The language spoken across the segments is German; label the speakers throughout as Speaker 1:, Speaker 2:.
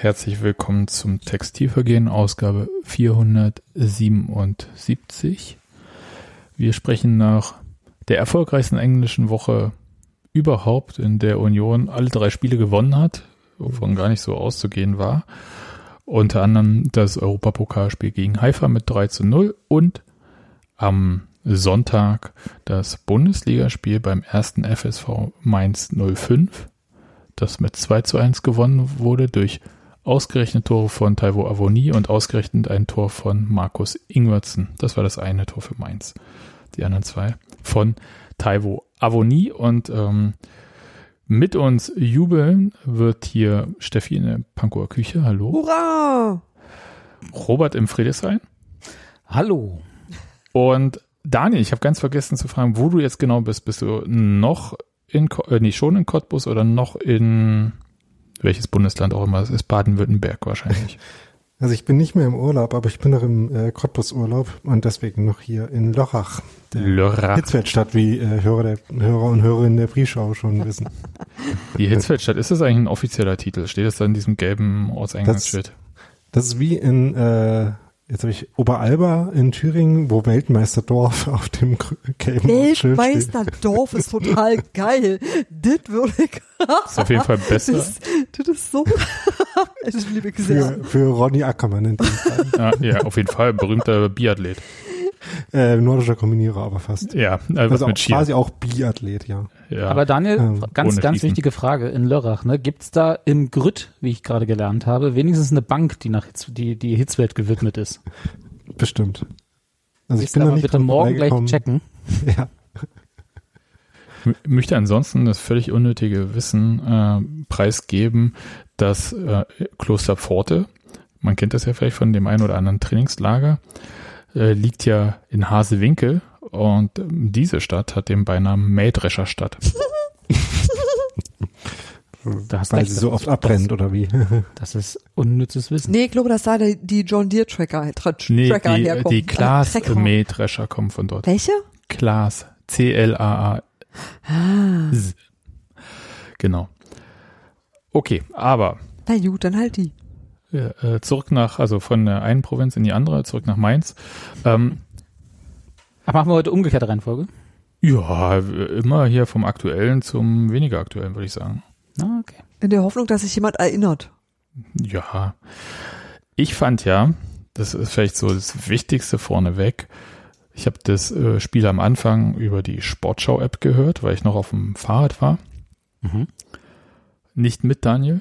Speaker 1: Herzlich willkommen zum Textilvergehen, Ausgabe 477. Wir sprechen nach der erfolgreichsten englischen Woche überhaupt, in der Union alle drei Spiele gewonnen hat, wovon gar nicht so auszugehen war. Unter anderem das Europapokalspiel gegen Haifa mit 3 zu 0 und am Sonntag das Bundesligaspiel beim ersten FSV Mainz 05 das mit 2 zu 1 gewonnen wurde durch ausgerechnet Tore von Taiwo Avoni und ausgerechnet ein Tor von Markus Ingwertsen. Das war das eine Tor für Mainz. Die anderen zwei von Taiwo Avoni und ähm, mit uns jubeln wird hier Steffi in der Pankower Küche. Hallo.
Speaker 2: Hurra!
Speaker 1: Robert im Friedrichshain.
Speaker 3: Hallo.
Speaker 1: Und Daniel, ich habe ganz vergessen zu fragen, wo du jetzt genau bist. Bist du noch in, äh, nee, schon in Cottbus oder noch in welches Bundesland auch immer? Es ist Baden-Württemberg wahrscheinlich.
Speaker 4: Also ich bin nicht mehr im Urlaub, aber ich bin noch im äh, Cottbus-Urlaub und deswegen noch hier in Lörrach. Der
Speaker 1: Lörrach.
Speaker 4: Hitzfeldstadt, wie äh, Hörer, der, Hörer und Hörerinnen der Briefschau schon wissen.
Speaker 1: Die Hitzfeldstadt, ist das eigentlich ein offizieller Titel? Steht das da in diesem gelben Ortseingangsschild?
Speaker 4: Das ist wie in, äh, jetzt habe ich Oberalba in Thüringen, wo Weltmeisterdorf auf dem gelben.
Speaker 2: Weltmeisterdorf ist total geil. Das würde ich.
Speaker 1: Ist auf jeden Fall besser.
Speaker 2: Das, das ist so. das liebe ich
Speaker 4: Für,
Speaker 2: sehr.
Speaker 4: für Ronny Ackermann in dem Fall.
Speaker 1: Ja, ja, auf jeden Fall. Berühmter Biathlet.
Speaker 4: äh, nordischer Kombinierer, aber fast.
Speaker 1: Ja, was
Speaker 4: Also auch,
Speaker 1: mit Ski.
Speaker 4: quasi auch Biathlet, ja.
Speaker 1: Ja.
Speaker 3: Aber Daniel,
Speaker 4: Ähm,
Speaker 3: ganz, ganz
Speaker 1: Schießen.
Speaker 3: wichtige Frage. In Lörrach, ne, gibt's da im Grütt, wie ich gerade gelernt habe, wenigstens eine Bank, die nach Hitz, die, die Hitzwelt gewidmet ist?
Speaker 4: Bestimmt. Also ich bin
Speaker 3: aber
Speaker 4: nicht
Speaker 3: bitte morgen gleich checken.
Speaker 4: Ja.
Speaker 1: M- möchte ansonsten das völlig unnötige Wissen äh, preisgeben, dass äh, Kloster Pforte, man kennt das ja vielleicht von dem einen oder anderen Trainingslager, äh, liegt ja in Hasewinkel und ähm, diese Stadt hat den Beinamen Mähdrescherstadt.
Speaker 3: Da hast
Speaker 4: Weil
Speaker 3: recht,
Speaker 4: sie
Speaker 3: das
Speaker 4: so oft abbrennt, oder wie?
Speaker 3: Das ist unnützes Wissen.
Speaker 2: Nee, ich glaube, dass da die, die John Deere Tracker, Tra
Speaker 1: Nee,
Speaker 2: Tracker
Speaker 1: die,
Speaker 2: herkommen.
Speaker 1: die Klaas
Speaker 2: Äh.
Speaker 1: Mähdrescher kommen von dort.
Speaker 2: Welche?
Speaker 1: Klaas. C-L-A-A.
Speaker 2: Ah.
Speaker 1: Genau. Okay, aber
Speaker 2: na gut, dann halt die.
Speaker 1: äh, äh, zurück nach, also von der einen Provinz in die andere, zurück nach Mainz. Ähm,
Speaker 3: Aber machen wir heute umgekehrte Reihenfolge?
Speaker 1: ja, immer hier vom Aktuellen zum weniger Aktuellen, würde ich sagen.
Speaker 3: Ah, okay.
Speaker 2: In der Hoffnung, dass sich jemand erinnert.
Speaker 1: Ja. Ich fand ja, das ist vielleicht so das Wichtigste vorneweg. Ich habe das äh, Spiel am Anfang über die Sportschau-App gehört, weil ich noch auf dem Fahrrad war.
Speaker 3: Mhm.
Speaker 1: Nicht mit Daniel.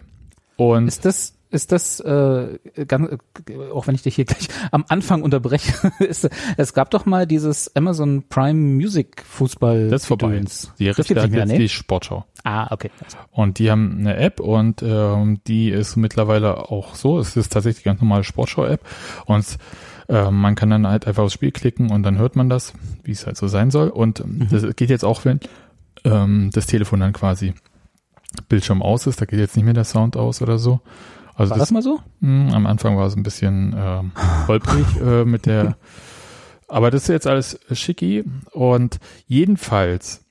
Speaker 1: Und
Speaker 3: Ist das, ist das, äh, ganz, äh, auch wenn ich dich hier gleich am Anfang unterbreche, ist, es gab doch mal dieses Amazon Prime Music Fußball.
Speaker 1: das ist vorbei. Die Richter hat jetzt
Speaker 3: ne?
Speaker 1: die Sportschau.
Speaker 3: Ah, okay.
Speaker 1: Und die haben eine App und ähm, die ist mittlerweile auch so. Es ist tatsächlich ganz normale Sportschau-App. Und äh, man kann dann halt einfach aufs Spiel klicken und dann hört man das, wie es halt so sein soll. Und ähm, das geht jetzt auch, wenn ähm, das Telefon dann quasi Bildschirm aus ist. Da geht jetzt nicht mehr der Sound aus oder so. Also
Speaker 3: War das mal so?
Speaker 1: Mh, am Anfang war es ein bisschen ähm, holprig äh, mit der, aber das ist jetzt alles schicki und jedenfalls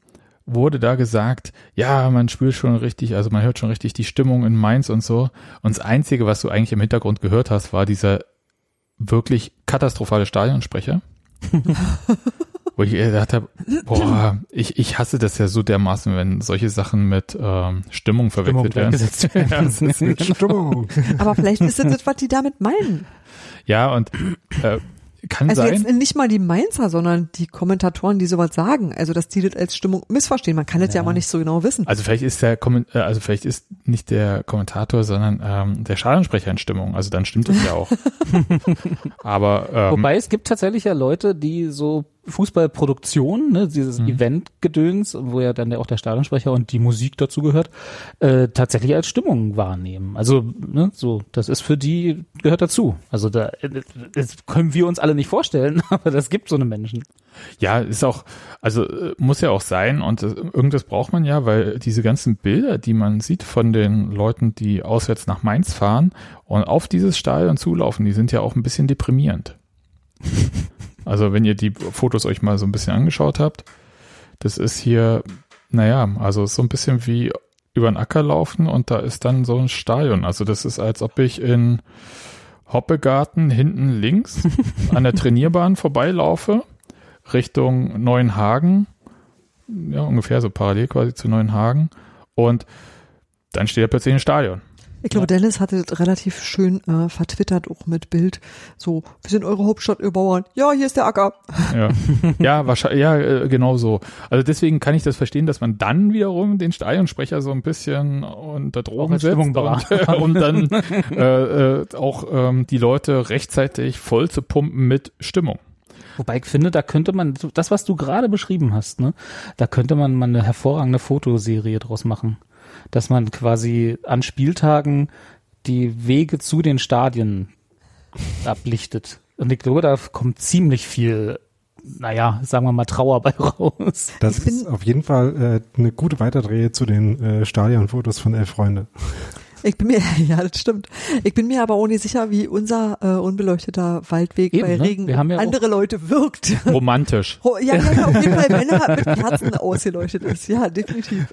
Speaker 1: wurde da gesagt, ja, man spürt schon richtig, also man hört schon richtig die Stimmung in Mainz und so. Und das Einzige, was du eigentlich im Hintergrund gehört hast, war dieser wirklich katastrophale Stadionsprecher. Wo ich gedacht habe, boah, ich, ich hasse das ja so dermaßen, wenn solche Sachen mit ähm, Stimmung verwechselt werden.
Speaker 3: gleichgesetzt werden.
Speaker 4: Stimmung.
Speaker 2: Aber vielleicht ist das, das, was die damit meinen.
Speaker 1: Ja, und äh, kann
Speaker 2: Also
Speaker 1: sein.
Speaker 2: jetzt nicht mal die Mainzer, sondern die Kommentatoren, die sowas sagen. Also, dass die das als Stimmung missverstehen. Man kann das ja,
Speaker 3: Ja.
Speaker 2: mal nicht so genau wissen.
Speaker 1: Also vielleicht ist der Komment äh, also vielleicht ist nicht der Kommentator, sondern ähm, der Stadionsprecher in Stimmung. Also dann stimmt es ja auch. Aber ähm,
Speaker 3: Wobei es gibt tatsächlich ja Leute, die so Fußballproduktion, ne, dieses
Speaker 1: Mhm.
Speaker 3: Eventgedöns, wo ja dann auch der Stadionsprecher und die Musik dazu gehört, äh, tatsächlich als Stimmung wahrnehmen. Also, ne, so, das ist für die, gehört dazu. Also da, äh, das können wir uns alle nicht vorstellen, aber das gibt so eine Menschen.
Speaker 1: ja, ist auch, also äh, muss ja auch sein und äh, irgendwas braucht man ja, weil diese ganzen Bilder, die man sieht von den Leuten, die auswärts nach Mainz fahren und auf dieses Stadion zulaufen, die sind ja auch ein bisschen deprimierend. also wenn ihr die Fotos euch mal so ein bisschen angeschaut habt, das ist hier, naja, also so ein bisschen wie über den Acker laufen und da ist dann so ein Stadion. Also das ist, als ob ich in Hoppegarten hinten links an der Trainierbahn vorbeilaufe, Richtung Neuenhagen, ja, ungefähr so parallel quasi zu Neuenhagen und dann steht da plötzlich ein Stadion.
Speaker 2: Ich glaube, ja. Dennis hatte das relativ schön äh, vertwittert, auch mit Bild. So, wir sind eure Hauptstadt, ihr Bauern. Ja, hier ist der Acker.
Speaker 1: Ja, ja wahrscheinlich, ja, äh, genau so. Also deswegen kann ich das verstehen, dass man dann wiederum den Stadionsprecher so ein bisschen unter Drogen setzt und, äh, um dann äh, äh, auch ähm, die Leute rechtzeitig voll zu pumpen mit Stimmung.
Speaker 3: Wobei ich finde, da könnte man, das, was du gerade beschrieben hast, ne, da könnte man mal eine hervorragende Fotoserie draus machen dass man quasi an Spieltagen die Wege zu den Stadien ablichtet. Und ich glaube, da kommt ziemlich viel, naja, sagen wir mal Trauer bei raus.
Speaker 4: Das ist auf jeden Fall äh, eine gute Weiterdrehe zu den äh, Stadionfotos von Elf Freunde.
Speaker 2: Ich bin mir, ja, das stimmt. Ich bin mir aber auch nicht sicher, wie unser äh, unbeleuchteter Waldweg Eben, bei ne? Regen
Speaker 3: ja
Speaker 2: andere Leute wirkt.
Speaker 1: Romantisch.
Speaker 2: Ja, ja, ja, auf jeden Fall, wenn er mit Kerzen ausgeleuchtet ist. Ja, definitiv.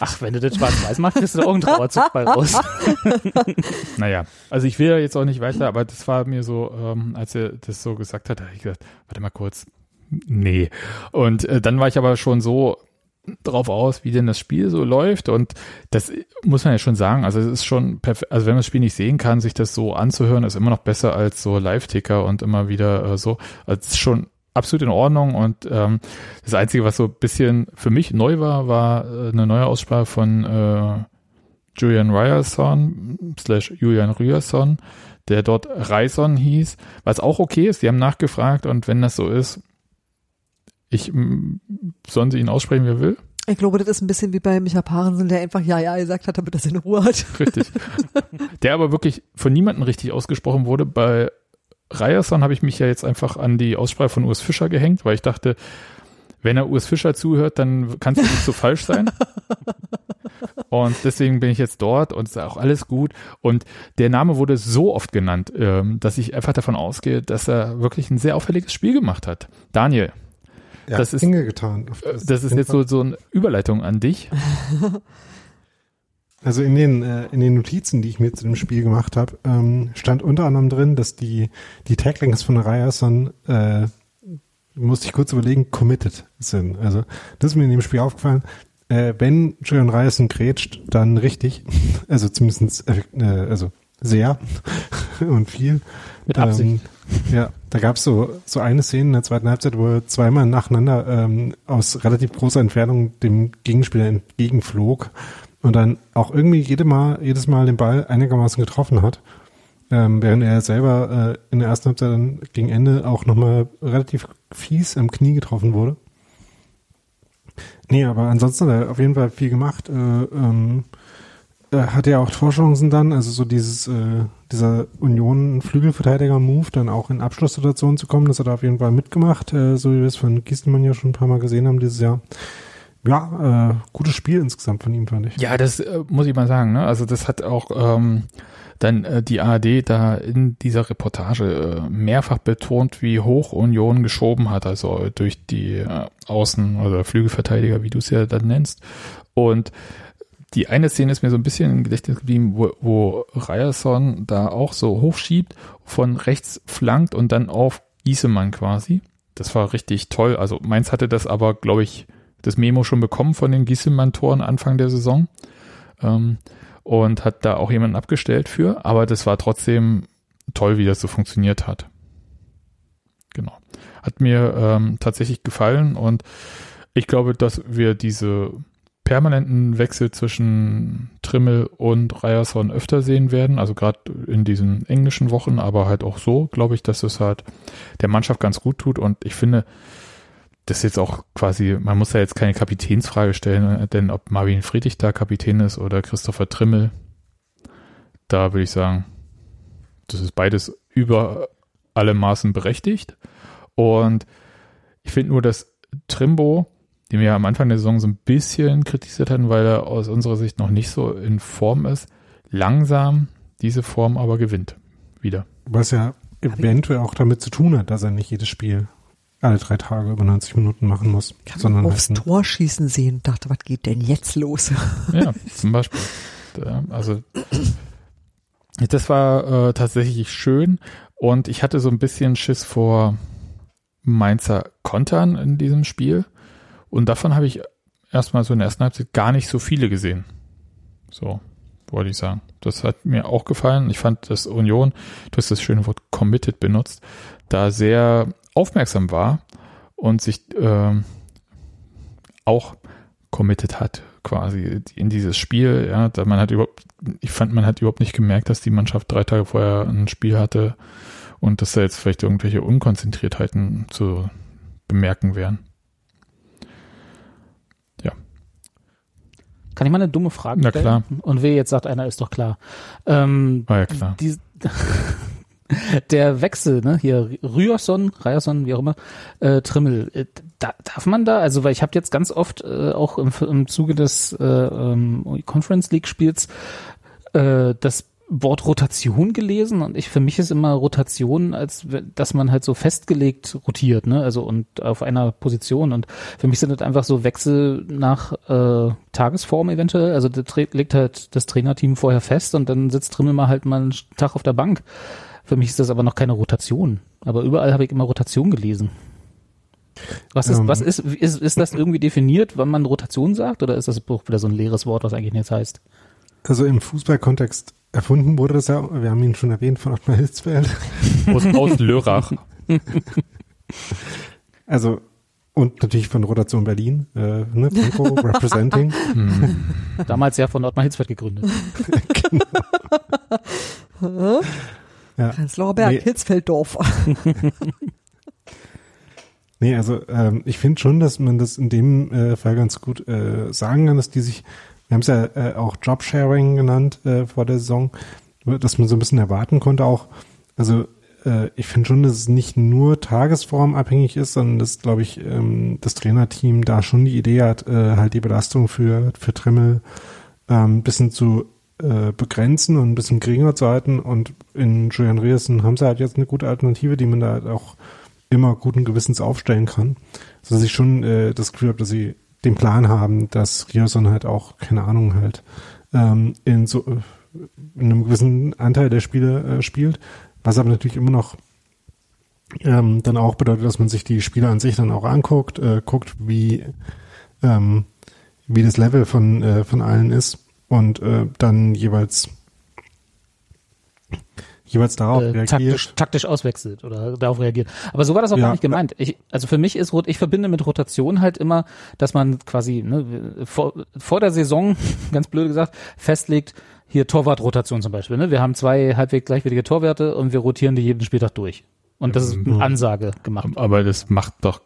Speaker 3: Ach, wenn du das schwarz-weiß machst, kriegst du da auch einen Trauerzug bei raus.
Speaker 1: naja, also ich will ja jetzt auch nicht weiter, aber das war mir so, ähm, als er das so gesagt hat, da habe ich gedacht, warte mal kurz, nee. Und äh, dann war ich aber schon so drauf aus, wie denn das Spiel so läuft. Und das muss man ja schon sagen. Also es ist schon perfekt. Also wenn man das Spiel nicht sehen kann, sich das so anzuhören, ist immer noch besser als so Live-Ticker und immer wieder äh, so. Also es ist schon absolut in Ordnung. Und ähm, das Einzige, was so ein bisschen für mich neu war, war äh, eine neue Aussprache von äh, Julian Ryerson slash Julian Ryerson, der dort Ryerson hieß, was auch okay ist. Die haben nachgefragt und wenn das so ist, ich, sollen sie ihn aussprechen, wer will?
Speaker 2: Ich glaube, das ist ein bisschen wie bei Micha Parensen, der einfach Ja, Ja gesagt hat, damit er seine Ruhe hat.
Speaker 1: Richtig. Der aber wirklich von niemandem richtig ausgesprochen wurde. Bei Ryerson habe ich mich ja jetzt einfach an die Aussprache von Urs Fischer gehängt, weil ich dachte, wenn er Urs Fischer zuhört, dann kann es nicht so falsch sein. Und deswegen bin ich jetzt dort und ist auch alles gut. Und der Name wurde so oft genannt, ähm, dass ich einfach davon ausgehe, dass er wirklich ein sehr auffälliges Spiel gemacht hat. Daniel,
Speaker 4: ja,
Speaker 1: das ist,
Speaker 4: Dinge getan.
Speaker 1: Das, das ist jetzt so, so eine Überleitung an dich.
Speaker 4: Also in den, äh, in den Notizen, die ich mir zu dem Spiel gemacht habe, ähm, stand unter anderem drin, dass die, die Taglings von Ryerson, äh, musste ich kurz überlegen, committed sind. Also das ist mir in dem Spiel aufgefallen. Äh, wenn Julian Ryerson grätscht, dann richtig. Also zumindest äh, also sehr und viel.
Speaker 3: Mit Absicht. Ähm,
Speaker 4: ja, da gab's so, so eine Szene in der zweiten Halbzeit, wo er zweimal nacheinander ähm, aus relativ großer Entfernung dem Gegenspieler entgegenflog und dann auch irgendwie jede Mal, jedes Mal den Ball einigermaßen getroffen hat. Ähm, während er selber äh, in der ersten Halbzeit dann gegen Ende auch nochmal relativ fies am Knie getroffen wurde. Nee, aber ansonsten hat er auf jeden Fall viel gemacht. Äh, ähm, äh, hat er auch Torchancen dann, also so dieses, äh, dieser Union-Flügelverteidiger-Move, dann auch in Abschlusssituationen zu kommen, das hat er auf jeden Fall mitgemacht, äh, so wie wir es von Gieselmann ja schon ein paar Mal gesehen haben dieses Jahr. Ja, äh, gutes Spiel insgesamt von ihm, fand ich.
Speaker 1: Ja, das äh, muss ich mal sagen, ne? Also das hat auch ähm, dann äh, die ARD da in dieser Reportage äh, mehrfach betont, wie hoch Union geschoben hat, also durch die äh, Außen- oder Flügelverteidiger, wie du es ja dann nennst. Und die eine Szene ist mir so ein bisschen im Gedächtnis geblieben, wo, wo Ryerson da auch so hochschiebt, von rechts flankt und dann auf Giesemann quasi. Das war richtig toll. Also Mainz hatte das aber, glaube ich, das Memo schon bekommen von den Giesemann-Toren Anfang der Saison. Ähm, und hat da auch jemanden abgestellt für, aber das war trotzdem toll, wie das so funktioniert hat. Genau. Hat mir ähm, tatsächlich gefallen und ich glaube, dass wir diese permanenten Wechsel zwischen Trimmel und Ryerson öfter sehen werden, also gerade in diesen englischen Wochen, aber halt auch so, glaube ich, dass es halt der Mannschaft ganz gut tut. Und ich finde, das ist jetzt auch quasi, man muss ja jetzt keine Kapitänsfrage stellen, denn ob Marvin Friedrich da Kapitän ist oder Christopher Trimmel, da würde ich sagen, das ist beides über alle Maßen berechtigt. Und ich finde nur, dass Trimbo den wir am Anfang der Saison so ein bisschen kritisiert hatten, weil er aus unserer Sicht noch nicht so in Form ist, langsam diese Form aber gewinnt wieder.
Speaker 4: Was ja eventuell auch damit zu tun hat, dass er nicht jedes Spiel alle drei Tage über 90 Minuten machen muss.
Speaker 2: Ich
Speaker 4: sondern
Speaker 2: habe aufs
Speaker 4: halt,
Speaker 2: Tor schießen sehen und dachte, was geht denn jetzt los?
Speaker 1: Ja, zum Beispiel. Also das war äh, tatsächlich schön und ich hatte so ein bisschen Schiss vor Mainzer Kontern in diesem Spiel und davon habe ich erstmal so in der ersten Halbzeit gar nicht so viele gesehen. So, wollte ich sagen. Das hat mir auch gefallen. Ich fand, dass Union, du hast das schöne Wort committed benutzt, da sehr aufmerksam war und sich ähm, auch committed hat quasi in dieses Spiel. Ja, da man hat überhaupt, ich fand, man hat überhaupt nicht gemerkt, dass die Mannschaft drei Tage vorher ein Spiel hatte und dass da jetzt vielleicht irgendwelche Unkonzentriertheiten zu bemerken wären.
Speaker 3: Kann ich mal eine dumme Frage
Speaker 1: Na
Speaker 3: stellen?
Speaker 1: klar.
Speaker 3: Und wer jetzt sagt, einer ist doch klar. Ähm,
Speaker 1: War ja klar.
Speaker 3: die, der Wechsel, ne, hier Ryerson, Ryerson, wie auch immer, äh, Trimmel, äh, da, darf man da, also weil ich habe jetzt ganz oft äh, auch im, im Zuge des äh, ähm, Conference League Spiels äh, das Wort Rotation gelesen und ich für mich ist immer Rotation, als dass man halt so festgelegt rotiert, ne? Also und auf einer Position und für mich sind das einfach so Wechsel nach äh, Tagesform eventuell. Also da tra- legt halt das Trainerteam vorher fest und dann sitzt Trimmel mal halt mal einen Tag auf der Bank. Für mich ist das aber noch keine Rotation. Aber überall habe ich immer Rotation gelesen. Was ist,
Speaker 4: Ähm.
Speaker 3: was ist, ist, ist das irgendwie definiert, wann man Rotation sagt, oder ist das auch wieder so ein leeres Wort, was eigentlich nichts heißt?
Speaker 4: Also im Fußballkontext erfunden wurde das ja, wir haben ihn schon erwähnt, von Ottmar Hitzfeld.
Speaker 1: Aus, aus Lörrach.
Speaker 4: Also, und natürlich von Rotation Berlin, äh, ne, Franco representing.
Speaker 1: Hm.
Speaker 3: Damals ja von Ottmar Hitzfeld gegründet.
Speaker 4: Ja.
Speaker 2: Prenzlauer Berg,
Speaker 4: Nee.
Speaker 2: Hitzfelddorf.
Speaker 4: Nee, also ähm, ich finde schon, dass man das in dem äh, Fall ganz gut äh, sagen kann, dass die sich, wir haben es ja äh, auch Jobsharing genannt äh, vor der Saison, dass man so ein bisschen erwarten konnte auch. Also äh, ich finde schon, dass es nicht nur tagesformabhängig ist, sondern dass, glaube ich, ähm, das Trainerteam da schon die Idee hat, äh, halt die Belastung für, für Trimmel ähm, ein bisschen zu äh, begrenzen und ein bisschen geringer zu halten. Und in Julian Riersen haben sie halt jetzt eine gute Alternative, die man da halt auch immer guten Gewissens aufstellen kann. So dass ich schon äh, das Gefühl habe, dass sie den Plan haben, dass Rierson halt auch, keine Ahnung, halt ähm, in so äh, in einem gewissen Anteil der Spiele äh, spielt, was aber natürlich immer noch ähm, dann auch bedeutet, dass man sich die Spieler an sich dann auch anguckt, äh, guckt, wie ähm, wie das Level von äh, von allen ist. Und äh, dann jeweils jeweils darauf
Speaker 3: äh,
Speaker 4: reagiert.
Speaker 3: taktisch, taktisch auswechselt oder darauf reagiert. Aber so war das auch
Speaker 4: Ja.
Speaker 3: gar nicht gemeint. Ich, also für mich ist Rot, ich verbinde mit Rotation halt immer, dass man quasi ne, vor, vor der Saison, ganz blöd gesagt, festlegt, hier Torwartrotation zum Beispiel. Ne? Wir haben zwei halbwegs gleichwertige Torwerte und wir rotieren die jeden Spieltag durch. Und das ist eine Ansage gemacht.
Speaker 1: Aber das macht doch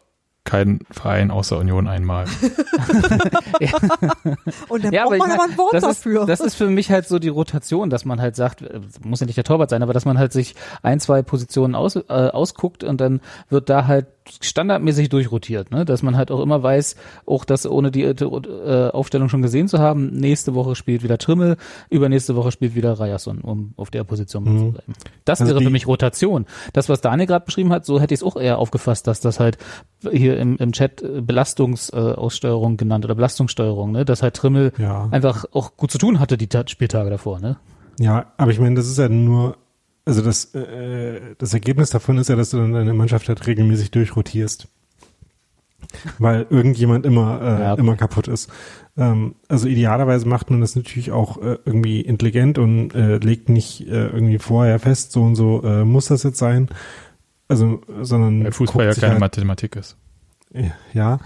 Speaker 1: kein Verein außer Union einmal.
Speaker 2: Und dann
Speaker 3: Ja,
Speaker 2: braucht
Speaker 3: ich
Speaker 2: man
Speaker 3: mein,
Speaker 2: aber ein Wort
Speaker 3: das
Speaker 2: dafür.
Speaker 3: Ist, das ist für mich halt so die Rotation, dass man halt sagt, muss ja nicht der Torwart sein, aber dass man halt sich ein, zwei Positionen aus, äh, ausguckt und dann wird da halt standardmäßig durchrotiert, ne? Dass man halt auch immer weiß, auch das ohne die äh, Aufstellung schon gesehen zu haben, nächste Woche spielt wieder Trimmel, übernächste Woche spielt wieder Ryerson, um auf der Position
Speaker 4: Mhm.
Speaker 3: zu bleiben. Das
Speaker 4: Also
Speaker 3: wäre für mich Rotation. Das, was Daniel gerade beschrieben hat, so hätte ich es auch eher aufgefasst, dass das halt hier im, im Chat äh, Belastungsaussteuerung Aussteuerung genannt oder Belastungssteuerung, ne? Dass halt Trimmel
Speaker 4: Ja.
Speaker 3: einfach auch gut zu tun hatte die Ta Spieltage davor, ne?
Speaker 4: Ja, aber ich meine, das ist ja nur, also das, äh, das Ergebnis davon ist ja, dass du dann deine Mannschaft halt regelmäßig durchrotierst. Weil irgendjemand immer, äh,
Speaker 3: Ja, okay.
Speaker 4: immer kaputt ist. Ähm, also idealerweise macht man das natürlich auch äh, irgendwie intelligent und äh, legt nicht äh, irgendwie vorher fest, so und so äh, muss das jetzt sein. Also, sondern
Speaker 1: Weil Fußball ja keine
Speaker 4: halt,
Speaker 1: Mathematik ist.
Speaker 4: ja,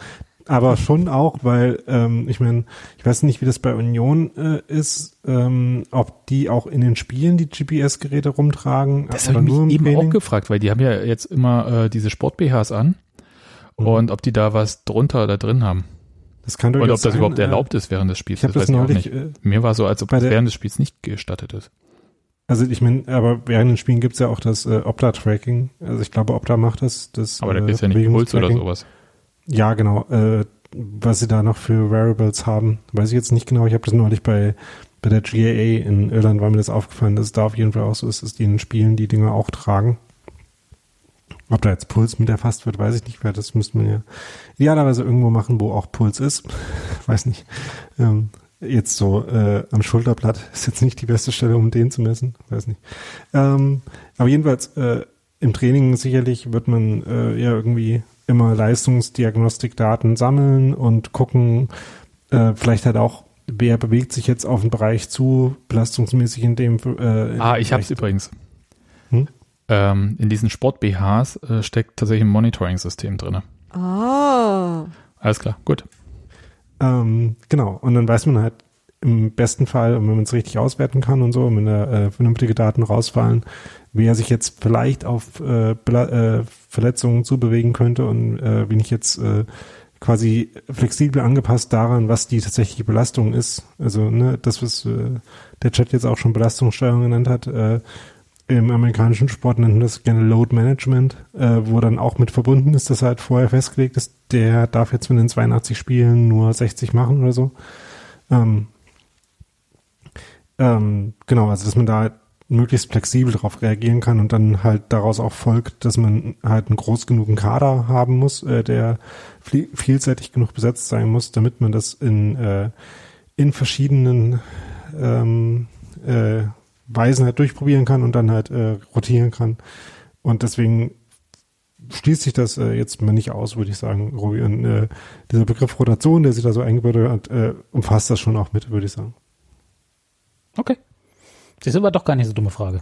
Speaker 4: aber schon auch, weil ähm, ich meine, ich weiß nicht, wie das bei Union äh, ist, ähm, ob die auch in den Spielen die GPS-Geräte rumtragen
Speaker 1: Das habe ich mich eben
Speaker 4: Training.
Speaker 1: auch gefragt, weil die haben ja jetzt immer äh, diese Sport-BHs an
Speaker 4: Mhm.
Speaker 1: und ob die da was drunter oder drin haben.
Speaker 4: Das kann
Speaker 1: Oder ob das
Speaker 4: sein,
Speaker 1: überhaupt
Speaker 4: äh,
Speaker 1: erlaubt ist während des Spiels.
Speaker 4: Ich das,
Speaker 1: weiß ich auch
Speaker 4: neulich,
Speaker 1: nicht.
Speaker 4: äh,
Speaker 1: Mir war so, als ob das während des Spiels nicht gestattet ist.
Speaker 4: Also ich meine, aber während den Spielen gibt's ja auch das äh, Opta-Tracking. Also ich glaube, Opta macht das. das
Speaker 1: Aber da
Speaker 4: äh,
Speaker 1: gibt es ja nicht Puls oder sowas.
Speaker 4: Ja, genau. Äh, was sie da noch für Variables haben, weiß ich jetzt nicht genau. Ich habe das neulich bei bei der GAA in Irland war mir das aufgefallen, dass es da auf jeden Fall auch so ist, dass die in den Spielen die Dinge auch tragen. Ob da jetzt Puls mit erfasst wird, weiß ich nicht, weil das müsste man ja idealerweise irgendwo machen, wo auch Puls ist. weiß nicht. Ähm, jetzt so äh, am Schulterblatt ist jetzt nicht die beste Stelle, um den zu messen. Weiß nicht. Ähm, aber jedenfalls äh, im Training sicherlich wird man äh, ja irgendwie immer Leistungsdiagnostikdaten sammeln und gucken, äh, vielleicht halt auch, wer bewegt sich jetzt auf den Bereich zu, belastungsmäßig in dem. Äh,
Speaker 1: ah, ich hab's übrigens. Hm? Ähm, in diesen Sport-BHs äh, steckt tatsächlich ein Monitoring-System drin.
Speaker 2: Ah.
Speaker 1: Alles klar, gut.
Speaker 4: Ähm, genau, und dann weiß man halt im besten Fall, wenn man es richtig auswerten kann und so, wenn da äh, vernünftige Daten rausfallen, wer sich jetzt vielleicht auf äh, äh, Verletzungen zubewegen könnte und äh, bin ich jetzt äh, quasi flexibel angepasst daran, was die tatsächliche Belastung ist. Also ne, das, was äh, der Chat jetzt auch schon Belastungssteuerung genannt hat, äh, im amerikanischen Sport nennt man das gerne Load Management, äh, wo dann auch mit verbunden ist, dass halt vorher festgelegt ist, der darf jetzt mit den 82 Spielen nur 60 machen oder so. Ähm, ähm, genau, also dass man da halt möglichst flexibel darauf reagieren kann und dann halt daraus auch folgt, dass man halt einen groß genugen Kader haben muss, äh, der vielseitig genug besetzt sein muss, damit man das in, äh, in verschiedenen ähm, äh, Weisen halt durchprobieren kann und dann halt äh, rotieren kann. Und deswegen schließt sich das äh, jetzt mal nicht aus, würde ich sagen, Robi. Und äh, dieser Begriff Rotation, der sich da so eingebaut hat, äh, umfasst das schon auch mit, würde ich sagen.
Speaker 3: Okay. Das ist aber doch gar nicht so eine dumme Frage.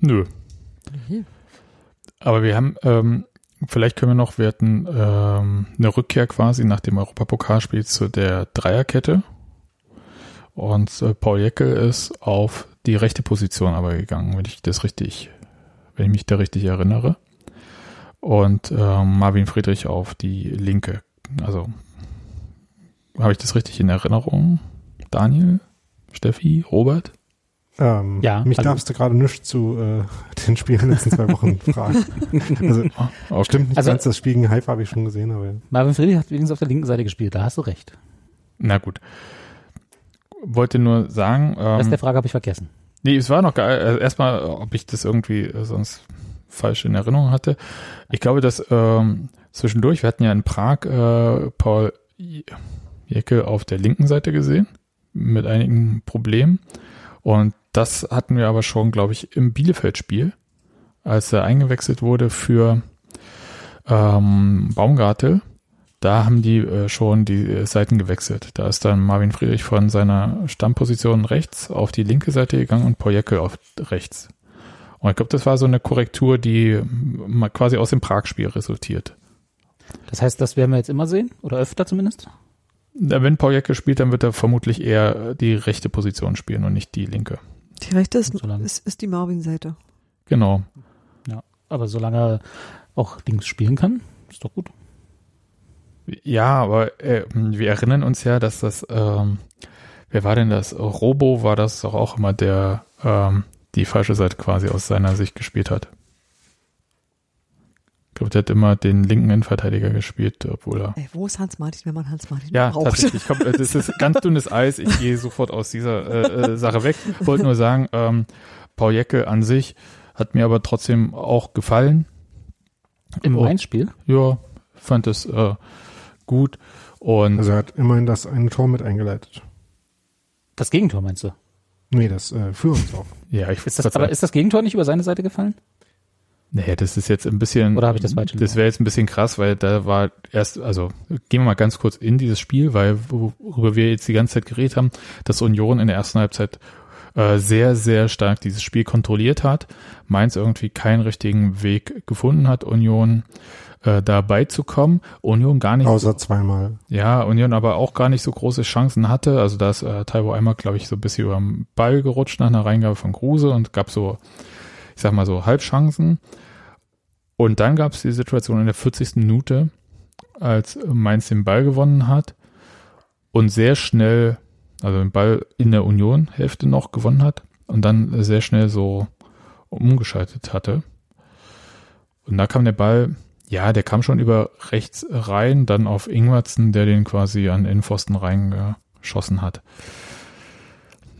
Speaker 1: Nö. Mhm. Aber wir haben, ähm, vielleicht können wir noch, wir hatten ähm, eine Rückkehr quasi nach dem Europapokalspiel zu der Dreierkette. Und äh, Paul Jeckel ist auf die rechte Position aber gegangen, wenn ich das richtig, wenn ich mich da richtig erinnere. Und äh, Marvin Friedrich auf die linke. Also habe ich das richtig in Erinnerung? Daniel? Steffi? Robert?
Speaker 4: Ähm, ja, mich hallo. darfst du gerade nicht zu äh, den Spielen in den letzten zwei Wochen fragen. Also okay. stimmt nicht also, ganz, das Spiel gegen Hype habe ich schon gesehen, aber ja.
Speaker 3: Marvin Friedrich hat übrigens auf der linken Seite gespielt, da hast du recht.
Speaker 1: Na gut. Wollte nur sagen.
Speaker 3: Ähm, das ist der Frage habe ich vergessen.
Speaker 1: Nee, es war noch geil. Also erstmal, ob ich das irgendwie äh, sonst falsch in Erinnerung hatte. Ich glaube, dass ähm, zwischendurch, wir hatten ja in Prag äh, Paul Jecke auf der linken Seite gesehen mit einigen Problemen. Und das hatten wir aber schon, glaube ich, im Bielefeld-Spiel, als er eingewechselt wurde für ähm, Baumgartel. Da haben die äh, schon die äh, Seiten gewechselt. Da ist dann Marvin Friedrich von seiner Stammposition rechts auf die linke Seite gegangen und Pojeckel auf rechts. Und ich glaube, das war so eine Korrektur, die quasi aus dem Prag-Spiel resultiert.
Speaker 3: Das heißt, das werden wir jetzt immer sehen? Oder öfter zumindest?
Speaker 1: Wenn Paul Jecke spielt, dann wird er vermutlich eher die rechte Position spielen und nicht die linke.
Speaker 2: Die rechte ist, ist, ist die Marvin-Seite.
Speaker 1: Genau.
Speaker 3: Ja, aber solange er auch links spielen kann, ist doch gut.
Speaker 1: Ja, aber äh, wir erinnern uns ja, dass das, ähm, wer war denn das? Robo war das doch auch immer, der ähm, die falsche Seite quasi aus seiner Sicht gespielt hat glaube, der hat immer den linken Innenverteidiger gespielt, obwohl er.
Speaker 2: Ey, wo ist Hans Martin, wenn man Hans Martin
Speaker 1: ja, braucht? Ja, tatsächlich. Komm, das ist ganz dünnes Eis. Ich gehe sofort aus dieser äh, äh, Sache weg. Wollte nur sagen, ähm, Paul Jecke an sich hat mir aber trotzdem auch gefallen.
Speaker 3: Im oh, Mainz-Spiel?
Speaker 1: Ja, fand es äh, gut. Und
Speaker 4: also er hat immerhin das eine Tor mit eingeleitet.
Speaker 3: Das Gegentor meinst du?
Speaker 4: Nee, das äh, für uns auch.
Speaker 1: Ja, ich
Speaker 3: ist das, aber ist das Gegentor nicht über seine Seite gefallen?
Speaker 1: Naja, das ist jetzt ein bisschen.
Speaker 3: Oder habe ich das falsch
Speaker 1: Das wäre jetzt ein bisschen krass, weil da war erst, also gehen wir mal ganz kurz in dieses Spiel, weil worüber wir jetzt die ganze Zeit geredet haben, dass Union in der ersten Halbzeit äh, sehr, sehr stark dieses Spiel kontrolliert hat. Mainz irgendwie keinen richtigen Weg gefunden hat, Union äh, da beizukommen. Union gar nicht.
Speaker 4: Außer zweimal.
Speaker 1: Ja, Union aber auch gar nicht so große Chancen hatte. Also da ist äh, Taiwo einmal, glaube ich, so ein bisschen über den Ball gerutscht nach einer Reingabe von Kruse und gab so ich sag mal so, Halbchancen. Und dann gab es die Situation in der 40. Minute, als Mainz den Ball gewonnen hat und sehr schnell, also den Ball in der Union-Hälfte noch gewonnen hat und dann sehr schnell so umgeschaltet hatte. Und da kam der Ball, ja, der kam schon über rechts rein, dann auf Ingwertsen, der den quasi an Innenpfosten reingeschossen hat.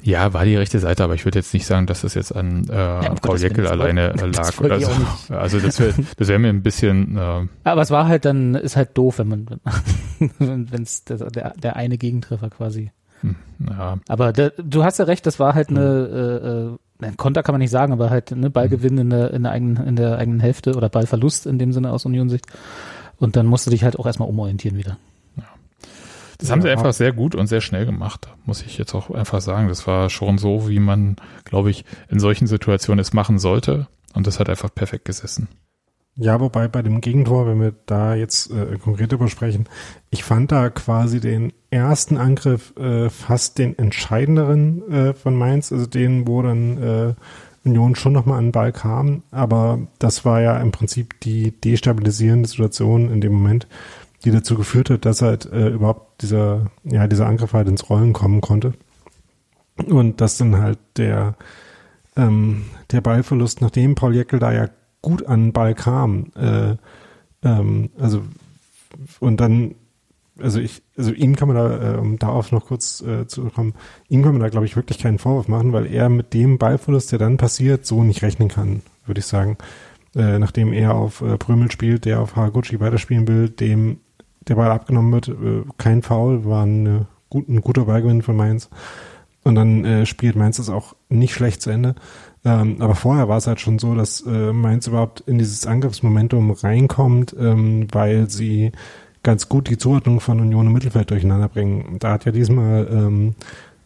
Speaker 1: Ja, war die rechte Seite, aber ich würde jetzt nicht sagen, dass das jetzt an äh,
Speaker 3: um
Speaker 1: Paul
Speaker 3: das
Speaker 1: alleine äh,
Speaker 3: das
Speaker 1: lag. Oder so.
Speaker 3: nicht.
Speaker 1: Also das wäre das wär mir ein bisschen, äh,
Speaker 3: Aber es war halt dann, ist halt doof, wenn man, wenn es der, der, eine Gegentreffer quasi.
Speaker 1: hm, ja,
Speaker 3: Aber der, du hast ja recht, das war halt eine, äh, äh, ein Konter kann man nicht sagen, aber halt eine Ballgewinn in der, in der eigenen, in der eigenen Hälfte oder Ballverlust in dem Sinne aus Union-Sicht. Und dann musst du dich halt auch erstmal umorientieren wieder.
Speaker 1: Das haben sie
Speaker 4: Ja.
Speaker 1: einfach sehr gut und sehr schnell gemacht, muss ich jetzt auch einfach sagen. Das war schon so, wie man, glaube ich, in solchen Situationen es machen sollte. Und das hat einfach perfekt gesessen.
Speaker 4: Ja, wobei bei dem Gegentor, wenn wir da jetzt äh, konkret drüber sprechen, ich fand da quasi den ersten Angriff äh, fast den entscheidenderen äh, von Mainz, also den, wo dann äh, Union schon nochmal an den Ball kam, aber das war ja im Prinzip die destabilisierende Situation in dem Moment, die dazu geführt hat, dass halt äh, überhaupt dieser, ja, dieser Angriff halt ins Rollen kommen konnte. Und dass dann halt der, ähm, der Ballverlust, nachdem Paul Jäckel da ja gut an den Ball kam, äh, ähm, also und dann, also ich, also ihm kann man da, äh, um darauf noch kurz äh, zu kommen, ihm kann man da glaube ich wirklich keinen Vorwurf machen, weil er mit dem Ballverlust, der dann passiert, so nicht rechnen kann, würde ich sagen. Äh, nachdem er auf äh, Prömel spielt, der auf Haraguchi weiterspielen will, dem der Ball abgenommen wird, äh, kein Foul, war eine, gut, ein guter Ballgewinn von Mainz. Und dann äh, spielt Mainz das auch nicht schlecht zu Ende. Ähm, aber vorher war es halt schon so, dass äh, Mainz überhaupt in dieses Angriffsmomentum reinkommt, ähm, weil sie ganz gut die Zuordnung von Union im Mittelfeld durcheinander bringen. Da hat ja diesmal ähm,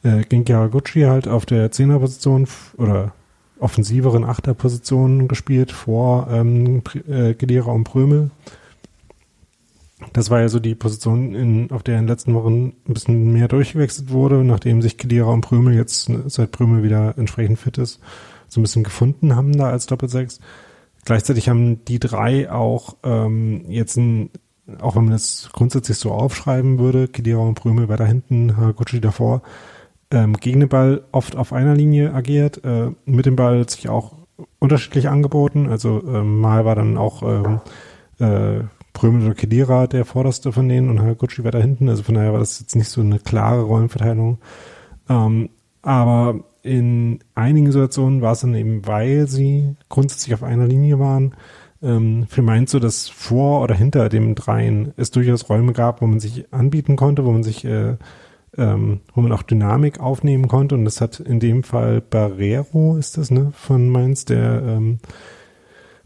Speaker 4: äh, Genki Haraguchi halt auf der Zehnerposition oder offensiveren Achterposition gespielt vor ähm, äh, Gedira und Prömel. Das war ja so die Position, in, auf der in den letzten Wochen ein bisschen mehr durchgewechselt wurde, nachdem sich Kedira und Prömel jetzt, seit Prömel wieder entsprechend fit ist, so ein bisschen gefunden haben da als Doppelsechs. Gleichzeitig haben die drei auch ähm, jetzt ein, auch wenn man das grundsätzlich so aufschreiben würde, Kedira und Prömel weiter hinten, Haraguchi davor, ähm, gegen den Ball oft auf einer Linie agiert, äh, mit dem Ball sich auch unterschiedlich angeboten. Also ähm, mal war dann auch ähm, äh, Prömel oder Kedira der vorderste von denen und Haraguchi weiter hinten. Also von daher war das jetzt nicht so eine klare Rollenverteilung. Ähm, aber in einigen Situationen war es dann eben, weil sie grundsätzlich auf einer Linie waren, ähm, für Mainz so, dass vor oder hinter dem Dreien es durchaus Räume gab, wo man sich anbieten konnte, wo man sich, äh, ähm, wo man auch Dynamik aufnehmen konnte. Und das hat in dem Fall Barrero, ist das, ne, von Mainz, der ähm,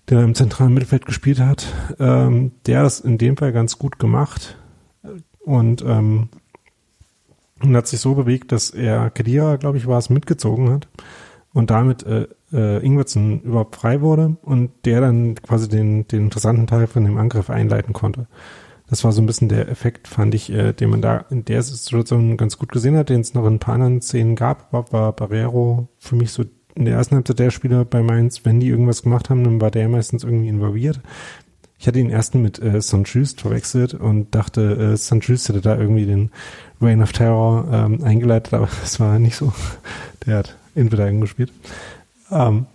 Speaker 4: der im zentralen Mittelfeld gespielt hat, ähm, der hat das in dem Fall ganz gut gemacht und, ähm, und hat sich so bewegt, dass er Kedira, glaube ich, war es, mitgezogen hat und damit äh, äh, Ingwertsen überhaupt frei wurde und der dann quasi den, den interessanten Teil von dem Angriff einleiten konnte. Das war so ein bisschen der Effekt, fand ich, äh, den man da in der Situation ganz gut gesehen hat, den es noch in ein paar anderen Szenen gab, war, war Barrero für mich so in der ersten Halbzeit der Spieler bei Mainz, wenn die irgendwas gemacht haben, dann war der meistens irgendwie involviert. Ich hatte den ersten mit äh, Saint-Just verwechselt und dachte, äh, Saint-Just hätte da irgendwie den Reign of Terror ähm, eingeleitet, aber das war nicht so. Der hat Innenverteidigung gespielt. Ähm,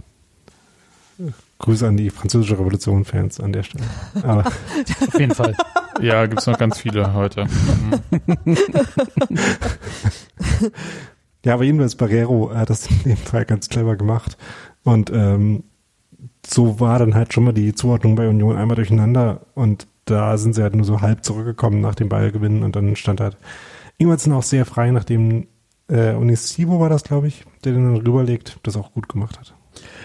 Speaker 4: Grüße an die französische Revolution-Fans an der Stelle. Aber
Speaker 3: Auf jeden Fall.
Speaker 1: Ja, gibt's noch ganz viele heute. Mhm.
Speaker 4: Ja, aber jedenfalls Barrero hat das in dem Fall ganz clever gemacht. Und ähm, so war dann halt schon mal die Zuordnung bei Union einmal durcheinander. Und da sind sie halt nur so halb zurückgekommen nach dem Ballgewinn. Und dann stand halt Ingwertsen auch sehr frei, nachdem äh, Onisivo war das, glaube ich, der den dann rüberlegt, das auch gut gemacht hat.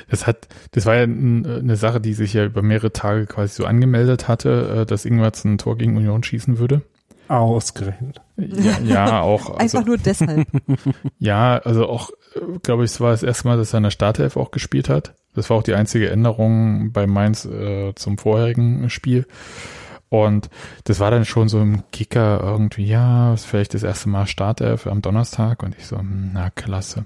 Speaker 1: Das hat, das war ja n- eine Sache, die sich ja über mehrere Tage quasi so angemeldet hatte, äh, dass Ingwerts ein Tor gegen Union schießen würde.
Speaker 4: Ausgerechnet.
Speaker 1: Ja, ja auch. Also,
Speaker 2: Einfach nur deshalb.
Speaker 1: ja, also auch, äh, glaube ich, es war das erste Mal, dass er in der Startelf auch gespielt hat. Das war auch die einzige Änderung bei Mainz äh, zum vorherigen Spiel. Und das war dann schon so im Kicker irgendwie, ja, ist vielleicht das erste Mal Startelf am Donnerstag. Und ich so, hm, na klasse.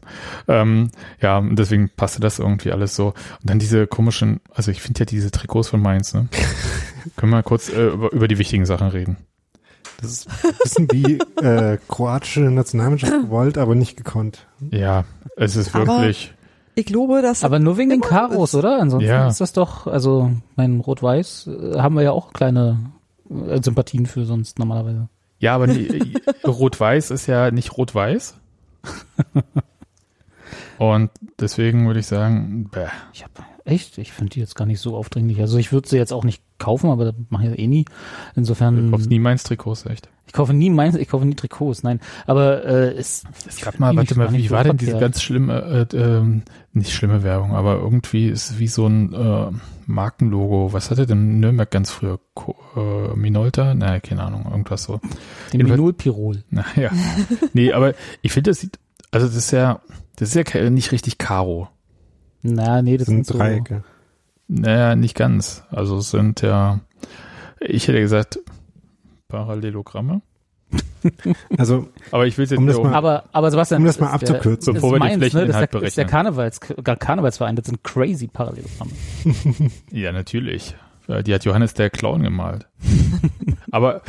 Speaker 1: Ähm, ja, und deswegen passte das irgendwie alles so. Und dann diese komischen, also ich finde ja diese Trikots von Mainz, ne? Können wir kurz äh, über, über die wichtigen Sachen reden.
Speaker 4: Das ist ein bisschen wie äh, kroatische Nationalmannschaft gewollt, aber nicht gekonnt.
Speaker 1: Ja, es ist
Speaker 2: Aber-
Speaker 1: wirklich,
Speaker 2: Ich glaube, dass
Speaker 3: Aber nur wegen den Karos,
Speaker 2: ist.
Speaker 3: oder? Ansonsten
Speaker 1: Ja.
Speaker 3: ist das doch, also mein Rot-Weiß äh, haben wir ja auch kleine äh, Sympathien für sonst normalerweise.
Speaker 1: ja, aber Rot-Weiß ist ja nicht Rot-Weiß. Und deswegen würde ich sagen, bäh.
Speaker 3: Ich habe echt, ich finde die jetzt gar nicht so aufdringlich. Also ich würde sie jetzt auch nicht kaufen, aber das mache ich ja eh nie. Insofern.
Speaker 1: Du kaufst nie meins Trikots, echt.
Speaker 3: Ich kaufe nie meins, ich kaufe nie Trikots, nein. Aber äh, es,
Speaker 1: Es gab mal, warte mal, wie war denn diese ganz schlimme, äh, ähm, nicht schlimme Werbung, aber irgendwie ist wie so ein äh, Markenlogo. Was hatte denn Nürnberg ganz früher? Ko äh, Minolta? Nein, keine Ahnung, irgendwas so.
Speaker 3: Den
Speaker 1: jedenfalls-
Speaker 3: Minol Pirol.
Speaker 1: Naja. nee, aber ich finde, das sieht, also das ist ja, das ist ja nicht richtig Karo.
Speaker 3: Na, nee,
Speaker 4: Das
Speaker 3: das
Speaker 4: sind
Speaker 3: sind so,
Speaker 4: Dreiecke.
Speaker 1: Naja, nicht ganz. Also es sind ja, ich hätte gesagt, Parallelogramme.
Speaker 4: Also,
Speaker 1: Aber ich will es jetzt
Speaker 4: Um das
Speaker 1: nicht
Speaker 4: mal-
Speaker 3: Aber, aber Sebastian,
Speaker 4: Um das mal abzukürzen,
Speaker 1: bevor wir die
Speaker 3: meins, ne? Das
Speaker 1: Flächeninhalt
Speaker 3: ist der, ist der. Karnevals, Karnevalsverein, das sind crazy Parallelogramme.
Speaker 1: Ja, natürlich. Äh, Die hat Johannes der Clown gemalt. Aber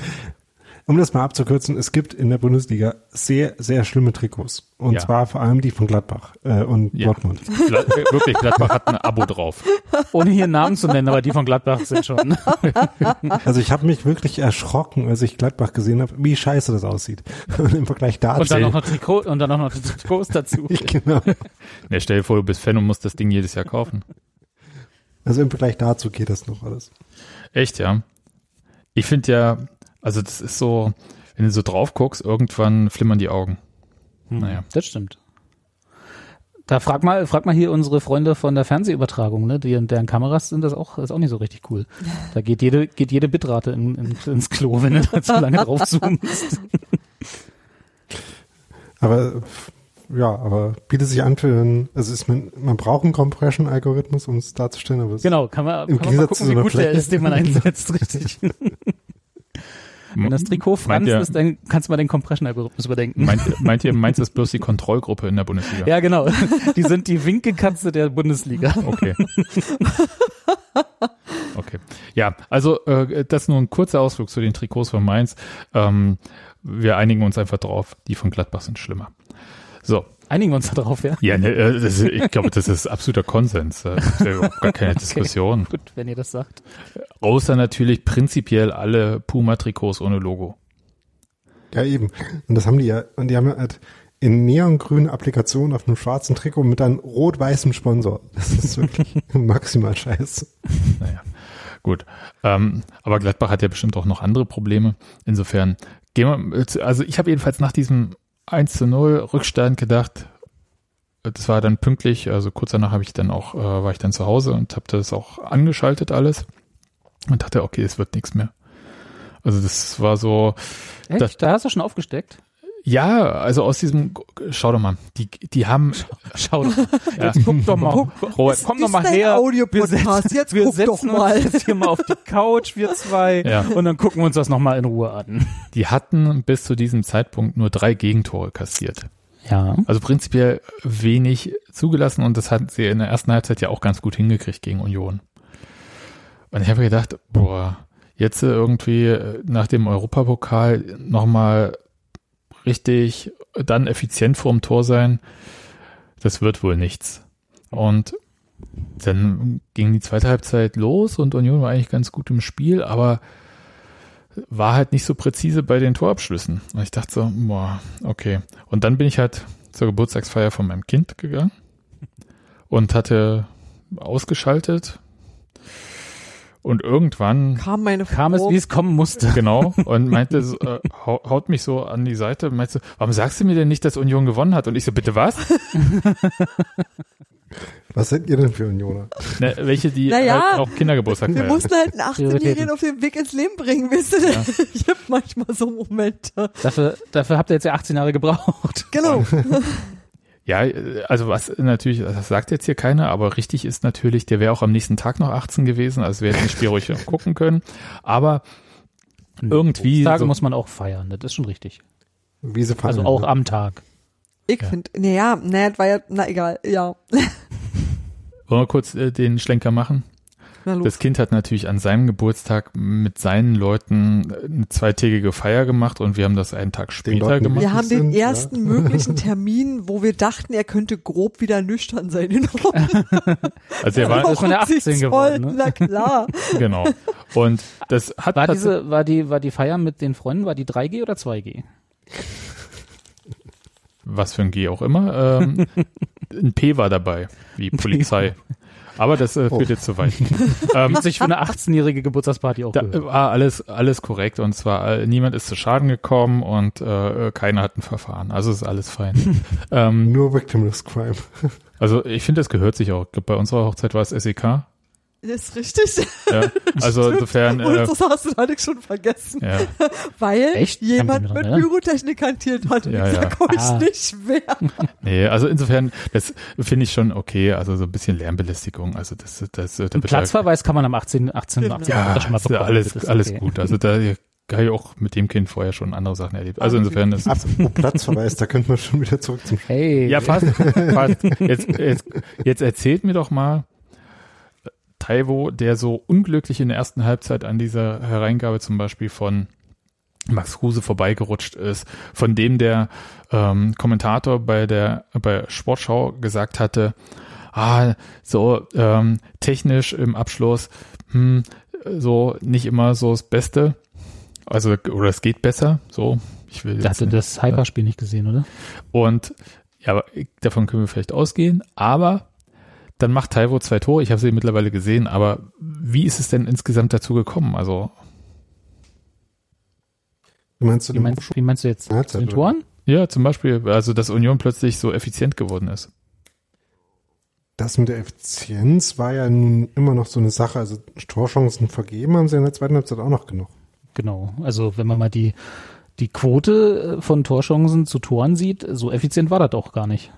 Speaker 4: um das mal abzukürzen, es gibt in der Bundesliga sehr, sehr schlimme Trikots. Und
Speaker 1: Ja.
Speaker 4: zwar vor allem die von Gladbach äh, und
Speaker 1: Ja.
Speaker 4: Dortmund.
Speaker 1: Gla- äh, wirklich, Gladbach hat ein Abo drauf.
Speaker 3: Ohne hier Namen zu nennen, aber die von Gladbach sind schon.
Speaker 4: Also ich habe mich wirklich erschrocken, als ich Gladbach gesehen habe, wie scheiße das aussieht. Und im Vergleich dazu.
Speaker 3: Und dann auch noch Trikot, und dann auch noch Trikots dazu.
Speaker 4: genau.
Speaker 1: Ja, stell dir vor, du bist Fan und musst das Ding jedes Jahr kaufen.
Speaker 4: Also im Vergleich dazu geht das noch alles.
Speaker 1: Echt, ja. Ich finde ja, also das ist so, wenn du so drauf guckst, irgendwann flimmern die Augen. Naja.
Speaker 3: Das stimmt. Da frag mal, frag mal hier unsere Freunde von der Fernsehübertragung, ne? Die, deren Kameras sind das auch, ist auch nicht so richtig cool. Da geht jede, geht jede Bitrate in, in, ins Klo, wenn du da zu lange drauf zoomst.
Speaker 4: Aber ja, aber bietet sich an für einen, also ist man, man braucht einen Compression-Algorithmus, um es darzustellen, aber es
Speaker 3: Genau, kann man,
Speaker 4: Im
Speaker 3: kann man mal
Speaker 4: Gegensatz
Speaker 3: gucken,
Speaker 4: zu
Speaker 3: wie
Speaker 4: einer
Speaker 3: gut der
Speaker 4: Fläche.
Speaker 3: ist, den man einsetzt, richtig. Wenn das Trikot franz
Speaker 1: ihr-
Speaker 3: ist, dann kannst du mal den Compression-Algorithmus überdenken.
Speaker 1: Meint, meint ihr, meins ist bloß die Kontrollgruppe in der Bundesliga?
Speaker 3: Ja, genau. Die sind die Winkelkatze der Bundesliga.
Speaker 1: Okay. Okay. Ja, also äh, das nur ein kurzer Ausflug zu den Trikots von Mainz. Ähm, wir einigen uns einfach drauf, die von Gladbach sind schlimmer. So,
Speaker 3: Einigen wir uns darauf, ja?
Speaker 1: ja, ne, äh, das, ich glaube, das ist absoluter Konsens. Das ist ja überhaupt gar keine Diskussion.
Speaker 3: Gut, wenn ihr das sagt.
Speaker 1: Außer natürlich prinzipiell alle Puma-Trikots ohne Logo.
Speaker 4: ja eben. Und das haben die ja, und die haben ja halt in neongrünen Applikationen auf einem schwarzen Trikot mit einem rot-weißem Sponsor. Das ist wirklich maximal scheiße.
Speaker 1: Naja, gut. Ähm, aber Gladbach hat ja bestimmt auch noch andere Probleme. Insofern gehen wir, also ich habe jedenfalls nach diesem 1 zu 0 Rückstand gedacht, das war dann pünktlich, also kurz danach habe ich dann auch, äh, war ich dann zu Hause und habe das auch angeschaltet alles und dachte, okay, es wird nichts mehr. Also das war so,
Speaker 3: Echt?
Speaker 1: Das-
Speaker 3: da hast du schon aufgesteckt?
Speaker 1: Ja, also aus diesem, schau doch mal, die, die haben,
Speaker 3: Schau doch.
Speaker 1: ja,
Speaker 3: Jetzt guck doch mal. Robert, komm doch mal her.
Speaker 2: Audio-Podcast. Jetzt
Speaker 3: wir
Speaker 2: guck
Speaker 3: setzen
Speaker 2: doch mal.
Speaker 3: uns jetzt hier mal auf die Couch, wir zwei.
Speaker 1: Ja.
Speaker 3: Und dann gucken wir uns das nochmal in Ruhe an.
Speaker 1: die hatten bis zu diesem Zeitpunkt nur drei Gegentore kassiert.
Speaker 3: Ja.
Speaker 1: Also prinzipiell wenig zugelassen und das hatten sie in der ersten Halbzeit ja auch ganz gut hingekriegt gegen Union. Und ich habe gedacht, boah, jetzt irgendwie äh, nach dem Europapokal nochmal richtig dann effizient vorm Tor sein, das wird wohl nichts. Und dann ging die zweite Halbzeit los und Union war eigentlich ganz gut im Spiel, aber war halt nicht so präzise bei den Torabschlüssen. Und ich dachte so, boah, okay. Und dann bin ich halt zur Geburtstagsfeier von meinem Kind gegangen und hatte ausgeschaltet. Und irgendwann,
Speaker 2: Kam meine Frau.
Speaker 3: Kam es, wie es kommen musste.
Speaker 1: genau, und meinte, so, äh, hau- haut mich so an die Seite und meinte so, warum sagst du mir denn nicht, dass Union gewonnen hat? Und ich so, bitte was?
Speaker 4: Was seid ihr denn für Unioner?
Speaker 1: Ne, welche, die
Speaker 2: Naja,
Speaker 1: halt auch Kindergeburtstag
Speaker 2: Wir
Speaker 1: feiern.
Speaker 2: mussten halt einen 18-Jährigen
Speaker 3: Prioritäten.
Speaker 2: auf den Weg ins Leben bringen, wisst ihr? Ich hab manchmal so Momente.
Speaker 3: Dafür, dafür habt ihr jetzt ja 18 Jahre gebraucht.
Speaker 2: Genau.
Speaker 1: Ja, äh, also was natürlich, das sagt jetzt hier keiner, aber richtig ist natürlich, der wäre auch am nächsten Tag noch 18 gewesen, also wir hätten das Spiel ruhig gucken können. Aber irgendwie
Speaker 3: Tage
Speaker 1: so-
Speaker 3: muss man auch feiern, das ist schon richtig.
Speaker 4: Wie sie
Speaker 3: Also
Speaker 4: fallen,
Speaker 3: auch
Speaker 4: ne?
Speaker 3: am Tag.
Speaker 2: Ich
Speaker 1: Ja.
Speaker 2: finde, naja, naja, das war ja, na egal, ja.
Speaker 1: Wollen wir kurz äh, den Schlenker machen? Das Kind hat natürlich an seinem Geburtstag mit seinen Leuten eine zweitägige Feier gemacht und wir haben das einen Tag später gemacht.
Speaker 2: Wir haben den
Speaker 4: sind, ja.
Speaker 2: ersten möglichen Termin, wo wir dachten, er könnte grob wieder nüchtern sein. In
Speaker 1: Also er war,
Speaker 3: ist ja 18 geworden, ne?
Speaker 2: Na klar.
Speaker 1: genau. Und das hat
Speaker 3: War diese, war die, war die Feier mit den Freunden, war die 3G oder 2G?
Speaker 1: was für ein G auch immer. Ähm, ein P war dabei, wie Polizei. Aber das äh, führt
Speaker 4: Oh.
Speaker 1: jetzt zu weit. ähm,
Speaker 3: Hat sich für eine 18-jährige Geburtstagsparty auch
Speaker 1: da
Speaker 3: gehört.
Speaker 1: war alles, alles korrekt und zwar äh, niemand ist zu Schaden gekommen und äh, keiner hat ein Verfahren. Also ist alles fein. ähm,
Speaker 4: Nur Victimless Crime.
Speaker 1: also ich finde, das gehört sich auch. Bei unserer Hochzeit war es SEK.
Speaker 2: Ist richtig.
Speaker 1: Ja. Also insofern,
Speaker 2: Und
Speaker 1: äh,
Speaker 2: das hast du Alex schon vergessen.
Speaker 1: ja.
Speaker 2: Weil
Speaker 3: Echt?
Speaker 2: Jemand mit
Speaker 3: erinnern?
Speaker 2: Pyrotechnik hantiert hat. Und
Speaker 1: Ja,
Speaker 2: ich
Speaker 1: ja.
Speaker 2: sag euch
Speaker 3: Ah.
Speaker 2: nicht wer.
Speaker 1: Nee, also insofern, das finde ich schon okay. Also so ein bisschen Lärmbelästigung. Also das, das, da
Speaker 3: Platzverweis kann man am 18. 18.
Speaker 2: Genau.
Speaker 3: 18.
Speaker 1: Ja,
Speaker 3: das schon mal
Speaker 1: ist ja
Speaker 3: bekommen.
Speaker 1: alles,
Speaker 3: Das ist
Speaker 1: alles
Speaker 3: okay.
Speaker 1: gut. Also da habe ich auch mit dem Kind vorher schon andere Sachen erlebt. Also insofern ist
Speaker 4: Apropos Platzverweis, da könnte man schon wieder zurück zum.
Speaker 3: Hey.
Speaker 1: Ja, fast. fast. Jetzt, jetzt, jetzt erzählt mir doch mal Taiwo, der so unglücklich in der ersten Halbzeit an dieser Hereingabe zum Beispiel von Max Kruse vorbeigerutscht ist, von dem der ähm, Kommentator bei der bei Sportschau gesagt hatte, ah, so ähm, technisch im Abschluss, hm, so nicht immer so das Beste. Also, oder es geht besser, so. Ich will
Speaker 3: Da hatte das Hyperspiel nicht gesehen, oder?
Speaker 1: und ja, davon können wir vielleicht ausgehen. Aber dann macht Taiwo zwei Tore. Ich habe sie mittlerweile gesehen. Aber wie ist es denn insgesamt dazu gekommen? Also
Speaker 4: Wie meinst du
Speaker 3: Wie meinst, wie meinst du jetzt?
Speaker 4: Halbzeit,
Speaker 3: Zu den? Toren?
Speaker 1: ja, zum Beispiel, also dass Union plötzlich so effizient geworden ist.
Speaker 4: Das mit der Effizienz war ja nun immer noch so eine Sache. Also Torchancen vergeben haben sie in der zweiten Halbzeit auch noch genug.
Speaker 3: Genau. Also wenn man mal die, die Quote äh, von Torchancen zu Toren sieht, so effizient war das auch gar nicht.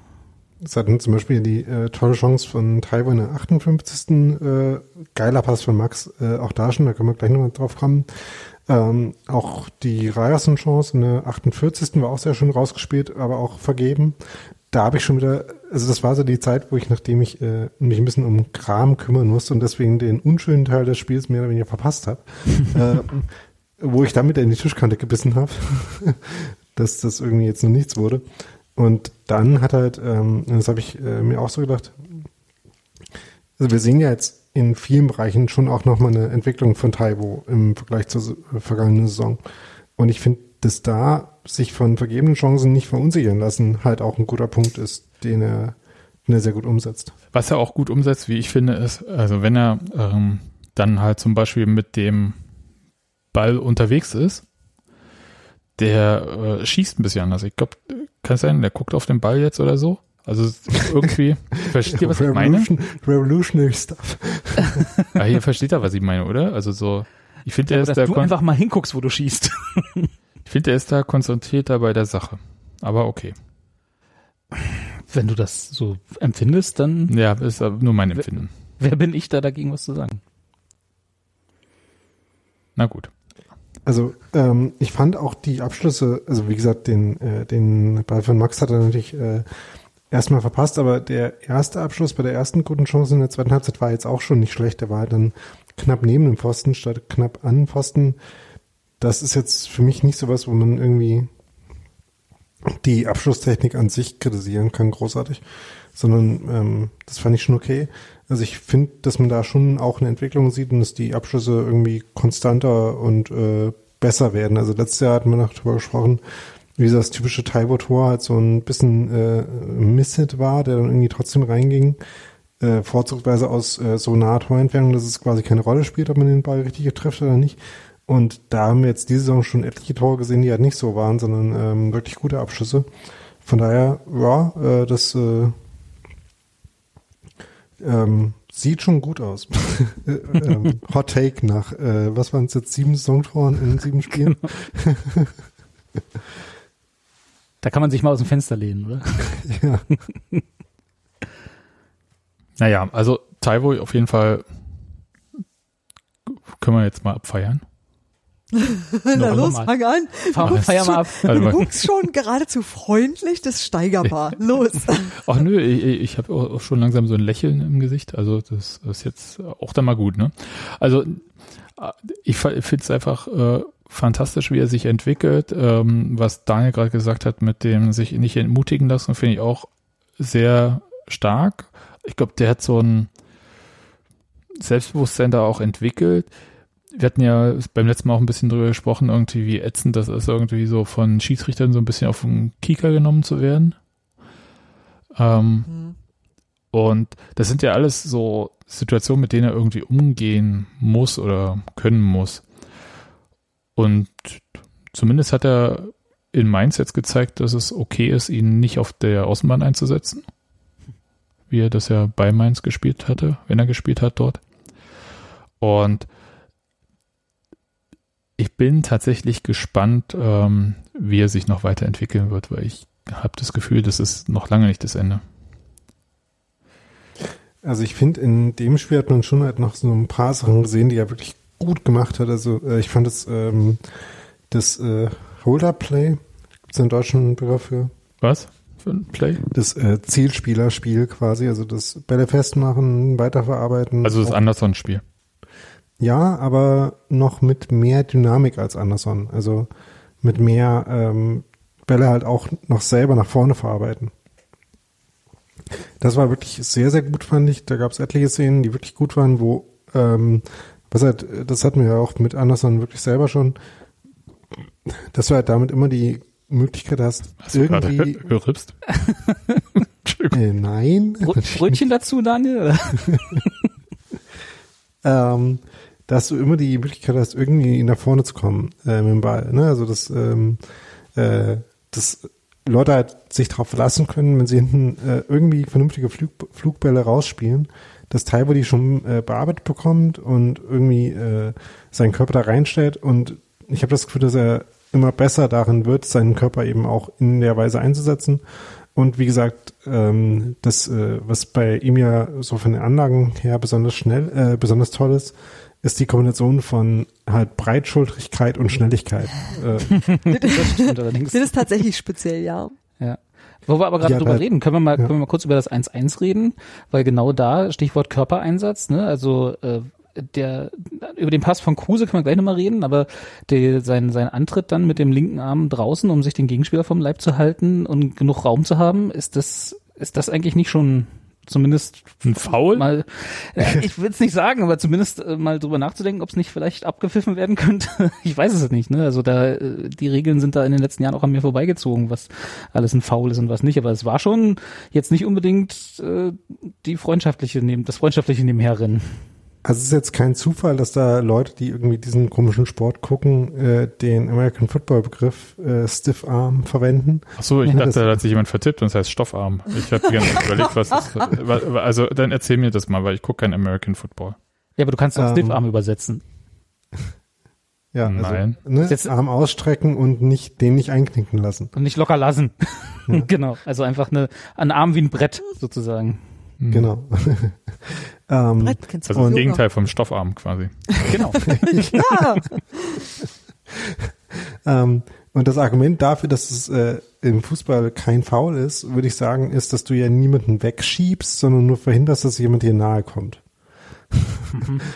Speaker 4: Es hatten zum Beispiel die äh, tolle Chance von Taiwan in der 58. Äh, geiler Pass von Max, äh, auch da schon, da können wir gleich nochmal drauf kommen. Ähm, auch die Ryerson-Chance in der 48. war auch sehr schön rausgespielt, aber auch vergeben. Da habe ich schon wieder, also das war so die Zeit, wo ich, nachdem ich äh, mich ein bisschen um Kram kümmern musste und deswegen den unschönen Teil des Spiels mehr oder weniger verpasst habe, äh, wo ich damit in die Tischkante gebissen habe, dass das irgendwie jetzt noch nichts wurde. Und dann hat halt, ähm, das habe ich äh, mir auch so gedacht, also wir sehen ja jetzt in vielen Bereichen schon auch nochmal eine Entwicklung von Taibo im Vergleich zur s- vergangenen Saison. Und ich finde, dass da sich von vergebenen Chancen nicht verunsichern lassen, halt auch ein guter Punkt ist, den er, den er sehr gut umsetzt.
Speaker 1: Was er auch gut umsetzt, wie ich finde, ist, also wenn er ähm, dann halt zum Beispiel mit dem Ball unterwegs ist, der äh, schießt ein bisschen anders. Ich glaube, kann es sein, der guckt auf den Ball jetzt oder so? Also irgendwie, versteht ihr, was ich meine?
Speaker 4: Revolution, Revolutionary Stuff.
Speaker 1: Ja, hier versteht er, was ich meine, oder? Also so, ich finde, er
Speaker 3: Aber
Speaker 1: ist
Speaker 3: dass
Speaker 1: da
Speaker 3: du einfach mal hinguckst, wo du schießt.
Speaker 1: ich finde, er ist da konzentrierter bei der Sache. Aber okay.
Speaker 3: Wenn du das so empfindest, dann
Speaker 1: Ja, ist aber nur mein Empfinden.
Speaker 3: wer bin ich da dagegen was zu sagen?
Speaker 1: Na gut.
Speaker 4: Also ähm, ich fand auch die Abschlüsse, also wie gesagt, den, äh, den Ball von Max hat er natürlich äh, erstmal verpasst, aber der erste Abschluss bei der ersten guten Chance in der zweiten Halbzeit war jetzt auch schon nicht schlecht. Der war dann knapp neben dem Pfosten statt knapp an dem Pfosten. Das ist jetzt für mich nicht sowas, wo man irgendwie die Abschlusstechnik an sich kritisieren kann, großartig, sondern ähm, das fand ich schon okay. Also ich finde, dass man da schon auch eine Entwicklung sieht und dass die Abschlüsse irgendwie konstanter und äh, besser werden. Also letztes Jahr hatten wir noch drüber gesprochen, wie das typische Taibo-Tor halt so ein bisschen äh, Misshit war, der dann irgendwie trotzdem reinging. Äh, vorzugsweise aus äh, so naher Torentfernung, dass es quasi keine Rolle spielt, ob man den Ball richtig trifft oder nicht. Und da haben wir jetzt diese Saison schon etliche Tore gesehen, die halt nicht so waren, sondern ähm, wirklich gute Abschüsse. Von daher, ja, äh, das äh, ähm, sieht schon gut aus. Äh, ähm, Hot Take nach, äh, was waren es jetzt, sieben Saisontoren in sieben Spielen?
Speaker 3: Da kann man sich mal aus dem Fenster lehnen, oder?
Speaker 4: ja.
Speaker 1: Naja, also Taiwo auf jeden Fall können wir jetzt mal abfeiern.
Speaker 2: Na los,
Speaker 3: mal.
Speaker 2: fang an.
Speaker 3: Fahr,
Speaker 2: guckst
Speaker 3: feier mal ab.
Speaker 2: Du guckst schon geradezu freundlich, das ist steigerbar. Los.
Speaker 1: ach nö, ich, ich habe auch schon langsam so ein Lächeln im Gesicht. Also das ist jetzt auch dann mal gut, ne? Also ich finde es einfach äh, fantastisch, wie er sich entwickelt. Ähm, was Daniel gerade gesagt hat, mit dem sich nicht entmutigen lassen, finde ich auch sehr stark. Ich glaube, der hat so ein Selbstbewusstsein da auch entwickelt. Wir hatten ja beim letzten Mal auch ein bisschen drüber gesprochen, irgendwie wie ätzend das ist, irgendwie so von Schiedsrichtern so ein bisschen auf den Kieker genommen zu werden. Ähm,
Speaker 2: Mhm.
Speaker 1: Und das sind ja alles so Situationen, mit denen er irgendwie umgehen muss oder können muss. Und zumindest hat er in Mainz jetzt gezeigt, dass es okay ist, ihn nicht auf der Außenbahn einzusetzen. Wie er das ja bei Mainz gespielt hatte, wenn er gespielt hat dort. Und ich bin tatsächlich gespannt, ähm, wie er sich noch weiterentwickeln wird, weil ich habe das Gefühl, das ist noch lange nicht das Ende.
Speaker 4: Also ich finde, in dem Spiel hat man schon halt noch so ein paar Sachen gesehen, die er wirklich gut gemacht hat. Also äh, ich fand das, ähm, das äh, Holder-Play, gibt es einen deutschen Begriff für?
Speaker 1: Was für ein Play?
Speaker 4: Das äh, Zielspielerspiel quasi, also das Bälle festmachen, weiterverarbeiten.
Speaker 1: Also das Anderson-Spiel.
Speaker 4: Ja, aber noch mit mehr Dynamik als Anderson. Also mit mehr ähm, Bälle halt auch noch selber nach vorne verarbeiten. Das war wirklich sehr, sehr gut, fand ich. Da gab es etliche Szenen, die wirklich gut waren, wo, ähm, was halt, das hatten wir ja auch mit Anderson wirklich selber schon, dass du halt damit immer die Möglichkeit hast,
Speaker 1: Hast du
Speaker 4: irgendwie.
Speaker 1: ge- geripst? Entschuldigung.
Speaker 4: Äh, nein.
Speaker 3: Brö- Brötchen dazu, Daniel?
Speaker 4: ähm, dass du immer die Möglichkeit hast, irgendwie nach vorne zu kommen äh, mit dem Ball. Ne? Also dass, ähm, äh, dass Leute halt sich darauf verlassen können, wenn sie hinten äh, irgendwie vernünftige Flug, Flugbälle rausspielen, dass Taiwo die schon äh, bearbeitet bekommt und irgendwie äh, seinen Körper da reinstellt. Und ich habe das Gefühl, dass er immer besser darin wird, seinen Körper eben auch in der Weise einzusetzen. Und wie gesagt, ähm, das, äh, was bei ihm ja so von den Anlagen her besonders schnell, äh, besonders toll ist, ist die Kombination von halt Breitschultrigkeit und Schnelligkeit. Äh,
Speaker 3: Das stimmt allerdings.
Speaker 2: Das ist tatsächlich speziell, ja.
Speaker 3: Ja. Wo wir aber gerade
Speaker 4: Ja,
Speaker 3: drüber
Speaker 4: da-
Speaker 3: reden, können wir mal,
Speaker 4: ja.
Speaker 3: können wir mal kurz über das 1-1 reden, weil genau da, Stichwort Körpereinsatz, ne, also äh, der über den Pass von Kruse können wir gleich nochmal reden, aber der, sein, sein Antritt dann mit dem linken Arm draußen, um sich den Gegenspieler vom Leib zu halten und genug Raum zu haben, ist das, ist das eigentlich nicht schon zumindest
Speaker 1: Ein Foul?
Speaker 3: mal, ja, ich will es nicht sagen, aber zumindest äh, mal drüber nachzudenken, ob es nicht vielleicht abgepfiffen werden könnte. Ich weiß es nicht, ne? Also da äh, die Regeln sind da in den letzten Jahren auch an mir vorbeigezogen, was alles ein Foul ist und was nicht. Aber es war schon jetzt nicht unbedingt äh, die freundschaftliche neben das freundschaftliche Nebenherrennen.
Speaker 4: Also es ist jetzt kein Zufall, dass da Leute, die irgendwie diesen komischen Sport gucken, äh, den American Football Begriff äh, Stiff Arm verwenden.
Speaker 1: Ach so, ich
Speaker 4: Ja,
Speaker 1: dachte,
Speaker 4: das-
Speaker 1: da hat sich jemand vertippt und es heißt Stoffarm. Ich habe die ganze Zeit überlegt, was das Also dann erzähl mir das mal, weil ich gucke kein American Football.
Speaker 3: Ja, aber du kannst auch
Speaker 4: Ähm,
Speaker 3: Stiffarm übersetzen.
Speaker 4: Ja,
Speaker 1: Nein.
Speaker 4: Also, ne,
Speaker 3: Jetzt-
Speaker 4: Arm ausstrecken und nicht den nicht einknicken lassen.
Speaker 3: Und nicht locker lassen. genau. Also einfach eine, ein Arm wie ein Brett sozusagen.
Speaker 1: Hm.
Speaker 4: Genau. ähm,
Speaker 2: Brett kennst du
Speaker 1: Also das
Speaker 2: Yoga.
Speaker 1: Gegenteil vom Stoffarm quasi.
Speaker 3: Genau.
Speaker 2: Ja.
Speaker 4: Ähm, und das Argument dafür, dass es äh, im Fußball kein Foul ist, würde ich sagen, ist, dass du ja niemanden wegschiebst, sondern nur verhinderst, dass jemand dir nahe kommt.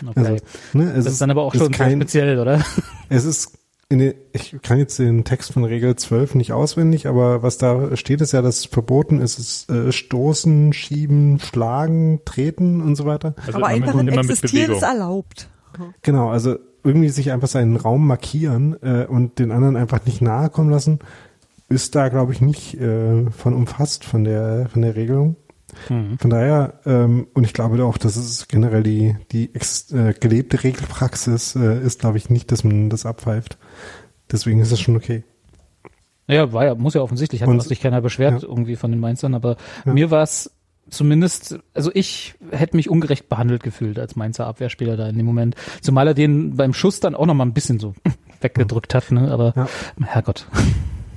Speaker 3: Okay.
Speaker 4: Also, ne, es
Speaker 3: das ist dann aber auch schon
Speaker 4: kein,
Speaker 3: speziell, oder?
Speaker 4: Es ist den, ich kann jetzt den Text von Regel 12 nicht auswendig, aber was da steht, ist ja, dass verboten ist, ist äh, stoßen, schieben, schlagen, treten und so weiter.
Speaker 1: Also
Speaker 2: Aber einfach ein
Speaker 1: immer mit
Speaker 2: Existieren ist erlaubt.
Speaker 4: Genau, also irgendwie sich einfach seinen Raum markieren äh, und den anderen einfach nicht nahe kommen lassen, ist da, glaube ich, nicht äh, von umfasst von der von der Regelung.
Speaker 3: Mhm.
Speaker 4: Von daher, ähm, und ich glaube auch, dass es generell die, die ex, äh, gelebte Regelpraxis äh, ist, glaube ich, nicht, dass man das abpfeift. Deswegen ist es schon okay.
Speaker 3: Ja, war ja, muss ja offensichtlich, hat
Speaker 4: Und-
Speaker 3: sich keiner beschwert
Speaker 4: ja.
Speaker 3: irgendwie von den Mainzern, aber
Speaker 4: Ja.
Speaker 3: mir war es zumindest, also ich hätte mich ungerecht behandelt gefühlt als Mainzer Abwehrspieler da in dem Moment. Zumal er den beim Schuss dann auch noch mal ein bisschen so weggedrückt hat, ne? Aber
Speaker 4: Ja.
Speaker 3: Herrgott.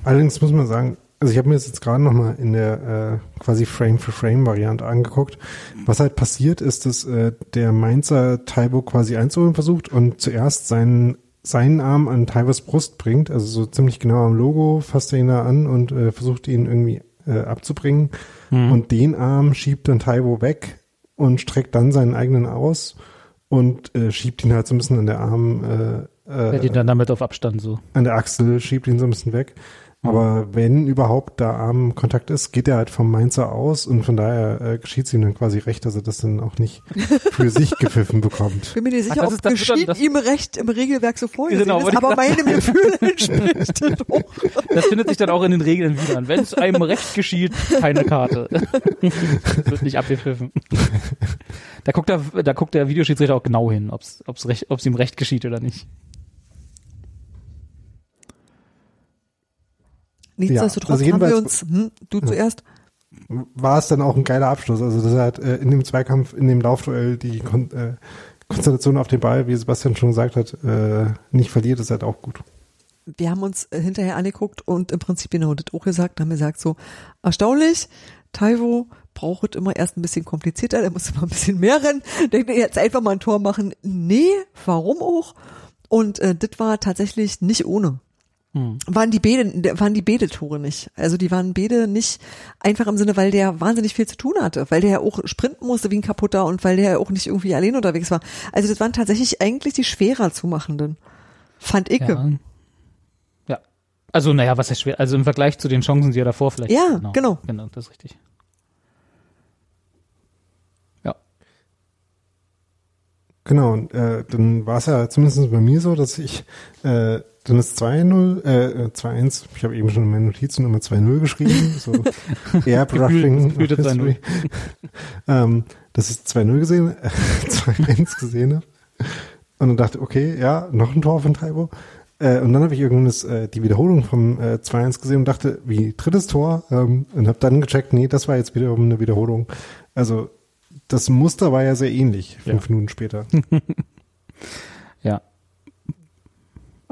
Speaker 4: Allerdings muss man sagen, also ich habe mir das jetzt gerade nochmal in der äh, quasi Frame-for-Frame-Variante angeguckt. Was halt passiert ist, dass äh, der Mainzer Taibo quasi einzuholen versucht und zuerst seinen seinen Arm an Taibos Brust bringt, also so ziemlich genau am Logo, fasst er ihn da an und äh, versucht ihn irgendwie äh, abzubringen.
Speaker 3: Mhm.
Speaker 4: Und den Arm schiebt dann Taibo weg und streckt dann seinen eigenen aus und äh, schiebt ihn halt so ein bisschen an der Arm, äh, äh,
Speaker 3: die dann damit auf Abstand so.
Speaker 4: an der Achsel, schiebt ihn so ein bisschen weg. Aber wenn überhaupt da Armkontakt ist, geht er halt vom Mainzer aus und von daher äh, geschieht es ihm dann quasi recht, dass er das dann auch nicht für sich gepfiffen bekommt.
Speaker 2: Bin mir nicht sicher,
Speaker 3: Ach,
Speaker 2: ob
Speaker 3: dann-
Speaker 2: geschieht
Speaker 3: das-
Speaker 2: ihm recht im Regelwerk so vorgesehen
Speaker 3: Genau,
Speaker 2: ist,
Speaker 3: ich
Speaker 2: aber meinem Gefühl entspricht doch.
Speaker 3: Das findet sich dann auch in den Regeln wieder. Wenn es einem recht geschieht, keine Karte. Das wird nicht abgepfiffen. Da guckt der, da guckt der Videoschiedsrichter auch genau hin, ob es recht, ob's ihm recht geschieht oder nicht.
Speaker 2: Nichtsdestotrotz
Speaker 4: also
Speaker 2: haben wir uns, hm, du zuerst,
Speaker 4: War es dann auch ein geiler Abschluss. Also das hat äh, in dem Zweikampf, in dem Laufduell die Kon äh, Konzentration auf den Ball, wie Sebastian schon gesagt hat, äh, nicht verliert, ist halt auch gut.
Speaker 2: wir haben uns äh, hinterher angeguckt und im Prinzip genau das auch gesagt, haben gesagt so, erstaunlich, Taiwo braucht immer erst ein bisschen komplizierter, der muss immer ein bisschen mehr rennen, denkt er jetzt einfach mal ein Tor machen. Nee, warum auch? Und äh, das war tatsächlich nicht ohne.
Speaker 3: Hm.
Speaker 2: Waren die Bede, waren die Bede-Tore nicht. Also die waren Bede nicht einfach im Sinne, weil der wahnsinnig viel zu tun hatte, weil der ja auch sprinten musste wie ein Kaputter und weil der ja auch nicht irgendwie allein unterwegs war. Also das waren tatsächlich eigentlich die schwerer zu machenden. Fand ich.
Speaker 3: Ja. ja. Also, naja, was heißt schwer? Also im Vergleich zu den Chancen, die er davor vielleicht.
Speaker 2: Ja, genau.
Speaker 3: Genau, das ist richtig. Ja.
Speaker 4: Genau, und äh, dann war es ja zumindest bei mir so, dass ich äh, dann ist 2-0, äh, 2-1, ich habe eben schon in meinen Notizen immer 2-0 geschrieben, so Airbrushing.
Speaker 3: Gefühlte 2-0.
Speaker 4: ähm, dass ich 2-0 gesehen, äh, 2-1 gesehen habe. Und dann dachte, okay, ja, noch ein Tor von Taibo. Äh, und dann habe ich irgendwann das, äh, die Wiederholung vom äh, 2-1 gesehen und dachte, wie drittes Tor? Ähm, und habe dann gecheckt, nee, das war jetzt wiederum eine Wiederholung. Also das Muster war ja sehr ähnlich, fünf Minuten später.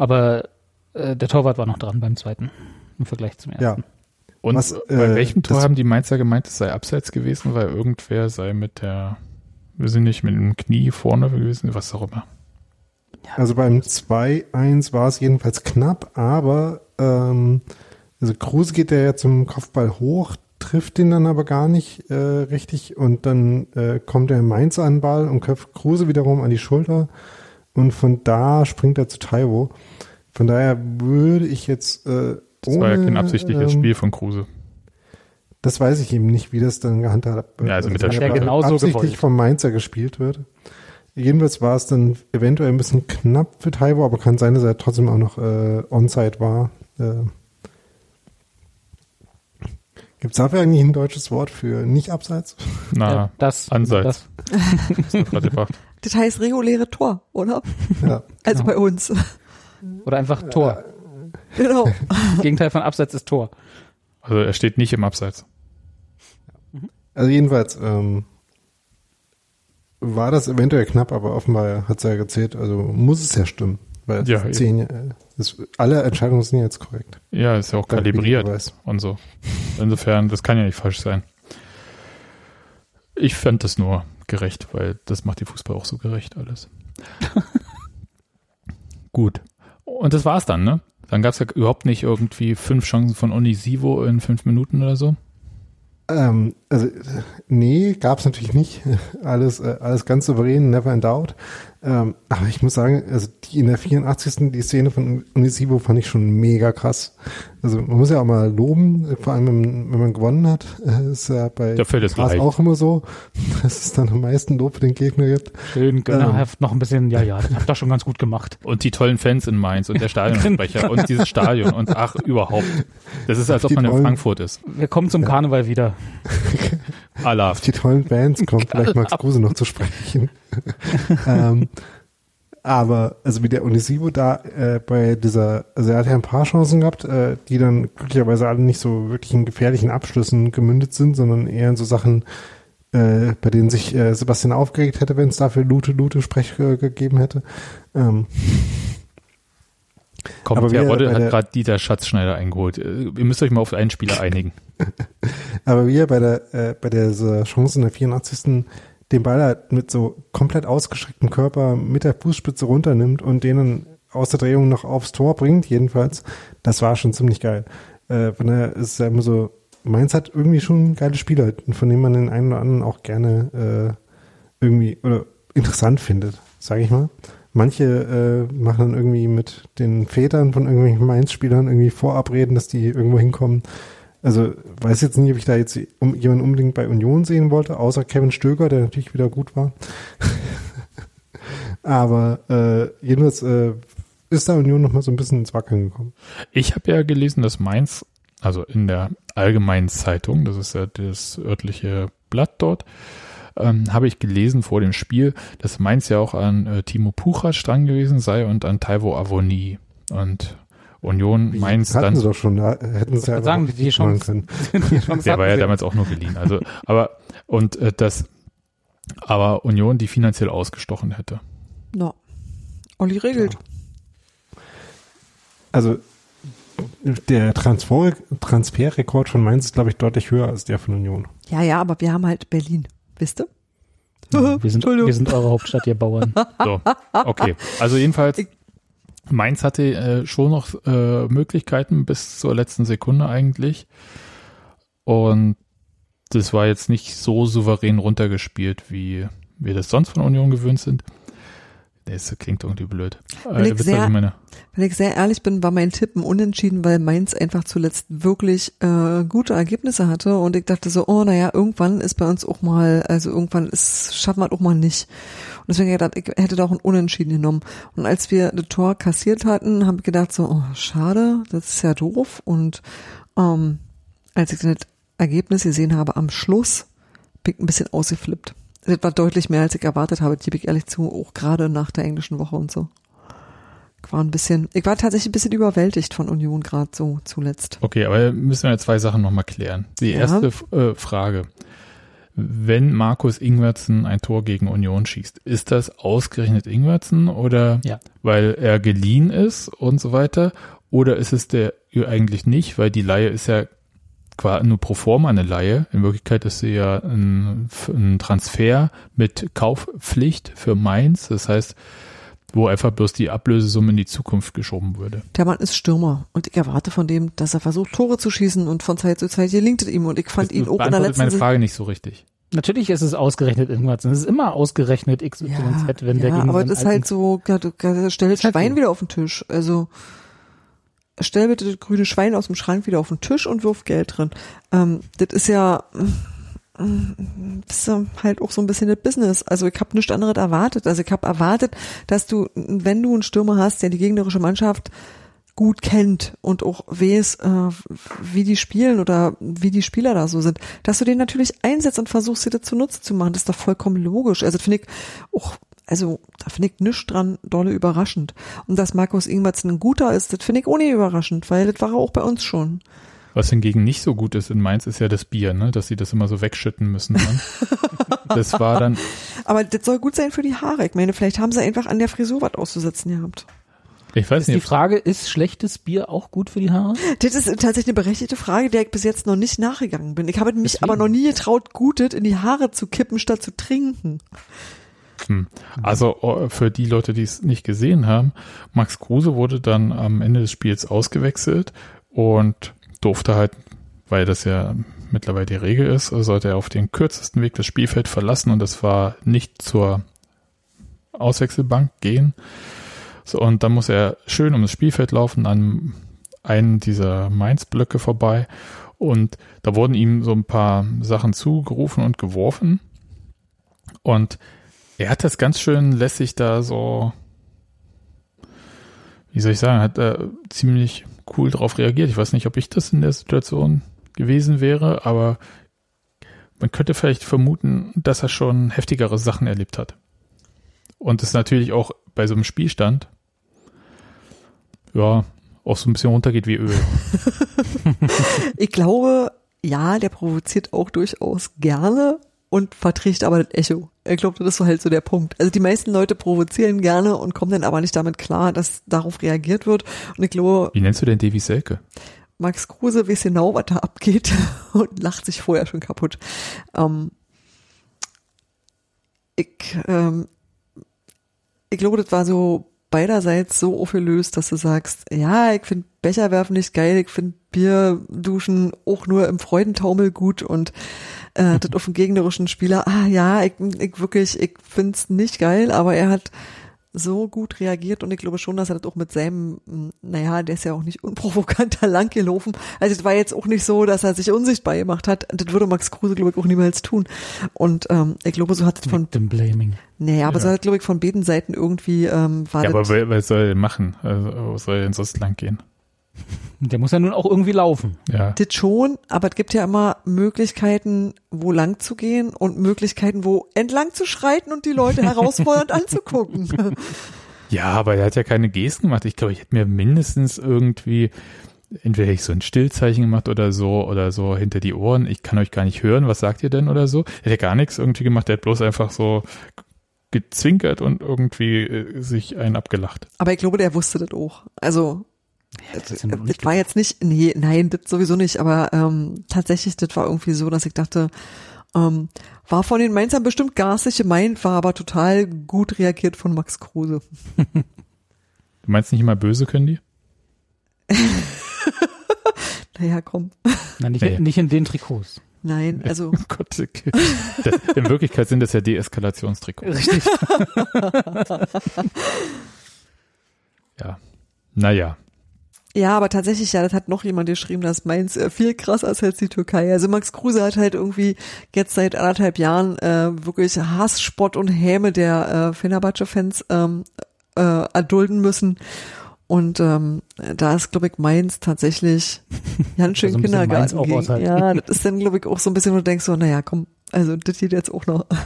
Speaker 3: Ja. Aber äh, der Torwart war noch dran beim zweiten im Vergleich zum
Speaker 4: Ja,
Speaker 3: ersten.
Speaker 1: Und
Speaker 4: Was,
Speaker 1: bei
Speaker 4: äh,
Speaker 1: welchem Tor haben die Mainzer gemeint, es sei abseits gewesen, weil irgendwer sei mit der, wir sind nicht mit dem Knie vorne gewesen, was auch immer.
Speaker 4: Also beim 2-1 war es jedenfalls knapp, aber ähm, also Kruse geht ja zum Kopfball hoch, trifft den dann aber gar nicht äh, richtig und dann äh, kommt der Mainz an den Ball und köpft Kruse wiederum an die Schulter und von da springt er zu Taiwo. Von daher würde ich jetzt äh,
Speaker 1: Das war ja kein
Speaker 4: ohne,
Speaker 1: absichtliches
Speaker 4: ähm,
Speaker 1: Spiel von Kruse.
Speaker 4: Das weiß ich eben nicht, wie das dann gehandhabt wird.
Speaker 1: Ja, also mit der
Speaker 4: das
Speaker 3: genauso
Speaker 4: absichtlich
Speaker 3: gewollt.
Speaker 4: vom Mainzer gespielt wird. Jedenfalls war es dann eventuell ein bisschen knapp für Taiwo, aber kann sein, dass er trotzdem auch noch äh, Onside war. Äh, Gibt es dafür eigentlich ein deutsches Wort für nicht abseits?
Speaker 1: Na,
Speaker 3: ja, das,
Speaker 1: Ansatz.
Speaker 3: Das,
Speaker 1: gebracht.
Speaker 2: Das heißt reguläre Tor, oder?
Speaker 4: Ja.
Speaker 2: Also bei uns.
Speaker 3: oder einfach Tor.
Speaker 2: genau.
Speaker 3: Gegenteil von Abseits ist Tor.
Speaker 1: Also er steht nicht im Abseits.
Speaker 4: Also jedenfalls ähm, war das eventuell knapp, aber offenbar hat es ja gezählt. Also muss es ja stimmen. Weil
Speaker 1: Ja,
Speaker 4: zehn, äh, das, alle Entscheidungen sind jetzt korrekt.
Speaker 1: Ja, ist ja auch
Speaker 4: Dank
Speaker 1: kalibriert und so. Insofern, das kann ja nicht falsch sein. Ich fand das nur gerecht, weil das macht die Fußball auch so gerecht alles. Gut. Und das war's dann, ne? Dann gab's ja überhaupt nicht irgendwie fünf Chancen von Onisivo in fünf Minuten oder so.
Speaker 4: Ähm, also, nee, gab's natürlich nicht. Alles, äh, alles ganz souverän, never in doubt. Ähm, aber ich muss sagen, also die in der 84. die Szene von Unisivo fand ich schon mega krass. Also man muss ja auch mal loben, vor allem wenn, wenn man gewonnen hat. Äh, ist ja bei
Speaker 1: Da fällt es
Speaker 4: auch immer so, dass es dann am meisten Lob für den Gegner gibt.
Speaker 3: Schön gönnerhaft noch ein bisschen, ja, ja, das habt ihr schon ganz gut gemacht.
Speaker 1: Und die tollen Fans in Mainz und der Stadionsprecher und dieses Stadion und ach, überhaupt. Das ist, als ob man in Frankfurt ist.
Speaker 3: Wir kommen zum Karneval wieder.
Speaker 1: Allah.
Speaker 4: Auf die tollen Bands kommt vielleicht Max Kruse noch zu sprechen. ähm, aber also wie der Unisivo da äh, bei dieser, also er hat ja ein paar Chancen gehabt, äh, die dann glücklicherweise alle nicht so wirklich in gefährlichen Abschlüssen gemündet sind, sondern eher in so Sachen, äh, bei denen sich äh, Sebastian aufgeregt hätte, wenn es dafür Lute Lute Sprech äh, gegeben hätte. Ähm,
Speaker 1: Kommt,
Speaker 4: Aber
Speaker 1: der Rodde hat
Speaker 4: der-
Speaker 1: gerade Dieter Schatzschneider eingeholt. Äh, Ihr müsst euch mal auf einen Spieler einigen.
Speaker 4: Aber wie er bei der, äh, bei dieser Chance in der 84. den Ball halt mit so komplett ausgestrecktem Körper mit der Fußspitze runternimmt und den dann aus der Drehung noch aufs Tor bringt, jedenfalls, das war schon ziemlich geil. Äh, von daher ist es immer so, Mainz hat irgendwie schon geile Spieler, von denen man den einen oder anderen auch gerne äh, irgendwie oder interessant findet, sage ich mal. Manche äh, machen dann irgendwie mit den Vätern von irgendwelchen Mainz-Spielern irgendwie Vorabreden, dass die irgendwo hinkommen. Also weiß jetzt nicht, ob ich da jetzt jemanden unbedingt bei Union sehen wollte, außer Kevin Stöger, der natürlich wieder gut war. Aber äh, jedenfalls äh, ist da Union noch mal so ein bisschen ins Wackeln gekommen.
Speaker 1: Ich habe ja gelesen, dass Mainz, also in der Allgemeinen Zeitung, das ist ja das örtliche Blatt dort, ähm, habe ich gelesen vor dem Spiel, dass Mainz ja auch an äh, Timo Puchas dran gewesen sei und an Taiwo Avoni. Und Union Mainz
Speaker 4: hatten
Speaker 1: dann.
Speaker 4: sie doch schon, da hätten sie ja
Speaker 3: sagen, die Chance-
Speaker 4: können.
Speaker 3: Die Chance
Speaker 1: Der war ja damals auch nur geliehen. Also, aber und äh, das, aber Union die finanziell ausgestochen hätte.
Speaker 2: No. Olli regelt.
Speaker 4: Also der Transfer, Transferrekord von Mainz ist, glaube ich, deutlich höher als der von Union.
Speaker 2: Ja, ja, aber wir haben halt Berlin. Wisst ihr?
Speaker 3: Wir sind,
Speaker 2: Entschuldigung.
Speaker 3: wir sind eure Hauptstadt, ihr Bauern.
Speaker 1: So, okay. Also jedenfalls,
Speaker 2: Ich-
Speaker 1: Mainz hatte äh, schon noch äh, Möglichkeiten bis zur letzten Sekunde eigentlich. Und das war jetzt nicht so souverän runtergespielt, wie wir das sonst von Union gewöhnt sind. Das klingt irgendwie blöd.
Speaker 2: Ich
Speaker 1: was
Speaker 2: sehr-
Speaker 1: ich meine?
Speaker 2: Wenn ich sehr ehrlich bin, war mein Tipp ein Unentschieden, weil Mainz einfach zuletzt wirklich äh, gute Ergebnisse hatte und ich dachte so, oh naja, irgendwann ist bei uns auch mal, also irgendwann ist, schaffen wir es auch mal nicht. Und deswegen gedacht, ich hätte da auch ein Unentschieden genommen. Und als wir das Tor kassiert hatten, habe ich gedacht so, oh schade, das ist ja doof. Und ähm, als ich das Ergebnis gesehen habe am Schluss, bin ich ein bisschen ausgeflippt. Das war deutlich mehr, als ich erwartet habe, gebe ich ehrlich zu, auch gerade nach der englischen Woche und so. Ich war ein bisschen, ich war tatsächlich ein bisschen überwältigt von Union gerade so zuletzt.
Speaker 1: Okay, aber müssen wir zwei Sachen nochmal klären. Die
Speaker 2: Ja.
Speaker 1: erste äh, Frage. Wenn Markus Ingwertsen ein Tor gegen Union schießt, ist das ausgerechnet Ingwertsen oder
Speaker 3: Ja.
Speaker 1: weil er geliehen ist und so weiter? Oder ist es der eigentlich nicht, weil die Laie ist ja nur pro forma eine Laie. In Wirklichkeit ist sie ja ein, ein Transfer mit Kaufpflicht für Mainz. Das heißt, wo einfach bloß die Ablösesumme in die Zukunft geschoben würde.
Speaker 2: Der Mann ist Stürmer und ich erwarte von dem, dass er versucht, Tore zu schießen und von Zeit zu Zeit gelingt es ihm und ich fand
Speaker 1: Das
Speaker 2: ihn auch in der letzten
Speaker 1: meine Frage nicht so richtig.
Speaker 3: Natürlich ist es ausgerechnet irgendwas. Es ist immer ausgerechnet XYZ, wenn der
Speaker 2: ja,
Speaker 3: gegen
Speaker 2: aber das ist halt so, ja, du ja, stell das
Speaker 3: halt
Speaker 2: Schwein wieder auf den Tisch. Also stell bitte das grüne Schwein aus dem Schrank wieder auf den Tisch und wirf Geld drin. Ähm, das ist ja das ist halt auch so ein bisschen das Business. Also ich habe nichts anderes erwartet. Also ich habe erwartet, dass du, wenn du einen Stürmer hast, der die gegnerische Mannschaft gut kennt und auch weiß, äh, wie die spielen oder wie die Spieler da so sind, dass du den natürlich einsetzt und versuchst, dir das zunutze zu machen. Das ist doch vollkommen logisch. Also finde ich auch, also da finde ich nichts dran dolle überraschend. Und dass Markus Ingwertsen ein guter ist, das finde ich ohne überraschend, weil das war er auch bei uns schon.
Speaker 1: Was hingegen nicht so gut ist in Mainz, ist ja das Bier, ne? dass sie das immer so wegschütten müssen. Dann. das war dann,
Speaker 2: Aber das soll gut sein für die Haare. Ich meine, vielleicht haben sie einfach an der Frisur was auszusetzen gehabt.
Speaker 1: ich weiß
Speaker 3: Ist die
Speaker 1: nicht,
Speaker 3: Frage, ist schlechtes Bier auch gut für die Haare?
Speaker 2: Das ist tatsächlich eine berechtigte Frage, der ich bis jetzt noch nicht nachgegangen bin. Ich habe mich
Speaker 3: Deswegen.
Speaker 2: aber noch nie getraut, Gutes in die Haare zu kippen, statt zu trinken.
Speaker 1: Hm. Also oh, für die Leute, die es nicht gesehen haben, Max Kruse wurde dann am Ende des Spiels ausgewechselt und durfte halt, weil das ja mittlerweile die Regel ist, sollte er auf den kürzesten Weg das Spielfeld verlassen und das war nicht zur Auswechselbank gehen. So, und dann muss er schön um das Spielfeld laufen, an einen dieser Mainz-Blöcke vorbei und da wurden ihm so ein paar Sachen zugerufen und geworfen und er hat das ganz schön lässig da so, wie soll ich sagen, hat äh, ziemlich cool drauf reagiert. Ich weiß nicht, ob ich das in der Situation gewesen wäre, aber man könnte vielleicht vermuten, dass er schon heftigere Sachen erlebt hat. Und es natürlich auch bei so einem Spielstand, ja, auch so ein bisschen runtergeht wie Öl.
Speaker 2: Ich glaube, ja, der provoziert auch durchaus gerne und verträgt aber das Echo. Ich glaube, das ist so halt so der Punkt. Also die meisten Leute provozieren gerne und kommen dann aber nicht damit klar, dass darauf reagiert wird. Und ich glaube,
Speaker 1: Wie nennst du denn Davy Selke?
Speaker 2: Max Kruse weiß genau, was da abgeht und lacht sich vorher schon kaputt. Ähm, ich, ähm, ich glaube, das war so beiderseits so aufgelöst, dass du sagst, ja, ich finde Becher werfen nicht geil, ich finde Bier duschen auch nur im Freudentaumel gut und äh, das auf den gegnerischen Spieler, ah ja, ich, ich wirklich, ich find's nicht geil, aber er hat so gut reagiert und ich glaube schon, dass er das auch mit seinem, m, naja, der ist ja auch nicht unprovokanter lang gelaufen. Also es war jetzt auch nicht so, dass er sich unsichtbar gemacht hat. Das würde Max Kruse, glaube ich, auch niemals tun. Und ähm, ich glaube, so hat es von,
Speaker 3: Victim Blaming.
Speaker 2: naja, aber
Speaker 1: Ja.
Speaker 2: so hat, glaube ich, von beiden Seiten irgendwie ähm, war
Speaker 1: Ja, aber
Speaker 2: das,
Speaker 1: wer, wer soll er denn machen? Also, wo soll er denn sonst lang gehen?
Speaker 3: Der muss ja nun auch irgendwie laufen.
Speaker 1: Ja.
Speaker 2: das schon, aber es gibt ja immer Möglichkeiten, wo lang zu gehen und Möglichkeiten, wo entlang zu schreiten und die Leute herausfordernd anzugucken.
Speaker 1: Ja, aber er hat ja keine Gesten gemacht. Ich glaube, ich hätte mir mindestens irgendwie entweder hätte ich so ein Stillzeichen gemacht oder so oder so hinter die Ohren. Ich kann euch gar nicht hören. Was sagt ihr denn oder so? Er hätte gar nichts irgendwie gemacht. Er hat bloß einfach so gezwinkert und irgendwie äh, sich einen abgelacht.
Speaker 2: Aber ich glaube, der wusste das auch. Also
Speaker 3: das ist
Speaker 2: das,
Speaker 3: ja noch nicht
Speaker 2: war jetzt nicht, nee, nein, das sowieso nicht, aber ähm, tatsächlich, das war irgendwie so, dass ich dachte, ähm, war von den Mainzern bestimmt garstig gemeint, war aber total gut reagiert von Max Kruse.
Speaker 1: Du meinst nicht immer böse können die?
Speaker 2: Naja, komm.
Speaker 3: Nein, nicht,
Speaker 1: Nee.
Speaker 3: nicht in den Trikots.
Speaker 2: Nein, also
Speaker 1: Oh Gott, okay. das, in Wirklichkeit sind das ja Deeskalationstrikots.
Speaker 3: Richtig.
Speaker 1: Ja. Naja.
Speaker 2: Ja, aber tatsächlich, ja, das hat noch jemand geschrieben, dass Mainz äh, viel krasser ist als die Türkei. Also Max Kruse hat halt irgendwie jetzt seit anderthalb Jahren äh, wirklich Hass, Spott und Häme der äh, Fenerbahce-Fans ähm, äh, erdulden müssen. Und ähm, da ist, glaube ich, Mainz tatsächlich ganz schön
Speaker 3: Also
Speaker 2: Kindergarten.
Speaker 3: auch
Speaker 2: gegen.
Speaker 3: aushalten.
Speaker 2: Ja, das ist dann, glaube ich, auch so ein bisschen, wo du denkst so, naja, komm, also das geht jetzt auch noch.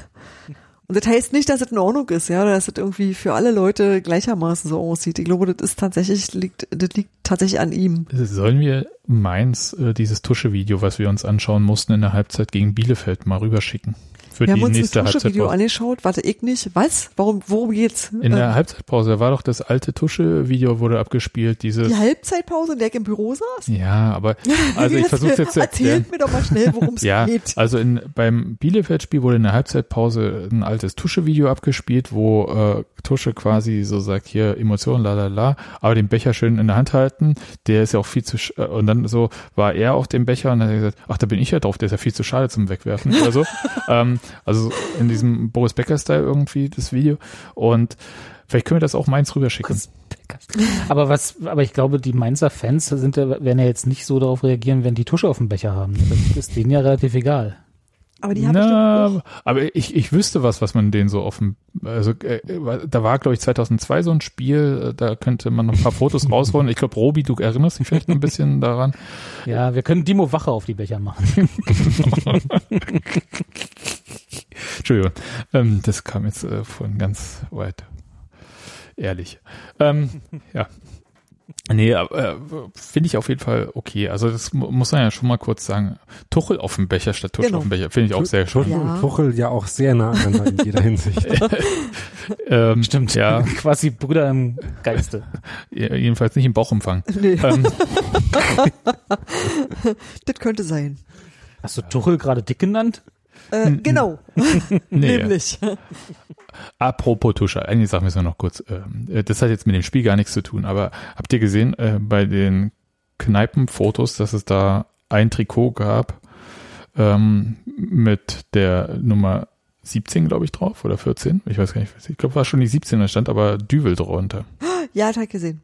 Speaker 2: Und das heißt nicht, dass es in Ordnung ist, ja, dass es irgendwie für alle Leute gleichermaßen so aussieht. Ich glaube, das ist tatsächlich, liegt, das liegt tatsächlich an ihm.
Speaker 1: Sollen wir Mainz, äh, dieses Tusche-Video, was wir uns anschauen mussten in der Halbzeit gegen Bielefeld, mal rüberschicken? Für
Speaker 2: Wir
Speaker 1: die
Speaker 2: haben uns das
Speaker 1: nächste
Speaker 2: Tusche-Video
Speaker 1: Halbzeitpause.
Speaker 2: angeschaut, warte, ich nicht. Was? Warum, worum geht's?
Speaker 1: In der
Speaker 2: Ähm,
Speaker 1: Halbzeitpause da war doch das alte Tusche-Video wurde abgespielt, dieses.
Speaker 2: die Halbzeitpause, in der ich im Büro saß?
Speaker 1: Ja, aber also ich versuche jetzt zu erklären.
Speaker 2: Erzählt mir doch mal schnell, worum es
Speaker 1: Ja,
Speaker 2: geht.
Speaker 1: also in, beim Bielefeld-Spiel wurde in der Halbzeitpause ein altes Tusche-Video abgespielt, wo äh, Tusche quasi so sagt, hier Emotionen, la la la, aber den Becher schön in der Hand halten, der ist ja auch viel zu, sch- äh, und dann so war er auf dem Becher und dann hat er gesagt, ach, da bin ich ja drauf, der ist ja viel zu schade zum Wegwerfen oder so. ähm, also in diesem Boris Becker-Style irgendwie das Video und vielleicht können wir das auch Mainz rüberschicken.
Speaker 3: Aber was, aber ich glaube, die Mainzer Fans sind werden ja jetzt nicht so darauf reagieren, wenn die Tusche auf dem Becher haben. Das ist denen ja relativ egal.
Speaker 2: Aber die
Speaker 1: Na,
Speaker 2: auch,
Speaker 1: aber ich, ich wüsste was, was man denen so offen, also äh, da war glaube ich 2002 so ein Spiel, äh, da könnte man noch ein paar Fotos rausholen. Ich glaube, Robi, du erinnerst dich vielleicht noch ein bisschen daran.
Speaker 3: Ja, wir können Dimo Wache auf die Becher machen.
Speaker 1: Entschuldigung, ähm, das kam jetzt äh, von ganz weit. Ehrlich. Ähm, ja. Nee, äh, finde ich auf jeden Fall okay. Also das mu- muss man ja schon mal kurz sagen. Tuchel auf dem Becher statt Tuchel
Speaker 2: Genau.
Speaker 1: auf dem Becher. Finde ich auch sehr schön.
Speaker 4: Tuchel
Speaker 2: Ja.
Speaker 4: Tuchel ja auch sehr nah aneinander in jeder Hinsicht.
Speaker 1: Ähm,
Speaker 3: Stimmt.
Speaker 1: Ja,
Speaker 3: Quasi Brüder im Geiste.
Speaker 1: jedenfalls nicht im Bauchumfang.
Speaker 2: nee,
Speaker 1: Ähm,
Speaker 2: das könnte sein.
Speaker 3: Hast du Tuchel gerade dick genannt?
Speaker 2: Äh, genau,
Speaker 1: nee.
Speaker 2: nämlich.
Speaker 1: Apropos Tusche, eine Sache müssen wir noch kurz, ähm, äh, das hat jetzt mit dem Spiel gar nichts zu tun, aber habt ihr gesehen äh, bei den Kneipenfotos, dass es da ein Trikot gab ähm, mit der Nummer 17, glaube ich, drauf oder 14? Ich weiß gar nicht, ich glaube, war schon die 17, da stand aber Düvel drunter.
Speaker 2: Ja, hat er gesehen.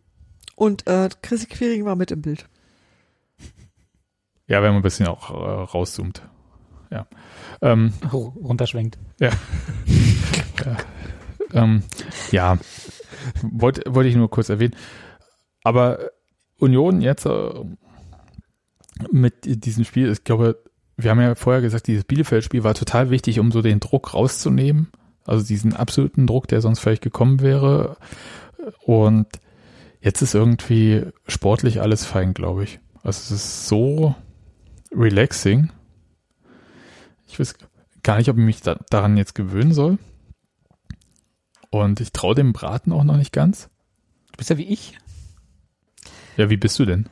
Speaker 2: Und äh, Chrissy Quiring war mit im Bild.
Speaker 1: Ja, wenn man ein bisschen auch äh, rauszoomt. Ja. Ähm,
Speaker 3: runterschwenkt.
Speaker 1: Ähm, ja, wollte wollte ich nur kurz erwähnen. Aber Union jetzt äh, mit diesem Spiel, ich glaube, wir haben ja vorher gesagt, dieses Bielefeld-Spiel war total wichtig, um so den Druck rauszunehmen. Also diesen absoluten Druck, der sonst vielleicht gekommen wäre. Und jetzt ist irgendwie sportlich alles fein, glaube ich. Also es ist so relaxing. Ich weiß gar nicht, ob ich mich da, daran jetzt gewöhnen soll. Und ich traue dem Braten auch noch nicht ganz.
Speaker 3: Du bist ja wie ich.
Speaker 1: Ja, wie bist du denn?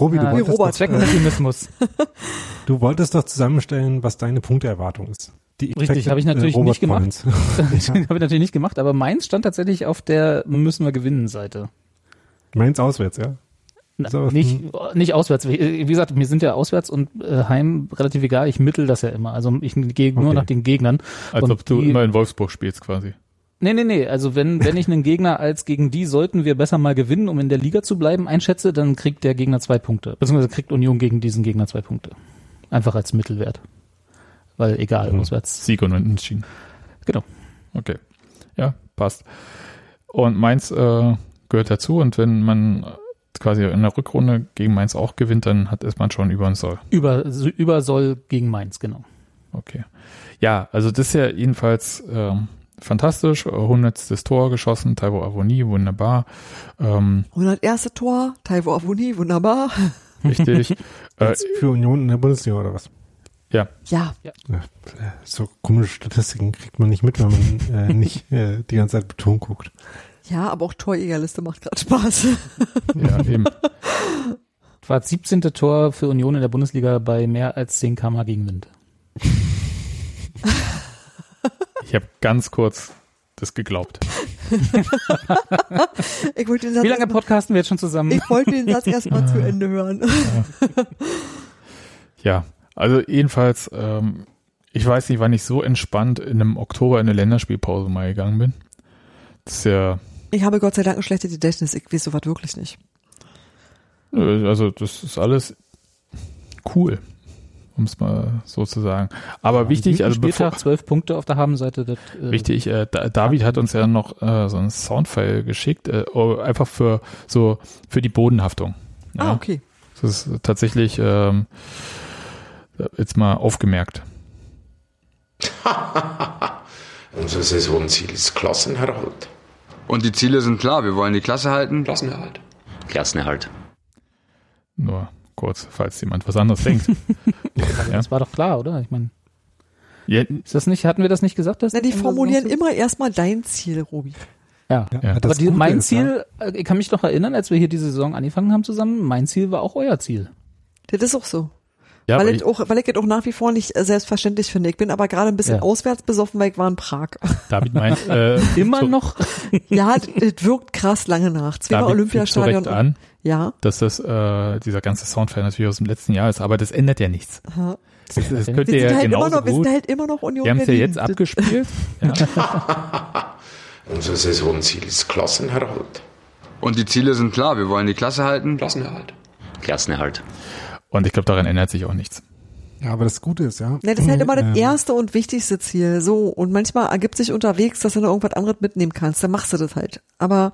Speaker 4: Robi, du,
Speaker 3: Ah,
Speaker 4: wolltest
Speaker 2: Robert.
Speaker 4: doch, äh, du wolltest doch zusammenstellen, was deine Punkteerwartung ist. Die
Speaker 3: Richtig, habe ich natürlich
Speaker 4: äh, Robert
Speaker 3: nicht gemacht. Habe ich natürlich nicht gemacht, aber meins stand tatsächlich auf der müssen wir gewinnen Seite.
Speaker 4: Meins auswärts, ja.
Speaker 3: Na,
Speaker 4: So,
Speaker 3: nicht, nicht auswärts. Wie wie gesagt, mir sind ja auswärts und äh, heim relativ egal. Ich mittel das ja immer. Also ich gehe nur
Speaker 4: Okay.
Speaker 3: nach den Gegnern.
Speaker 1: Als
Speaker 3: Und
Speaker 1: ob du
Speaker 3: die-
Speaker 1: immer in Wolfsburg spielst quasi.
Speaker 3: Nee, nee, nee. Also wenn, wenn ich einen Gegner als gegen die sollten wir besser mal gewinnen, um in der Liga zu bleiben, einschätze, dann kriegt der Gegner zwei Punkte. Beziehungsweise kriegt Union gegen diesen Gegner zwei Punkte. Einfach als Mittelwert. Weil egal,
Speaker 1: Mhm.
Speaker 3: auswärts.
Speaker 1: Sieg und Unentschieden.
Speaker 3: Genau.
Speaker 1: Okay. Ja, passt. Und Mainz äh, gehört dazu und wenn man quasi in der Rückrunde gegen Mainz auch gewinnt, dann hat ist man schon über uns Soll.
Speaker 3: Über, über Soll gegen Mainz, genau.
Speaker 1: Okay. Ja, also das ist ja jedenfalls ähm, fantastisch. 100. Tor geschossen, Taiwo Avoni, wunderbar. Ähm,
Speaker 2: 101. Tor, Taiwo Avuni, wunderbar.
Speaker 1: richtig. äh,
Speaker 4: für Union in der Bundesliga oder was?
Speaker 1: ja,
Speaker 2: Ja,
Speaker 4: Ja, äh, so komische Statistiken kriegt man nicht mit, wenn man äh, nicht äh, die ganze Zeit Beton guckt.
Speaker 2: Ja, aber auch Torjägerliste macht gerade Spaß.
Speaker 1: ja, eben.
Speaker 3: War das 17. Tor für Union in der Bundesliga bei mehr als 10 km Gegenwind.
Speaker 1: Ich habe ganz kurz das geglaubt.
Speaker 2: Ich wollte den Satz,
Speaker 3: Wie lange podcasten wir jetzt schon zusammen?
Speaker 2: ich wollte den Satz erstmal zu Ende hören.
Speaker 1: Ja, also jedenfalls, ähm, ich weiß nicht, wann ich so entspannt in einem Oktober in eine Länderspielpause mal gegangen bin. Das ist ja,
Speaker 2: Ich habe Gott sei Dank ein schlechtes Gedächtnis. Ich weiß sowas wirklich nicht.
Speaker 1: also das ist alles cool, um es mal so zu sagen. Aber wichtig, also bevor,
Speaker 3: zwölf Punkte auf der Habenseite. Das, äh,
Speaker 1: wichtig, äh, Da- David hat uns ja noch äh, so einen Soundfile geschickt, äh, oh, einfach für so für die Bodenhaftung. Ja,
Speaker 2: Ah, okay.
Speaker 1: Das ist tatsächlich ähm, jetzt mal aufgemerkt.
Speaker 5: Unser Saisonziel ist Klassenerhalt.
Speaker 6: Und die Ziele sind klar. Wir wollen die Klasse halten.
Speaker 5: Klassenerhalt.
Speaker 7: Klassenerhalt.
Speaker 1: Nur kurz, falls jemand was anderes denkt. ja.
Speaker 3: Das war doch klar, oder? Ich meine,
Speaker 1: Ja,
Speaker 3: ist das nicht, hatten wir das nicht gesagt? Dass
Speaker 2: Na, die formulieren immer erstmal dein Ziel, Robi.
Speaker 3: Ja.
Speaker 1: Ja.
Speaker 3: Aber die, mein
Speaker 4: ist,
Speaker 3: Ziel, äh, ich kann mich noch erinnern, als wir hier diese Saison angefangen haben zusammen, mein Ziel war auch euer Ziel.
Speaker 2: Das ist auch so.
Speaker 1: Ja,
Speaker 2: weil,
Speaker 1: ich,
Speaker 2: auch, weil ich es auch nach wie vor nicht äh, selbstverständlich finde. Ich bin aber gerade ein bisschen
Speaker 3: Ja.
Speaker 2: auswärts besoffen, weil ich war in Prag.
Speaker 1: David meint, äh,
Speaker 3: Immer
Speaker 1: zu,
Speaker 3: noch.
Speaker 2: ja, das, das wirkt krass lange nach. Zweimal Olympiastadion.
Speaker 1: zu Recht an,
Speaker 2: Ja.
Speaker 1: dass das äh, dieser ganze Soundfile natürlich aus dem letzten Jahr ist, aber das ändert ja nichts.
Speaker 2: Aha.
Speaker 1: Das, das
Speaker 3: Wir
Speaker 1: könnt
Speaker 2: Wir
Speaker 1: ihr
Speaker 2: sind,
Speaker 1: ja
Speaker 2: halt immer
Speaker 1: genauso
Speaker 2: noch, wir
Speaker 1: gut.
Speaker 2: sind halt immer noch Union
Speaker 1: Wir haben es ja jetzt abgespielt. Ja.
Speaker 5: Unser Saisonziel ist Klassenerhalt.
Speaker 6: Und die Ziele sind klar. Wir wollen die Klasse halten.
Speaker 5: Klassenerhalt.
Speaker 7: Klassenerhalt.
Speaker 1: Und ich glaube, daran ändert sich auch nichts.
Speaker 4: Ja, aber das Gute ist, ja.
Speaker 2: Ne, das ist halt immer das
Speaker 4: ähm,
Speaker 2: erste und wichtigste Ziel. So. Und manchmal ergibt sich unterwegs, dass du noch irgendwas anderes mitnehmen kannst. Dann machst du das halt. Aber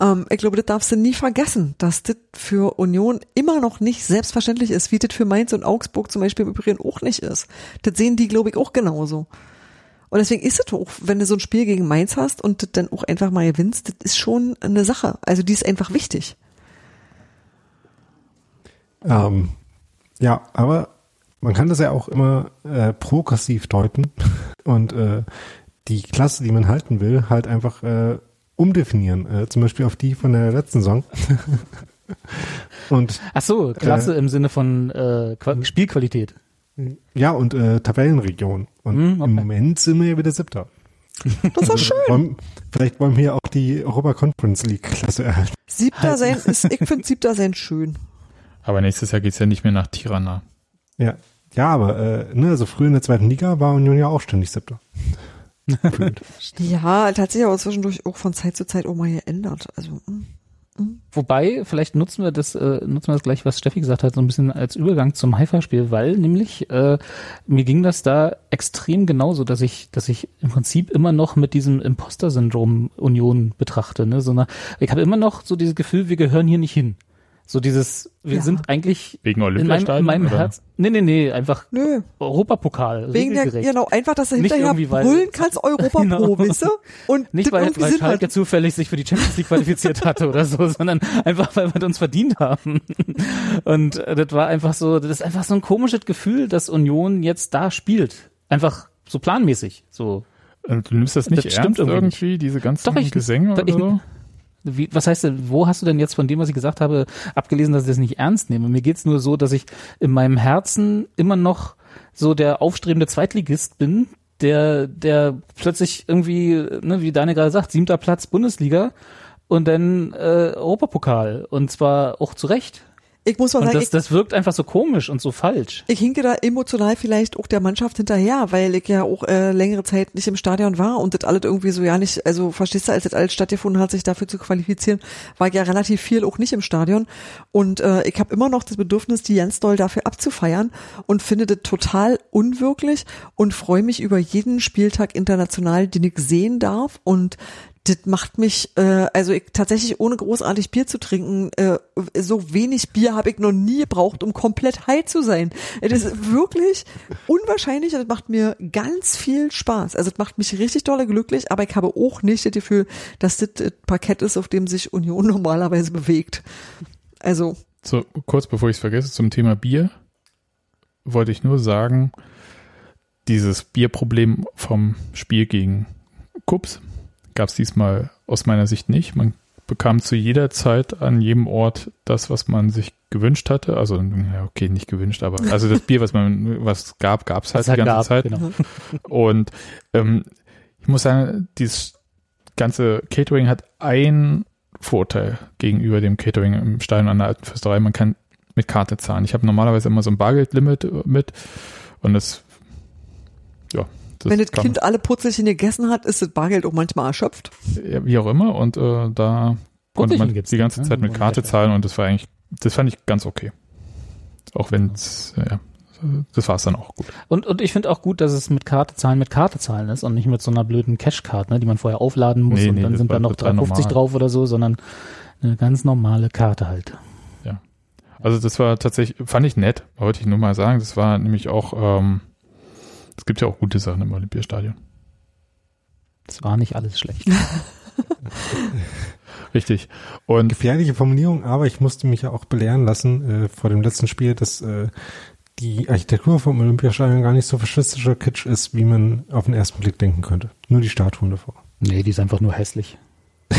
Speaker 2: ähm, ich glaube, das darfst du nie vergessen, dass das für Union immer noch nicht selbstverständlich ist, wie das für Mainz und Augsburg zum Beispiel im Übrigen auch nicht ist. Das sehen die, glaube ich, auch genauso. Und deswegen ist es auch, wenn du so ein Spiel gegen Mainz hast und das dann auch einfach mal gewinnst, das ist schon eine Sache. Also die ist einfach wichtig.
Speaker 4: Ähm, ja, aber man kann das ja auch immer äh, progressiv deuten und äh, die Klasse, die man halten will, halt einfach äh, umdefinieren. Äh, zum Beispiel auf die von der letzten Saison. und
Speaker 3: Ach so, Klasse im Sinne von äh, Qua Spielqualität.
Speaker 4: ja, und äh, Tabellenregion. Und
Speaker 3: Hm, okay.
Speaker 4: im Moment sind wir ja wieder siebter.
Speaker 2: Das ist doch schön.
Speaker 4: Wollen, vielleicht wollen wir ja auch die Europa Conference League Klasse erhalten.
Speaker 2: Siebter sein ist, ich finde siebter sein schön.
Speaker 1: Aber nächstes Jahr geht's ja nicht mehr nach Tirana.
Speaker 4: Ja, ja, aber äh, ne, also früher in der zweiten Liga war Union ja auch ständig siebter.
Speaker 2: Ja, tatsächlich aber zwischendurch auch von Zeit zu Zeit auch mal geändert. Also, mm.
Speaker 3: Wobei, vielleicht nutzen wir das, äh, nutzen wir das gleich, was Steffi gesagt hat, so ein bisschen als Übergang zum Haifa-Spiel, weil nämlich äh, mir ging das da extrem genauso, dass ich, dass ich im Prinzip immer noch mit diesem Imposter-Syndrom Union betrachte. Ne? So eine, ich habe immer noch so dieses Gefühl, wir gehören hier nicht hin. So dieses, wir
Speaker 2: Ja.
Speaker 3: sind eigentlich
Speaker 1: Wegen
Speaker 3: in meinem, in meinem
Speaker 1: oder?
Speaker 3: Herz. Nee, nee, nee, einfach
Speaker 2: nö.
Speaker 3: Europapokal.
Speaker 2: Wegen der, genau, einfach, dass du
Speaker 3: Nicht
Speaker 2: hinterher brüllen kannst, Europa
Speaker 3: Genau.
Speaker 2: Pro, weißt du? Und
Speaker 3: Nicht, weil, weil Schalke
Speaker 2: hat.
Speaker 3: zufällig sich für die Champions League qualifiziert hatte oder so, sondern einfach, weil wir uns verdient haben. Und äh, das war einfach so, das ist einfach so ein komisches Gefühl, dass Union jetzt da spielt. Einfach so planmäßig. So.
Speaker 1: Und du nimmst das nicht
Speaker 3: Das stimmt
Speaker 1: ernst
Speaker 3: irgendwie
Speaker 1: irgendwie, diese ganzen
Speaker 3: Doch, ich-
Speaker 1: Gesänge
Speaker 3: da-
Speaker 1: oder
Speaker 3: ich-
Speaker 1: so?
Speaker 3: Wie, was heißt denn, wo hast du denn jetzt von dem, was ich gesagt habe, abgelesen, dass ich das nicht ernst nehme? Mir geht's nur so, dass ich in meinem Herzen immer noch so der aufstrebende Zweitligist bin, der, der plötzlich irgendwie, ne, wie Daniel gerade sagt, siebter Platz Bundesliga und dann äh, Europapokal. Und zwar auch zu Recht.
Speaker 2: Ich muss mal
Speaker 3: Und
Speaker 2: sagen,
Speaker 3: das,
Speaker 2: ich,
Speaker 3: das wirkt einfach so komisch und so falsch.
Speaker 2: ich hinke da emotional vielleicht auch der Mannschaft hinterher, weil ich ja auch äh, längere Zeit nicht im Stadion war und das alles irgendwie so ja nicht, also verstehst du, als das alles stattgefunden hat, sich dafür zu qualifizieren, war ich ja relativ viel auch nicht im Stadion und äh, ich habe immer noch das Bedürfnis, die ganz doll dafür abzufeiern und finde das total unwirklich und freue mich über jeden Spieltag international, den ich sehen darf und das macht mich, äh, also ich tatsächlich ohne großartig Bier zu trinken, äh, so wenig Bier habe ich noch nie gebraucht, um komplett high zu sein. Das ist wirklich unwahrscheinlich und das macht mir ganz viel Spaß. Also es macht mich richtig dolle glücklich, aber ich habe auch nicht das Gefühl, dass das das Parkett ist, auf dem sich Union normalerweise bewegt. Also,
Speaker 1: So, kurz bevor ich es vergesse, zum Thema Bier wollte ich nur sagen, dieses Bierproblem vom Spiel gegen Kups gab es diesmal aus meiner Sicht nicht. Man bekam zu jeder Zeit an jedem Ort das, was man sich gewünscht hatte. Also, okay, nicht gewünscht, aber also das Bier, was man, was gab, gab es halt
Speaker 3: Was
Speaker 1: die
Speaker 3: halt
Speaker 1: ganze
Speaker 3: gab,
Speaker 1: Zeit.
Speaker 3: genau.
Speaker 1: Und ähm, ich muss sagen, dieses ganze Catering hat einen Vorteil gegenüber dem Catering im Stadion an der Alten Fürsterei. Man kann mit Karte zahlen. Ich habe normalerweise immer so ein Bargeldlimit äh, mit und das, ja. Das
Speaker 2: wenn das
Speaker 1: kann-
Speaker 2: Kind alle Putzelchen gegessen hat, ist das Bargeld auch manchmal erschöpft.
Speaker 1: ja, wie auch immer und äh, da konnte man
Speaker 3: gibt's
Speaker 1: die ganze
Speaker 3: ne?
Speaker 1: Zeit mit Karte zahlen und das war eigentlich, das fand ich ganz okay. Auch wenn es, ja, das war es dann auch gut.
Speaker 3: Und, und ich finde auch gut, dass es mit Karte zahlen mit Karte zahlen ist und nicht mit so einer blöden Cashcard, ne, die man vorher aufladen muss
Speaker 1: Nee,
Speaker 3: und
Speaker 1: nee,
Speaker 3: dann sind da noch
Speaker 1: total
Speaker 3: 350
Speaker 1: normal.
Speaker 3: drauf oder so, sondern eine ganz normale Karte halt.
Speaker 1: Also das war tatsächlich, fand ich nett, wollte ich nur mal sagen. Das war nämlich auch, ähm, es gibt ja auch gute Sachen im Olympiastadion.
Speaker 3: Das war nicht alles schlecht.
Speaker 1: Richtig. Und
Speaker 4: Gefährliche Formulierung, aber ich musste mich ja auch belehren lassen äh, vor dem letzten Spiel, dass äh, die Architektur vom Olympiastadion gar nicht so faschistischer Kitsch ist, wie man auf den ersten Blick denken könnte. Nur die Statuen davor.
Speaker 3: nee, die ist einfach nur hässlich.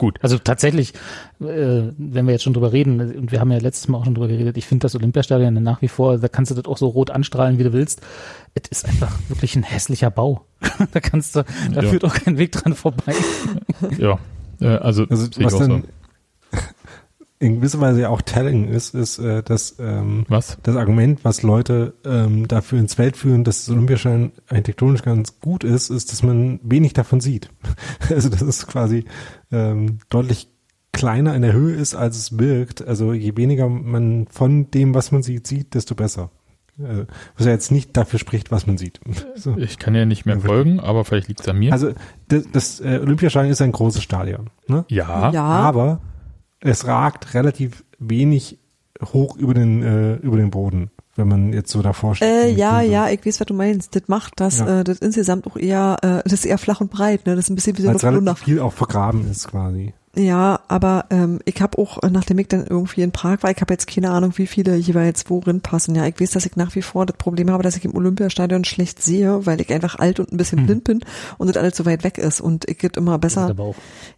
Speaker 3: Gut, also tatsächlich, äh, wenn wir jetzt schon drüber reden, und wir haben ja letztes Mal auch schon drüber geredet, ich finde das Olympiastadion nach wie vor, da kannst du das auch so rot anstrahlen, wie du willst. Es ist einfach wirklich ein hässlicher Bau. da kannst du, da
Speaker 1: Ja.
Speaker 3: führt auch kein Weg dran vorbei.
Speaker 1: ja, äh, also,
Speaker 4: Also was
Speaker 1: auch
Speaker 4: dann
Speaker 1: so.
Speaker 4: In gewisser Weise ja auch telling ist, ist, äh, dass ähm,
Speaker 1: Was?
Speaker 4: das Argument, was Leute ähm, dafür ins Feld führen, dass das Olympiastadion architektonisch ganz gut ist, ist, dass man wenig davon sieht. Also das ist quasi ähm, deutlich kleiner in der Höhe ist, als es birgt. Also je weniger man von dem, was man sieht, sieht, desto besser. Äh, was ja jetzt nicht dafür spricht, was man sieht. So.
Speaker 1: Ich kann ja nicht mehr folgen, aber vielleicht liegt es an mir.
Speaker 4: Also das, das äh, Olympiastadion ist ein großes Stadion. Ne?
Speaker 1: ja,
Speaker 2: Ja.
Speaker 4: aber es ragt relativ wenig hoch über den äh, über den Boden, wenn man jetzt so davor steht.
Speaker 2: Äh, ja, ja, ich weiß, was du meinst. Das macht das,
Speaker 4: Ja.
Speaker 2: äh, das insgesamt auch eher, äh, das ist eher flach und breit, ne? Das ist ein bisschen wie so
Speaker 4: Weil
Speaker 2: eine
Speaker 4: relativ viel auch vergraben ist quasi.
Speaker 2: Ja, aber ähm, ich habe auch, äh, nachdem ich dann irgendwie in Prag war, ich habe jetzt keine Ahnung, wie viele jeweils worin passen. Ja, ich weiß, dass ich nach wie vor das Problem habe, dass ich im Olympiastadion schlecht sehe, weil ich einfach alt und ein bisschen blind bin und das alles so weit weg ist. Und ich geht immer besser.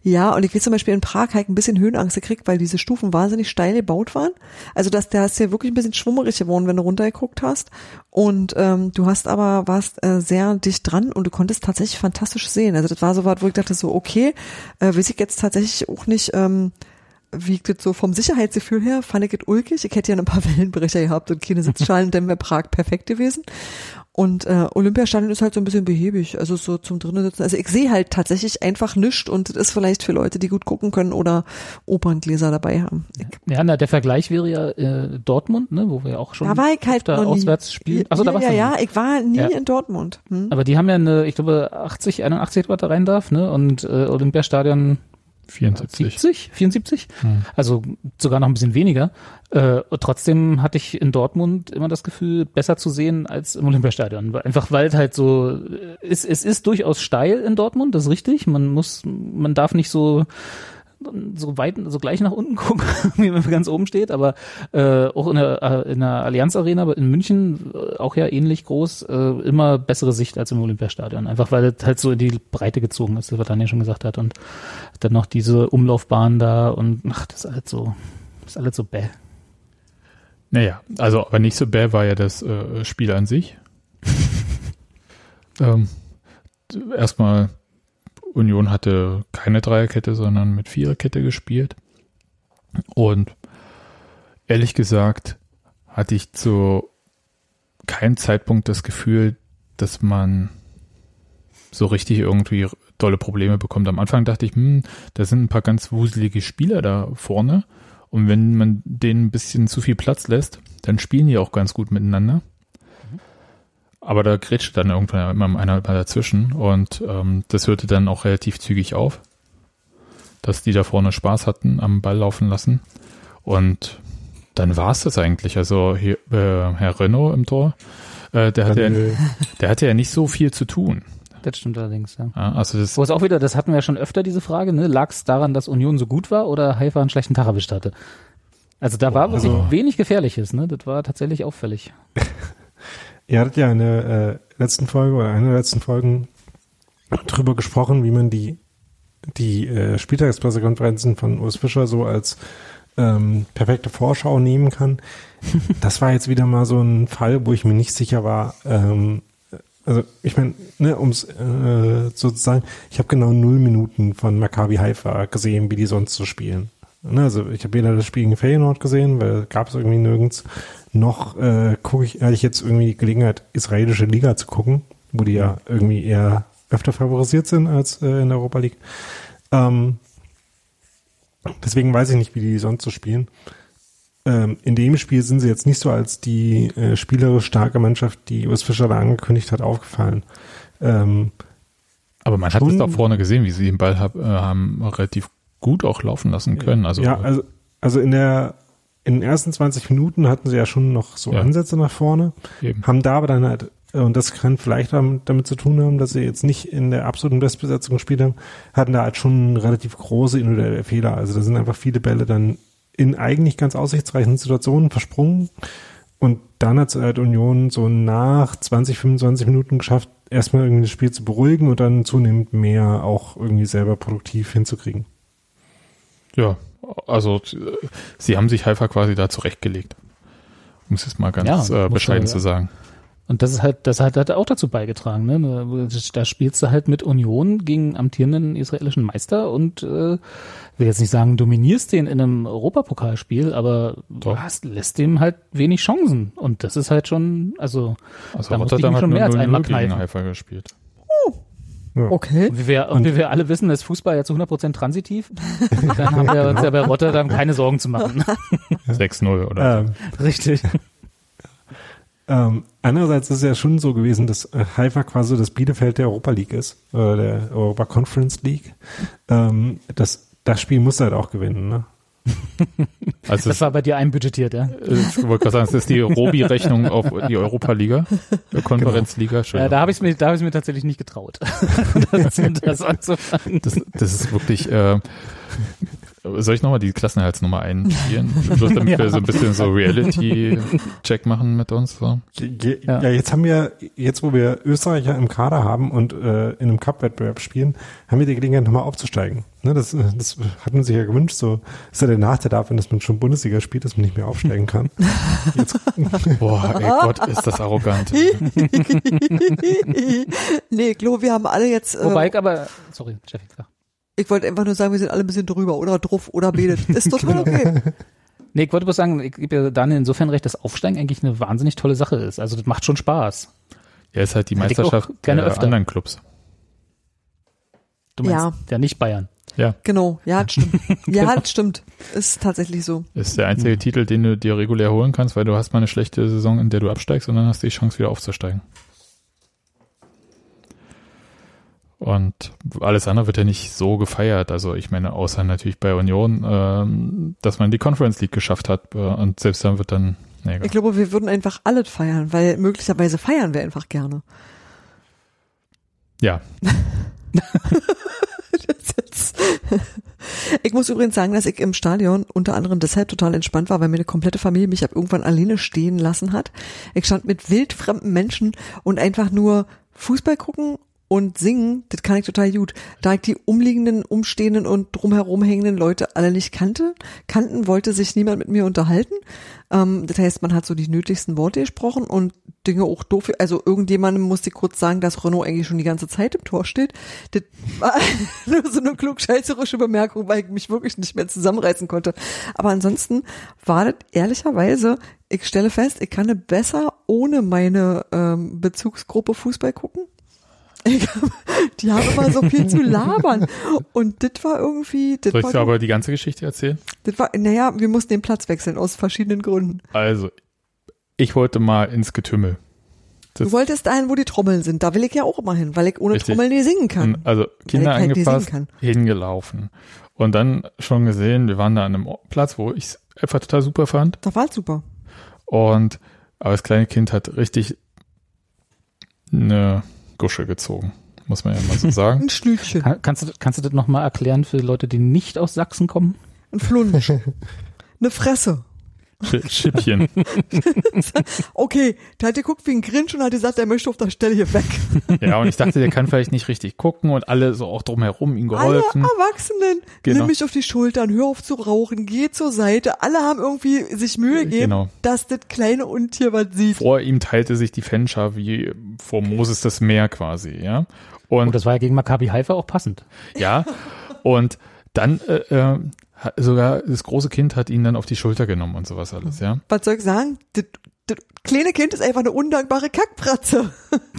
Speaker 2: Ja, und ich weiß zum Beispiel in Prag habe ich ein bisschen Höhenangst gekriegt, weil diese Stufen wahnsinnig steil gebaut waren. Also dass der ist ja wirklich ein bisschen schwummerig geworden, wenn du runtergeguckt hast. Und ähm, du hast aber warst äh, sehr dicht dran und du konntest tatsächlich fantastisch sehen. Also das war so was, wo ich dachte so, okay, äh, weiß ich jetzt tatsächlich auch nicht, ähm, wie ich das so vom Sicherheitsgefühl her, fand ich das ulkig. Ich hätte ja ein paar Wellenbrecher gehabt und keine Sitzschalen, dann wäre Prag perfekt gewesen. Und äh, Olympiastadion ist halt so ein bisschen behäbig, also so zum drinnen sitzen. Also ich sehe halt tatsächlich einfach nichts und das ist vielleicht für Leute, die gut gucken können oder Operngläser dabei haben.
Speaker 3: Ja, na, der Vergleich wäre ja äh, Dortmund, ne, wo wir auch schon
Speaker 2: da war ich halt noch nie.
Speaker 3: auswärts spielen. Achso, da
Speaker 2: ja,
Speaker 3: warst
Speaker 2: ja,
Speaker 3: du
Speaker 2: ja, ich war nie
Speaker 3: Ja.
Speaker 2: in Dortmund. Hm?
Speaker 3: Aber die haben ja eine, ich glaube, 80, 81 Watt da rein darf, ne? Und äh, Olympiastadion
Speaker 1: 74.
Speaker 3: 70, 74,
Speaker 1: Hm.
Speaker 3: also sogar noch ein bisschen weniger. Äh, trotzdem hatte ich in Dortmund immer das Gefühl, besser zu sehen als im Olympiastadion. Einfach weil es halt so, äh, es, es ist durchaus steil in Dortmund, das ist richtig. Man muss, man darf nicht so so weit, so gleich nach unten gucken, wie man ganz oben steht, aber äh, auch in der, äh, in der Allianz Arena in München, äh, auch ja ähnlich groß, äh, immer bessere Sicht als im Olympiastadion. Einfach weil es halt so in die Breite gezogen ist, was Daniel schon gesagt hat. Und dann noch diese Umlaufbahn da und ach, das ist alles so, das ist alles so bäh.
Speaker 1: Naja, also aber nicht so bad war ja das äh, Spiel an sich. ähm, erstmal, Union hatte keine Dreierkette, sondern mit Viererkette gespielt. Und ehrlich gesagt hatte ich zu keinem Zeitpunkt das Gefühl, dass man so richtig irgendwie dolle Probleme bekommt. Am Anfang dachte ich, hm, da sind ein paar ganz wuselige Spieler da vorne. Und wenn man denen ein bisschen zu viel Platz lässt, dann spielen die auch ganz gut miteinander. Aber da grätscht dann irgendwann immer einer dazwischen und ähm, das hörte dann auch relativ zügig auf, dass die da vorne Spaß hatten am Ball laufen lassen. Und dann war es das eigentlich. Also hier, äh, Herr Renault im Tor, äh, der, hatte ja, der hatte ja nicht so viel zu tun.
Speaker 3: Das stimmt allerdings, ja.
Speaker 1: Ja, also das,
Speaker 3: Wo es auch wieder, das hatten wir ja schon öfter, diese Frage, ne? Lag es daran, dass Union so gut war oder Haifa einen schlechten Tag erwischt hatte? Also da war wirklich
Speaker 4: Also-
Speaker 3: wenig Gefährliches, ne? Das war tatsächlich auffällig.
Speaker 4: Ihr hattet ja in der äh, letzten Folge oder einer der letzten Folgen drüber gesprochen, wie man die, die äh, Spieltagspressekonferenzen von Urs Fischer so als ähm, perfekte Vorschau nehmen kann. Das war jetzt wieder mal so ein Fall, wo ich mir nicht sicher war. Ähm, also ich meine, ne, ums äh, sozusagen, ich habe genau null Minuten von Maccabi Haifa gesehen, wie die sonst so spielen. Ne, also ich habe weder das Spiel gegen Feyenoord gesehen, weil gab es irgendwie nirgends. Noch äh, gucke ich, hatte ich jetzt irgendwie die Gelegenheit, israelische Liga zu gucken, wo die ja irgendwie eher öfter favorisiert sind als äh, in der Europa League. Ähm, deswegen weiß ich nicht, wie die sonst so spielen. Ähm, in dem Spiel sind sie jetzt nicht so als die äh, spielerisch starke Mannschaft, die Urs Fischer da angekündigt hat, aufgefallen. Ähm,
Speaker 1: aber man hat es da vorne gesehen, wie sie den Ball hab, äh, haben relativ gut auch laufen lassen können. Also,
Speaker 4: ja, also, also in der in den ersten 20 Minuten hatten sie ja schon noch so
Speaker 1: Ja.
Speaker 4: Ansätze nach vorne,
Speaker 1: eben.
Speaker 4: haben da aber dann halt, äh, und das kann vielleicht damit, damit zu tun haben, dass sie jetzt nicht in der absoluten Bestbesetzung gespielt haben, hatten da halt schon relativ große individuelle Fehler. Also da sind einfach viele Bälle dann in eigentlich ganz aussichtsreichen Situationen versprungen. Und dann hat halt Union so nach 20, 25 Minuten geschafft, erstmal irgendwie das Spiel zu beruhigen und dann zunehmend mehr auch irgendwie selber produktiv hinzukriegen.
Speaker 1: Ja, also äh, sie haben sich Haifa quasi da zurechtgelegt. Um es jetzt mal ganz
Speaker 3: Ja,
Speaker 1: äh,
Speaker 3: man
Speaker 1: bescheiden
Speaker 3: ja.
Speaker 1: zu sagen.
Speaker 3: Und das ist halt, das hat, hat auch dazu beigetragen, ne? Da spielst du halt mit Union gegen amtierenden israelischen Meister und äh, will jetzt nicht sagen, dominierst den in einem Europapokalspiel, aber du
Speaker 1: Doch.
Speaker 3: hast, lässt dem halt wenig Chancen. Und das ist halt schon, also
Speaker 1: Also
Speaker 3: Da ich
Speaker 1: Rotterdam
Speaker 3: mich
Speaker 1: hat
Speaker 3: schon mehr als
Speaker 1: 0-0
Speaker 3: einmal kneifen.
Speaker 1: Haifa gespielt.
Speaker 2: Okay.
Speaker 3: wie wir, und wie wir alle wissen, ist Fußball ja zu 100% transitiv. Dann haben wir uns ja bei Rotterdam keine Sorgen zu machen.
Speaker 1: 6-0 oder
Speaker 4: Ähm,
Speaker 3: Richtig.
Speaker 4: Ähm, andererseits ist es ja schon so gewesen, dass äh, Haifa quasi das Bielefeld der Europa League ist, äh, der Europa Conference League. Ähm, das, das Spiel muss halt auch gewinnen, ne?
Speaker 1: Also
Speaker 3: Das war bei dir einbudgetiert, ja.
Speaker 1: äh, ich wollte gerade sagen, es ist die Robi-Rechnung auf die Europa-Liga, Konferenzliga.
Speaker 3: Ja,
Speaker 1: Entschuldigung.
Speaker 3: da habe ich mir, da habe ich mir tatsächlich nicht getraut, das, das anzufangen.
Speaker 1: das, das ist wirklich, äh, soll ich nochmal die Klassenhaltsnummer einspielen? Bloß damit
Speaker 3: Ja.
Speaker 1: wir so ein bisschen so Reality-Check machen mit uns. So.
Speaker 3: Ja.
Speaker 4: ja. jetzt haben wir, jetzt wo wir Österreicher im Kader haben und äh, in einem Cup-Wettbewerb spielen, haben wir die Gelegenheit nochmal aufzusteigen. Ne, das, das hat man sich ja gewünscht. So ist ja der Nachteil davon, dass man schon Bundesliga spielt, dass man nicht mehr aufsteigen kann. Jetzt,
Speaker 1: Boah, ey Gott, ist das arrogant.
Speaker 2: nee, glaube, wir haben alle jetzt, äh,
Speaker 3: Wobei ich aber, sorry, sag.
Speaker 2: Ich wollte einfach nur sagen, wir sind alle ein bisschen drüber oder drauf oder betet. Ist total okay.
Speaker 3: Nee, ich wollte bloß sagen, ich gebe ja Daniel insofern recht, dass Aufsteigen eigentlich eine wahnsinnig tolle Sache ist. Also das macht schon Spaß.
Speaker 1: Ja, ist halt die
Speaker 3: Hätte
Speaker 1: Meisterschaft
Speaker 3: gerne
Speaker 1: der
Speaker 3: öfter.
Speaker 1: anderen Clubs.
Speaker 3: Du meinst
Speaker 2: Ja.
Speaker 3: ja nicht Bayern.
Speaker 1: Ja,
Speaker 2: Genau, ja, das stimmt. Ja, das stimmt. Ist tatsächlich so.
Speaker 1: ist der einzige Titel, den du dir regulär holen kannst, weil du hast mal eine schlechte Saison, in der du absteigst und dann hast du die Chance, wieder aufzusteigen. Und alles andere wird ja nicht so gefeiert. Also ich meine, außer natürlich bei Union, ähm, dass man die Conference League geschafft hat äh, und selbst dann wird dann, nee.
Speaker 2: Ich glaube, wir würden einfach alles feiern, weil möglicherweise feiern wir einfach gerne.
Speaker 1: ja,
Speaker 2: Ich muss übrigens sagen, dass ich im Stadion unter anderem deshalb total entspannt war, weil meine komplette Familie mich ab irgendwann alleine stehen lassen hat. Ich stand mit wildfremden Menschen und einfach nur Fußball gucken Und singen, das kann ich total gut. Da ich die umliegenden, umstehenden und drumherum hängenden Leute alle nicht kannte, kannten, wollte sich niemand mit mir unterhalten. Ähm, das heißt, man hat so die nötigsten Worte gesprochen und Dinge auch doof. Also irgendjemandem musste ich kurz sagen, dass Renault eigentlich schon die ganze Zeit im Tor steht. Das war nur so eine klugscheißerische Bemerkung, weil ich mich wirklich nicht mehr zusammenreißen konnte. Aber ansonsten war das ehrlicherweise, ich stelle fest, ich kann besser ohne meine ähm, Bezugsgruppe Fußball gucken. Die haben immer so viel zu labern. Und das war irgendwie, das
Speaker 1: Soll ich dir aber die ganze Geschichte erzählen?
Speaker 2: das war, naja, wir mussten den Platz wechseln aus verschiedenen Gründen.
Speaker 1: Also, ich wollte mal ins Getümmel. Das-
Speaker 2: Du wolltest dahin, wo die Trommeln sind. Da will ich ja auch immer hin, weil ich ohne
Speaker 1: Richtig.
Speaker 2: Trommeln nie singen kann.
Speaker 1: Also Kinder
Speaker 2: halt singen
Speaker 1: hingelaufen. Und dann schon gesehen, wir waren da an einem Platz, wo ich es einfach total super fand.
Speaker 2: Da war super.
Speaker 1: Und aber das kleine Kind hat richtig eine Gusche gezogen, muss man ja mal so sagen.
Speaker 2: Ein Schnülchen,
Speaker 3: Kann, kannst, du, kannst du das nochmal erklären für Leute, die nicht aus Sachsen kommen?
Speaker 2: ein Flunsch, eine Fresse.
Speaker 1: Sch- Schippchen.
Speaker 2: Okay, der hat geguckt wie ein Grinch und hat gesagt, er möchte auf der Stelle hier weg.
Speaker 1: Ja, und ich dachte, der kann vielleicht nicht richtig gucken und alle so auch drumherum ihm
Speaker 2: Alle
Speaker 1: geholfen.
Speaker 2: Erwachsenen,
Speaker 1: Genau.
Speaker 2: nimm mich auf die Schultern, hör auf zu rauchen, geh zur Seite. Alle haben irgendwie sich Mühe gegeben,
Speaker 1: Genau.
Speaker 2: dass das kleine Untier was sieht.
Speaker 1: Vor ihm teilte sich die Fanschar wie vor Moses das Meer quasi, ja. Und
Speaker 3: Und das war ja gegen Maccabi Haifa auch passend.
Speaker 1: Ja, und dann äh, äh, sogar das große Kind hat ihn dann auf die Schulter genommen und sowas alles, ja.
Speaker 2: Was soll ich sagen? Das, das kleine Kind ist einfach eine undankbare Kackpratze.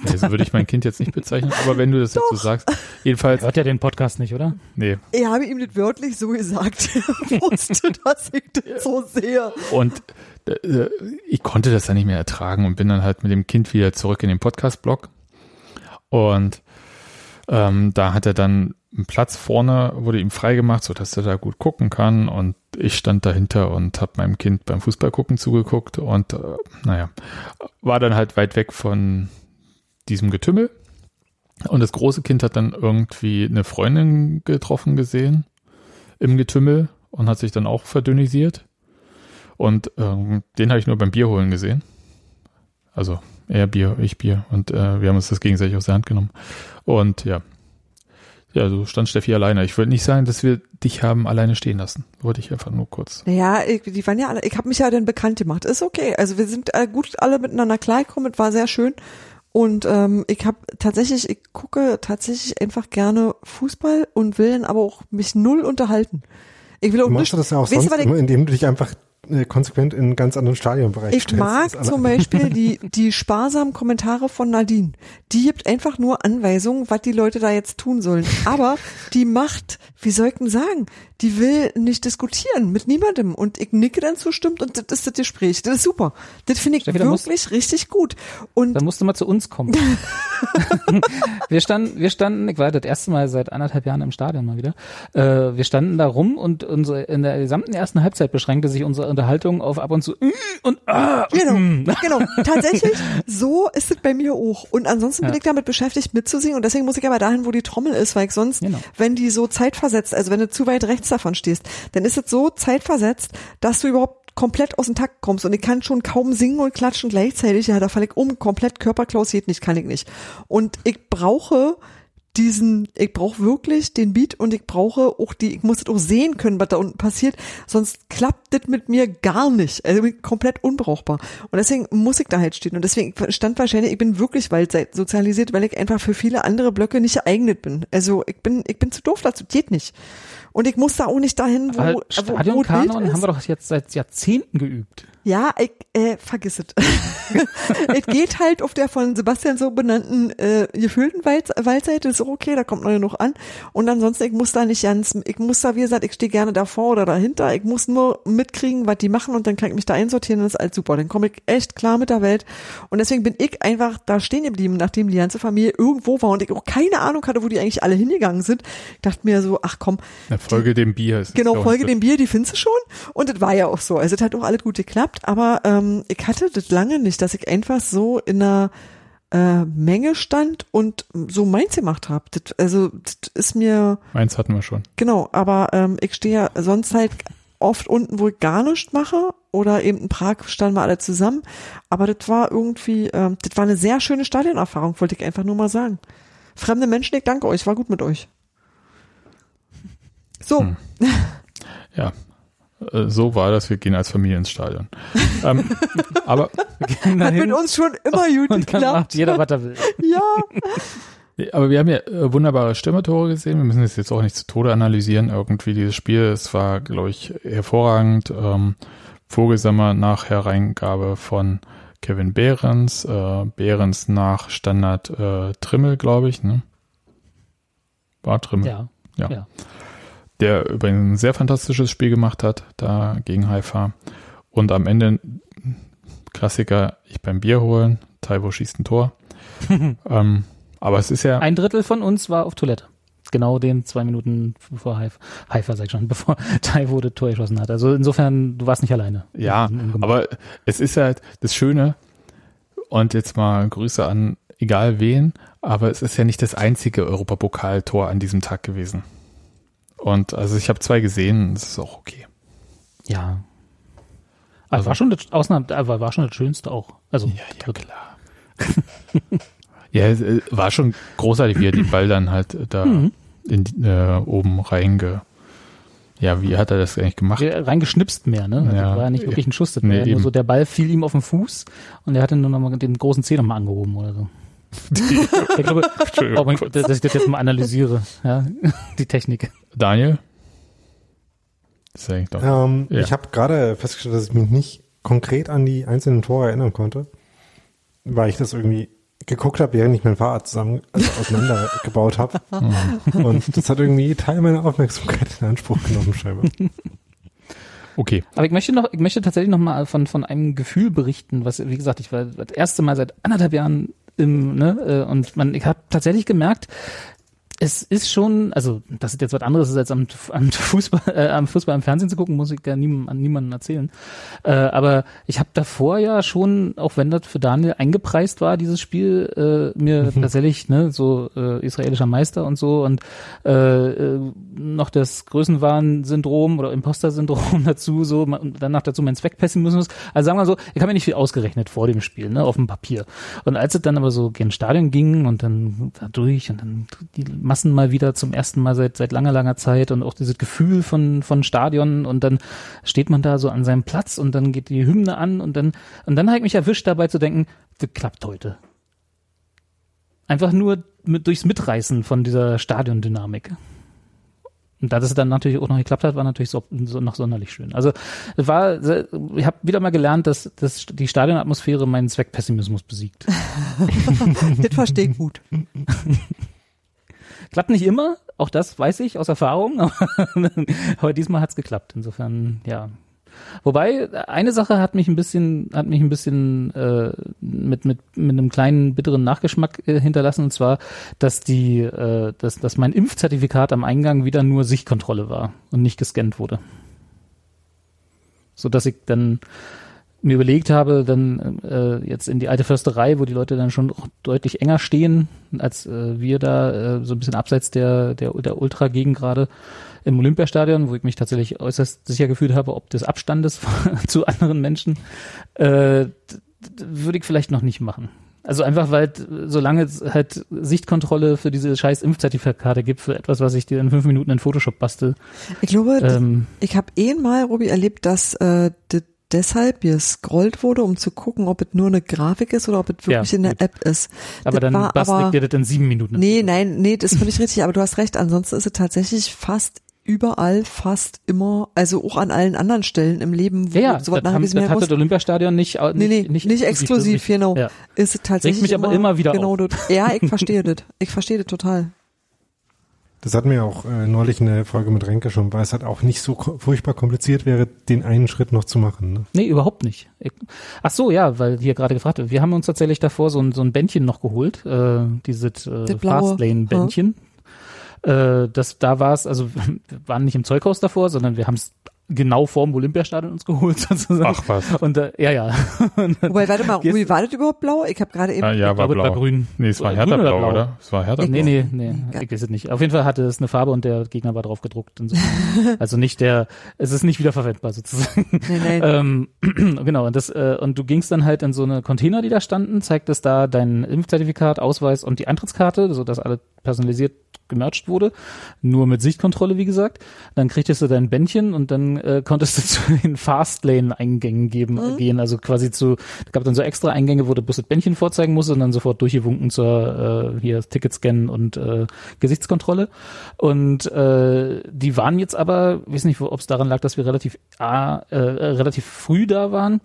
Speaker 1: Nee, so würde ich mein Kind jetzt nicht bezeichnen, aber wenn du das jetzt so sagst, jedenfalls,
Speaker 3: Hört ja den Podcast nicht, oder?
Speaker 1: nee.
Speaker 2: Ich habe ihm das wörtlich so gesagt. Er wusste, dass ich das so sehe.
Speaker 1: Und äh, ich konnte das dann nicht mehr ertragen und bin dann halt mit dem Kind wieder zurück in den Podcast-Blog. Und ähm, da hat er dann einen Platz vorne, wurde ihm freigemacht, so dass er da gut gucken kann. Und ich stand dahinter und habe meinem Kind beim Fußballgucken zugeguckt und äh, naja, war dann halt weit weg von diesem Getümmel. Und das große Kind hat dann irgendwie eine Freundin getroffen gesehen im Getümmel und hat sich dann auch verdünnisiert. Und ähm, den habe ich nur beim Bier holen gesehen. Also er Bier, ich Bier. Und äh, wir haben uns das gegenseitig aus der Hand genommen. Und ja. Ja, so stand Steffi alleine. Ich würde nicht sagen, dass wir dich haben alleine stehen lassen. Wollte ich einfach nur kurz.
Speaker 2: Naja, ich, die waren ja alle, ich habe mich ja dann bekannt gemacht. Ist okay. Also wir sind äh, gut alle miteinander klargekommen, es war sehr schön. Und ähm, ich habe tatsächlich, ich gucke tatsächlich einfach gerne Fußball und will dann aber auch mich null unterhalten. Ich will auch
Speaker 4: Du machst
Speaker 2: nicht,
Speaker 4: du das ja auch
Speaker 2: weißt du,
Speaker 4: sonst
Speaker 2: was ich-
Speaker 4: indem du dich einfach konsequent in einen ganz anderen Stadionbereich
Speaker 2: Ich mag zum Beispiel die, die sparsamen Kommentare von Nadine. Die gibt einfach nur Anweisungen, was die Leute da jetzt tun sollen. Aber die macht, wie soll ich denn sagen, die will nicht diskutieren mit niemandem. Und ich nicke dann zustimmt und das ist das Gespräch. Das ist super. Das finde ich
Speaker 3: Steffi, da musst-
Speaker 2: wirklich richtig gut. Und
Speaker 3: Dann musst du mal zu uns kommen. wir standen, wir standen, ich war das erste Mal seit anderthalb Jahren im Stadion mal wieder. Äh, wir standen da rum und unsere, in der gesamten ersten Halbzeit beschränkte sich unsere Unterhaltung auf ab und zu mm, und ah,
Speaker 2: Genau,
Speaker 3: mm.
Speaker 2: genau. Tatsächlich, so ist es bei mir auch. Und ansonsten bin
Speaker 3: Ja.
Speaker 2: ich damit beschäftigt mitzusingen und deswegen muss ich aber dahin, wo die Trommel ist, weil ich sonst,
Speaker 3: Genau.
Speaker 2: wenn die so zeitversetzt, also wenn du zu weit rechts davon stehst, dann ist es so zeitversetzt, dass du überhaupt komplett aus dem Takt kommst und ich kann schon kaum singen und klatschen gleichzeitig. Ja, da falle ich um, komplett Körperklaus geht nicht, kann ich nicht. Und ich brauche diesen, ich brauche wirklich den Beat und ich brauche auch die, ich muss das auch sehen können, was da unten passiert, sonst klappt das mit mir gar nicht. Also komplett unbrauchbar. Und deswegen muss ich da halt stehen. Und deswegen stand wahrscheinlich, ich bin wirklich Waldzeit sozialisiert, weil ich einfach für viele andere Blöcke nicht geeignet bin. Also ich bin, ich bin zu doof dazu, geht nicht. Und ich muss da auch nicht dahin, wo,
Speaker 3: Aber
Speaker 2: wo, wo Bild
Speaker 3: haben wir doch jetzt seit Jahrzehnten geübt.
Speaker 2: Ja, ich, äh, vergiss es. es geht halt auf der von Sebastian so benannten äh, gefühlten Wald, Waldseite, ist auch okay, da kommt noch genug an. Und ansonsten, ich muss da nicht ganz, ich muss da, wie gesagt, ich stehe gerne davor oder dahinter. Ich muss nur mitkriegen, was die machen und dann kann ich mich da einsortieren und das ist alles super. Dann komme ich echt klar mit der Welt. Und deswegen bin ich einfach da stehen geblieben, nachdem die ganze Familie irgendwo war und ich auch keine Ahnung hatte, wo die eigentlich alle hingegangen sind. Ich dachte mir so, ach komm,
Speaker 1: Na, Folge dem Bier. ist
Speaker 2: Genau, Folge dem Bier, die findest du schon. Und das war ja auch so. Also es hat auch alles gut geklappt, aber ähm, ich hatte das lange nicht, dass ich einfach so in einer äh, Menge stand und so meins gemacht habe. Also das ist mir.
Speaker 1: Meins hatten wir schon.
Speaker 2: genau, aber ähm, ich stehe ja sonst halt oft unten, wo ich gar nichts mache. Oder eben in Prag standen wir alle zusammen. Aber das war irgendwie, ähm, das war eine sehr schöne Stadionerfahrung, wollte ich einfach nur mal sagen. Fremde Menschen, ich danke euch, war gut mit euch. So,
Speaker 1: Hm. Ja, so war das. Wir gehen als Familie ins Stadion. ähm, aber
Speaker 2: hat mit uns schon immer gut
Speaker 3: und dann macht jeder, was er will.
Speaker 2: Ja,
Speaker 1: Aber wir haben ja äh, wunderbare Stürmertore gesehen. Wir müssen es jetzt auch nicht zu Tode analysieren. Irgendwie dieses Spiel, es war, glaube ich, hervorragend. Ähm, Vogelsammer nach Hereingabe von Kevin Behrens. Äh, Behrens nach Standard äh, Trimmel, glaube ich. Ne? War Trimmel.
Speaker 3: Ja.
Speaker 1: Ja.
Speaker 3: ja.
Speaker 1: Der übrigens ein sehr fantastisches Spiel gemacht hat, da gegen Haifa. Und am Ende Klassiker, ich beim Bier holen, Taiwo schießt ein Tor. ähm, aber es ist ja.
Speaker 3: Ein Drittel von uns war auf Toilette. Genau den zwei Minuten bevor Haifa, Haifa sag ich schon, bevor Taiwo das Tor geschossen hat. Also insofern, du warst nicht alleine.
Speaker 1: Ja, aber es ist halt das Schöne und jetzt mal Grüße an egal wen, aber es ist ja nicht das einzige Europapokaltor an diesem Tag gewesen. Und also ich habe zwei gesehen, das ist auch okay.
Speaker 3: Ja. Aber
Speaker 1: Also-
Speaker 3: war schon das Ausnahme, aber war schon das Schönste auch. Also
Speaker 1: ja klar. ja, es äh, war schon großartig, wie er den Ball dann halt äh, da
Speaker 3: Mhm.
Speaker 1: in, äh, oben reinge. Ja, wie hat er das eigentlich gemacht?
Speaker 3: reingeschnipst mehr, ne? Also
Speaker 1: Ja.
Speaker 3: war ja nicht wirklich ein Schuss, das
Speaker 1: Nee,
Speaker 3: war ja nur so, der Ball fiel ihm auf den Fuß und er hatte nur noch mal den großen Zeh noch mal angehoben oder so. ich glaube, oh, dass ich das jetzt mal analysiere, ja, die Technik.
Speaker 1: Daniel? Das ist doch.
Speaker 4: Ähm,
Speaker 1: Ja.
Speaker 4: Ich habe gerade festgestellt, dass ich mich nicht konkret an die einzelnen Tore erinnern konnte, weil ich das irgendwie geguckt habe, während ich mein Fahrrad zusammen also auseinandergebaut habe. Und das hat irgendwie Teil meiner Aufmerksamkeit in Anspruch genommen, scheinbar.
Speaker 1: Okay.
Speaker 3: Aber ich möchte noch, ich möchte tatsächlich noch mal von, von einem Gefühl berichten, was, wie gesagt, ich war das erste Mal seit anderthalb Jahren im, ne, äh, und man, ich habe tatsächlich gemerkt, es ist schon, also das ist jetzt was anderes ist als am, am Fußball, äh, am Fußball im Fernsehen zu gucken, muss ich ja niemandem, an niemanden erzählen. Äh, aber ich habe davor ja schon, auch wenn das für Daniel eingepreist war, dieses Spiel, äh, mir tatsächlich ne, so äh, israelischer Meister und so und äh, äh, noch das Größenwahn-Syndrom oder Imposter-Syndrom dazu, so und danach dazu mein Zweckpessimismus. Also sagen wir so, ich habe mir nicht viel ausgerechnet vor dem Spiel, ne, auf dem Papier. Und als es dann aber so gen Stadion ging und dann da durch und dann die Massen mal wieder zum ersten Mal seit seit langer langer Zeit und auch dieses Gefühl von von Stadion und dann steht man da so an seinem Platz und dann geht die Hymne an und dann und dann habe ich mich erwischt dabei zu denken, das klappt heute. Einfach nur mit, durchs Mitreißen von dieser Stadiondynamik. Und da das dann natürlich auch noch geklappt hat, war natürlich so, so noch sonderlich schön. Also war, ich habe wieder mal gelernt, dass, dass die Stadionatmosphäre meinen Zweckpessimismus besiegt.
Speaker 2: das verstehe ich gut.
Speaker 3: Klappt nicht immer, auch das weiß ich aus Erfahrung, aber, aber diesmal hat's geklappt. Insofern, ja. Wobei, eine Sache hat mich ein bisschen, hat mich ein bisschen äh, mit, mit, mit einem kleinen bitteren Nachgeschmack äh, hinterlassen, und zwar, dass die, äh, dass, dass mein Impfzertifikat am Eingang wieder nur Sichtkontrolle war und nicht gescannt wurde. So dass ich dann mir überlegt habe, dann äh, jetzt in die alte Försterei, wo die Leute dann schon deutlich enger stehen, als äh, wir da äh, so ein bisschen abseits der der, der Ultra-Gegend gerade im Olympiastadion, wo ich mich tatsächlich äußerst sicher gefühlt habe, ob des Abstandes zu anderen Menschen, äh, würde ich vielleicht noch nicht machen. Also einfach, weil solange es halt Sichtkontrolle für diese scheiß Impfzertifikate gibt, für etwas, was ich dir in fünf Minuten in Photoshop bastel,
Speaker 2: Ich glaube,
Speaker 3: ähm,
Speaker 2: ich habe eh mal, Robi, erlebt, dass äh, das deshalb gescrollt wurde, um zu gucken, ob es nur eine Grafik ist oder ob es wirklich
Speaker 3: Ja,
Speaker 2: in der
Speaker 3: gut.
Speaker 2: App ist.
Speaker 3: aber
Speaker 2: Das
Speaker 3: dann
Speaker 2: war
Speaker 3: bastel
Speaker 2: aber-
Speaker 3: ich dir das in sieben Minuten.
Speaker 2: Nee, nein, nee, das finde ich richtig, aber du hast recht. Ansonsten ist es tatsächlich fast überall, fast immer, also auch an allen anderen Stellen im Leben, wo
Speaker 3: Ja,
Speaker 2: sowas
Speaker 3: haben, das hat das Olympiastadion nicht, au-
Speaker 2: Nee, nee,
Speaker 3: nicht,
Speaker 2: nicht, exklusiv,
Speaker 3: das-
Speaker 2: genau.
Speaker 3: Ja.
Speaker 2: Ist tatsächlich
Speaker 3: mich aber immer wieder
Speaker 2: genau das. Ja, ich verstehe das. Ich verstehe das total.
Speaker 4: Das hatten wir auch äh, neulich in der Folge mit Renke schon, weil es halt auch nicht so furchtbar kompliziert wäre, den einen Schritt noch zu machen. Ne?
Speaker 3: Nee, überhaupt nicht. Ich, ach so, ja, weil hier gerade gefragt wird. Wir haben uns tatsächlich davor so ein, so ein Bändchen noch geholt, äh, dieses äh, Fastlane-Bändchen. Äh, das, da war es, also wir waren nicht im Zeughaus davor, sondern wir haben es genau vorm Olympiastadion uns geholt sozusagen.
Speaker 1: Ach was.
Speaker 3: Und äh, ja, ja. Und
Speaker 2: Wobei, warte mal, Rui, war das überhaupt blau? Ich habe gerade eben.
Speaker 1: Ah, ja, war
Speaker 3: glaube,
Speaker 1: blau.
Speaker 3: war grün.
Speaker 1: Nee, es war
Speaker 3: oder
Speaker 1: blau,
Speaker 3: blau?
Speaker 1: oder? Es war Hertha
Speaker 2: Ich-
Speaker 1: blau.
Speaker 3: Nee, nee, nee, ich weiß es nicht. Auf jeden Fall hatte es eine Farbe und der Gegner war drauf gedruckt. Insofern. also nicht der, es ist nicht wiederverwendbar sozusagen.
Speaker 2: Nein, nein.
Speaker 3: Ähm, genau, und das, äh, und du gingst dann halt in so eine Container, die da standen, zeigtest da dein Impfzertifikat, Ausweis und die Eintrittskarte, sodass alle personalisiert gemercht wurde, nur mit Sichtkontrolle, wie gesagt. Dann kriegtest du dein Bändchen und dann äh, konntest du zu den Fastlane-Eingängen geben,
Speaker 2: Mhm.
Speaker 3: gehen, also quasi zu, es gab dann so extra Eingänge, wo du bloß das Bändchen vorzeigen musst und dann sofort durchgewunken zur äh, hier Ticket scannen und äh, Gesichtskontrolle. Und äh, die waren jetzt aber, weiß nicht, ob es daran lag, dass wir relativ A, äh, relativ früh da waren,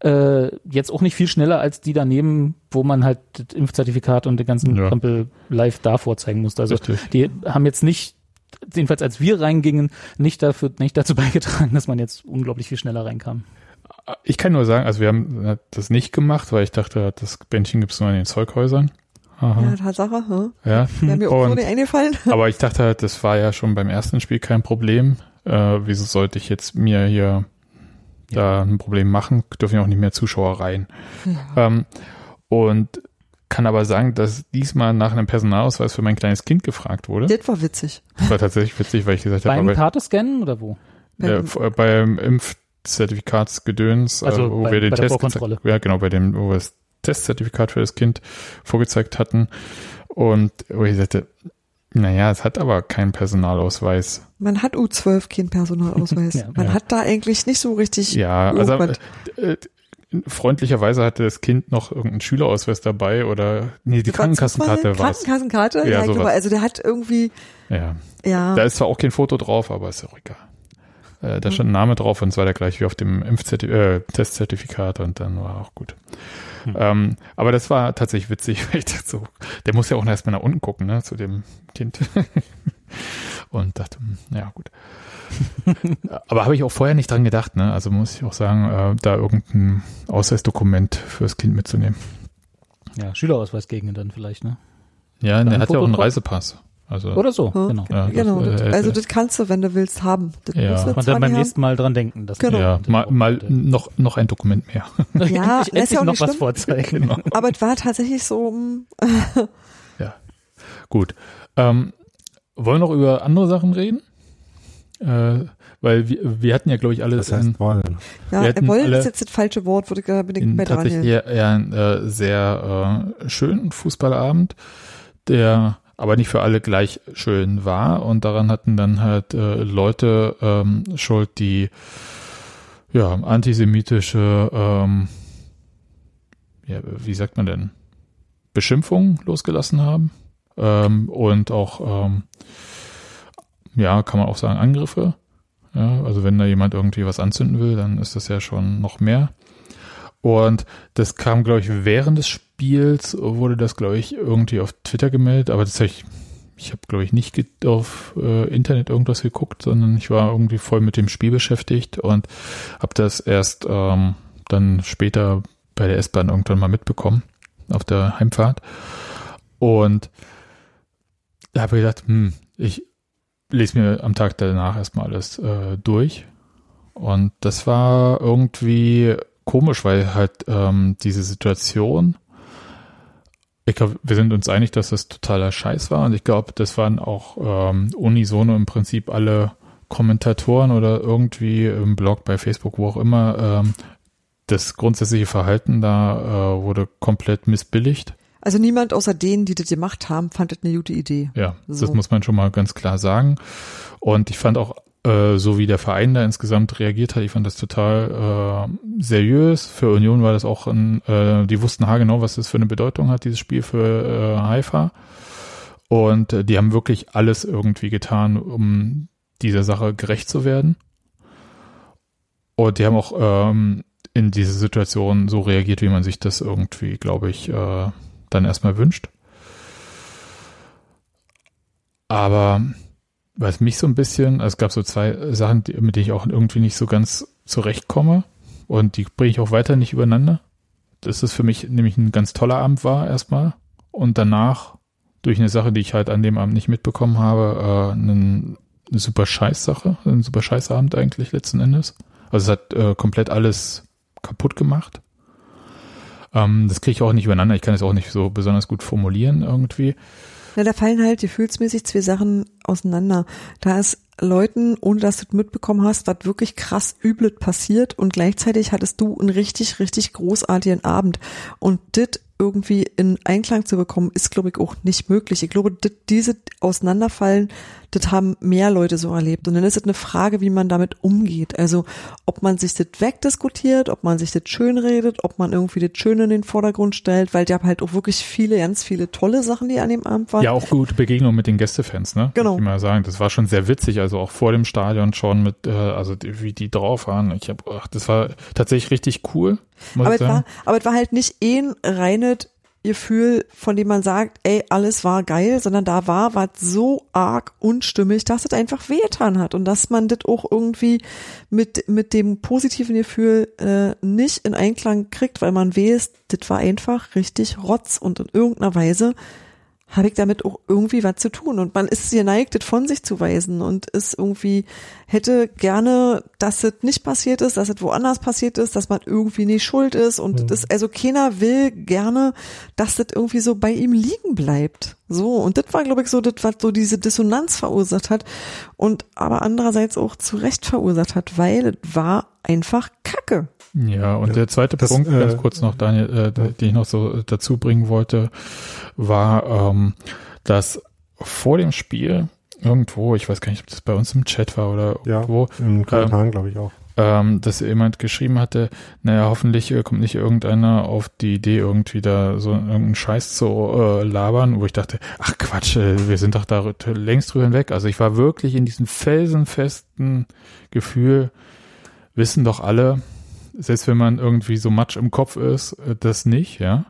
Speaker 3: äh, jetzt auch nicht viel schneller als die daneben, wo man halt das Impfzertifikat und den ganzen
Speaker 1: Ja.
Speaker 3: Krempel live da vorzeigen musste. Also
Speaker 1: Richtig.
Speaker 3: die haben jetzt nicht jedenfalls als wir reingingen, nicht dafür, nicht dazu beigetragen, dass man jetzt unglaublich viel schneller reinkam.
Speaker 1: Ich kann nur sagen, also wir haben das nicht gemacht, weil ich dachte, das Bändchen gibt es nur in den Zeughäusern. Aha.
Speaker 2: Ja, Tatsache. Hm?
Speaker 1: Ja.
Speaker 2: Wäre mir auch so nicht eingefallen.
Speaker 1: Aber ich dachte halt, das war ja schon beim ersten Spiel kein Problem. Äh, wieso sollte ich jetzt mir hier da ein Problem machen? Dürfen ja auch nicht mehr Zuschauer rein. Ähm, und kann aber sagen, dass diesmal nach einem Personalausweis für mein kleines Kind gefragt wurde.
Speaker 2: Das war witzig.
Speaker 1: Das war tatsächlich witzig, weil ich gesagt habe,
Speaker 3: Beim Karte scannen oder wo?
Speaker 1: äh, äh, beim Impfzertifikatsgedöns, äh,
Speaker 3: Also
Speaker 1: wo
Speaker 3: bei-
Speaker 1: wir den
Speaker 3: bei
Speaker 1: Test gezeigt- ja genau, bei dem, wo wir das Testzertifikat für das Kind vorgezeigt hatten und wo ich sagte, naja, es hat aber keinen Personalausweis.
Speaker 2: Man hat U12 keinen Personalausweis.
Speaker 3: Ja.
Speaker 2: Man
Speaker 1: Ja.
Speaker 2: hat da eigentlich nicht so richtig.
Speaker 1: Ja, also äh, freundlicherweise hatte das Kind noch irgendeinen Schülerausweis dabei oder nee, die Krankenkassenkarte war.
Speaker 2: Krankenkassenkarte?
Speaker 1: Ja,
Speaker 2: Ja, glaube, also der hat irgendwie,
Speaker 1: Ja.
Speaker 2: ja.
Speaker 1: Da ist zwar auch kein Foto drauf, aber ist auch egal. Äh, da stand ein Name drauf und es war der gleich wie auf dem Impfzerti äh, Testzertifikat und dann war auch gut.
Speaker 3: Hm.
Speaker 1: Ähm, aber das war tatsächlich witzig, weil ich dachte so, der muss ja auch erstmal nach unten gucken, ne, zu dem Kind. und dachte, hm, ja gut. aber habe ich auch vorher nicht dran gedacht, ne? Also muss ich auch sagen, äh, da irgendein Ausweisdokument fürs Kind mitzunehmen.
Speaker 3: Ja, Schülerausweis gegen dann vielleicht, ne?
Speaker 1: Ja, der
Speaker 3: ein
Speaker 1: hat ja auch einen? Reisepass. Also
Speaker 3: Oder so,
Speaker 2: Hm.
Speaker 3: genau.
Speaker 1: ja,
Speaker 2: genau. das,
Speaker 1: äh,
Speaker 2: also
Speaker 1: äh,
Speaker 2: das kannst du, wenn du willst, haben. Das
Speaker 1: Ja.
Speaker 3: Und dann beim nächsten Mal dran denken. Dass
Speaker 2: Genau.
Speaker 1: ja, mal, mal noch, noch ein Dokument mehr.
Speaker 2: Ja,
Speaker 3: endlich,
Speaker 2: ja
Speaker 3: endlich
Speaker 2: auch
Speaker 3: noch
Speaker 2: nicht
Speaker 3: was
Speaker 2: schlimm.
Speaker 3: vorzeigen.
Speaker 1: Genau.
Speaker 2: Aber es war tatsächlich so, mm,
Speaker 1: Gut. Ähm, wollen wir noch über andere Sachen reden? Äh, weil wir, wir hatten ja, glaube ich, alles
Speaker 4: Das heißt
Speaker 1: in,
Speaker 4: wollen.
Speaker 2: ja,
Speaker 1: hatten
Speaker 2: wollen
Speaker 1: alle
Speaker 2: ist jetzt das falsche Wort, würde ich bin ich
Speaker 1: in
Speaker 2: bei dran.
Speaker 1: tatsächlich
Speaker 2: hier.
Speaker 1: eher, eher einen äh, sehr äh, schönen Fußballabend, der aber nicht für alle gleich schön war. Und daran hatten dann halt äh, Leute ähm, schuld, die ja antisemitische, ähm, ja, wie sagt man denn, Beschimpfungen losgelassen haben. Ähm, und auch, ähm, ja, kann man auch sagen, Angriffe. Ja, also wenn da jemand irgendwie was anzünden will, dann ist das ja schon noch mehr. Und das kam, glaube ich, während des Spiels wurde das, glaube ich, irgendwie auf Twitter gemeldet, aber das habe ich, ich habe, glaube ich, nicht auf äh, Internet irgendwas geguckt, sondern ich war irgendwie voll mit dem Spiel beschäftigt und habe das erst ähm, dann später bei der S-Bahn irgendwann mal mitbekommen, auf der Heimfahrt. Und da habe ich gedacht, hm, ich lese mir am Tag danach erstmal alles äh, durch. Und das war irgendwie komisch, weil halt ähm, diese Situation, ich glaube, wir sind uns einig, dass das totaler Scheiß war. Und ich glaube, das waren auch ähm, unisono im Prinzip alle Kommentatoren oder irgendwie im Blog, bei Facebook, wo auch immer, ähm, das grundsätzliche Verhalten da äh, wurde komplett missbilligt.
Speaker 2: Also niemand außer denen, die das gemacht haben, fand das eine gute Idee.
Speaker 1: Ja,
Speaker 2: So.
Speaker 1: das muss man schon mal ganz klar sagen. Und ich fand auch, äh, so wie der Verein da insgesamt reagiert hat, ich fand das total äh, seriös. Für Union war das auch ein, äh, die wussten haargenau, was das für eine Bedeutung hat, dieses Spiel für äh, Haifa. Und äh, die haben wirklich alles irgendwie getan, um dieser Sache gerecht zu werden. Und die haben auch ähm, in diese Situation so reagiert, wie man sich das irgendwie, glaube ich, äh, dann erstmal wünscht. Aber was mich so ein bisschen, also es gab so zwei Sachen, mit denen ich auch irgendwie nicht so ganz zurechtkomme und die bringe ich auch weiter nicht übereinander. Das ist für mich nämlich ein ganz toller Abend war erstmal und danach durch eine Sache, die ich halt an dem Abend nicht mitbekommen habe, äh, ein eine super Scheißsache, ein super Scheißabend eigentlich letzten Endes. Also es hat äh, komplett alles kaputt gemacht. Ähm, das kriege ich auch nicht übereinander. Ich kann es auch nicht so besonders gut formulieren irgendwie.
Speaker 2: Na, da fallen halt gefühlsmäßig zwei Sachen auseinander. Da ist Leuten, ohne dass du es mitbekommen hast, was wirklich krass übles passiert und gleichzeitig hattest du einen richtig, richtig großartigen Abend. Und das irgendwie in Einklang zu bekommen, ist, glaube ich, auch nicht möglich. Ich glaube, dit, diese Auseinanderfallen, das haben mehr Leute so erlebt. Und dann ist es eine Frage, wie man damit umgeht. Also, ob man sich das wegdiskutiert, ob man sich das schön redet, ob man irgendwie das Schön in den Vordergrund stellt, weil die haben halt auch wirklich viele, ganz viele tolle Sachen, die an dem Abend waren.
Speaker 1: Ja, auch gute Begegnung mit den Gästefans, ne?
Speaker 2: Genau.
Speaker 1: Muss ich mal sagen, das war schon sehr witzig, also auch vor dem Stadion schon mit, äh, also die, wie die drauf waren. Ich habe, ach, das war tatsächlich richtig cool.
Speaker 2: Aber es, war, aber es war halt nicht ein reines Gefühl, von dem man sagt, ey, alles war geil, sondern da war was so arg unstimmig, dass es einfach wehgetan hat und dass man das auch irgendwie mit, mit dem positiven Gefühl äh, nicht in Einklang kriegt, weil man weiß, das war einfach richtig Rotz und in irgendeiner Weise habe ich damit auch irgendwie was zu tun. Und man ist geneigt, das von sich zu weisen und ist irgendwie, hätte gerne, dass es nicht passiert ist, dass es woanders passiert ist, dass man irgendwie nicht schuld ist. Und das, also keiner will gerne, dass das irgendwie so bei ihm liegen bleibt. So. Und das war, glaube ich, so, das, was so diese Dissonanz verursacht hat. Und aber andererseits auch zu Recht verursacht hat, weil es war einfach Kacke.
Speaker 1: Ja, und
Speaker 4: Ja,
Speaker 1: der zweite
Speaker 4: das,
Speaker 1: Punkt,
Speaker 4: äh,
Speaker 1: ganz kurz noch, Daniel, äh, den ich noch so dazu bringen wollte, war, ähm, dass vor dem Spiel irgendwo, ich weiß gar nicht, ob das bei uns im Chat war oder
Speaker 4: Ja,
Speaker 1: irgendwo,
Speaker 4: in Kommentaren glaube ich auch.
Speaker 1: ähm, dass jemand geschrieben hatte, naja, hoffentlich äh, kommt nicht irgendeiner auf die Idee, irgendwie da so irgendeinen Scheiß zu äh, labern, wo ich dachte, ach Quatsch, äh, wir sind doch da längst drüber hinweg. Also ich war wirklich in diesem felsenfesten Gefühl, wissen doch alle, selbst wenn man irgendwie so matsch im Kopf ist, äh, das nicht, ja.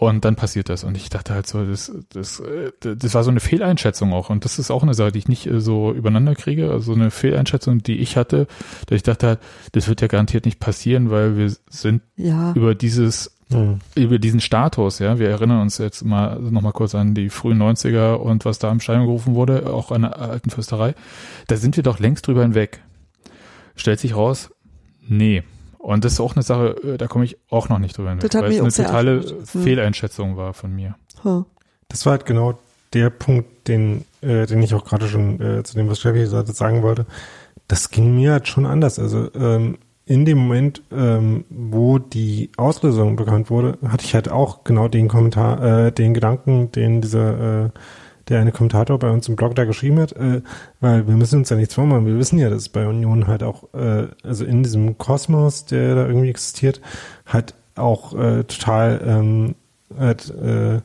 Speaker 1: Und dann passiert das. Und ich dachte halt so, das, das, äh, das war so eine Fehleinschätzung auch. Und das ist auch eine Sache, die ich nicht äh, so übereinander kriege. Also eine Fehleinschätzung, die ich hatte, dass ich dachte halt, das wird ja garantiert nicht passieren, weil wir sind
Speaker 2: Ja.
Speaker 1: über dieses
Speaker 4: Hm.
Speaker 1: über diesen Status, ja, wir erinnern uns jetzt mal noch mal kurz an die frühen 90er und was da im Stadion gerufen wurde, auch an der alten Fürsterei. Da sind wir doch längst drüber hinweg. Stellt sich raus, nee. Und das ist auch eine Sache, äh, da komme ich auch noch nicht drüber hinweg, weil es eine totale
Speaker 2: erschreckt. Hm.
Speaker 1: Fehleinschätzung war von mir.
Speaker 4: Das war halt genau der Punkt, den, äh, den ich auch gerade schon äh, zu dem, was Steffi gesagt hat, sagen wollte. Das ging mir halt schon anders. Also ähm, in dem Moment, ähm, wo die Auslösung bekannt wurde, hatte ich halt auch genau den Kommentar, äh, den Gedanken, den dieser äh, der eine Kommentator bei uns im Blog da geschrieben hat, äh, weil wir müssen uns ja nichts vormachen. Wir wissen ja, dass bei Union halt auch, äh, also in diesem Kosmos, der da irgendwie existiert, halt auch äh, total ähm, halt, äh,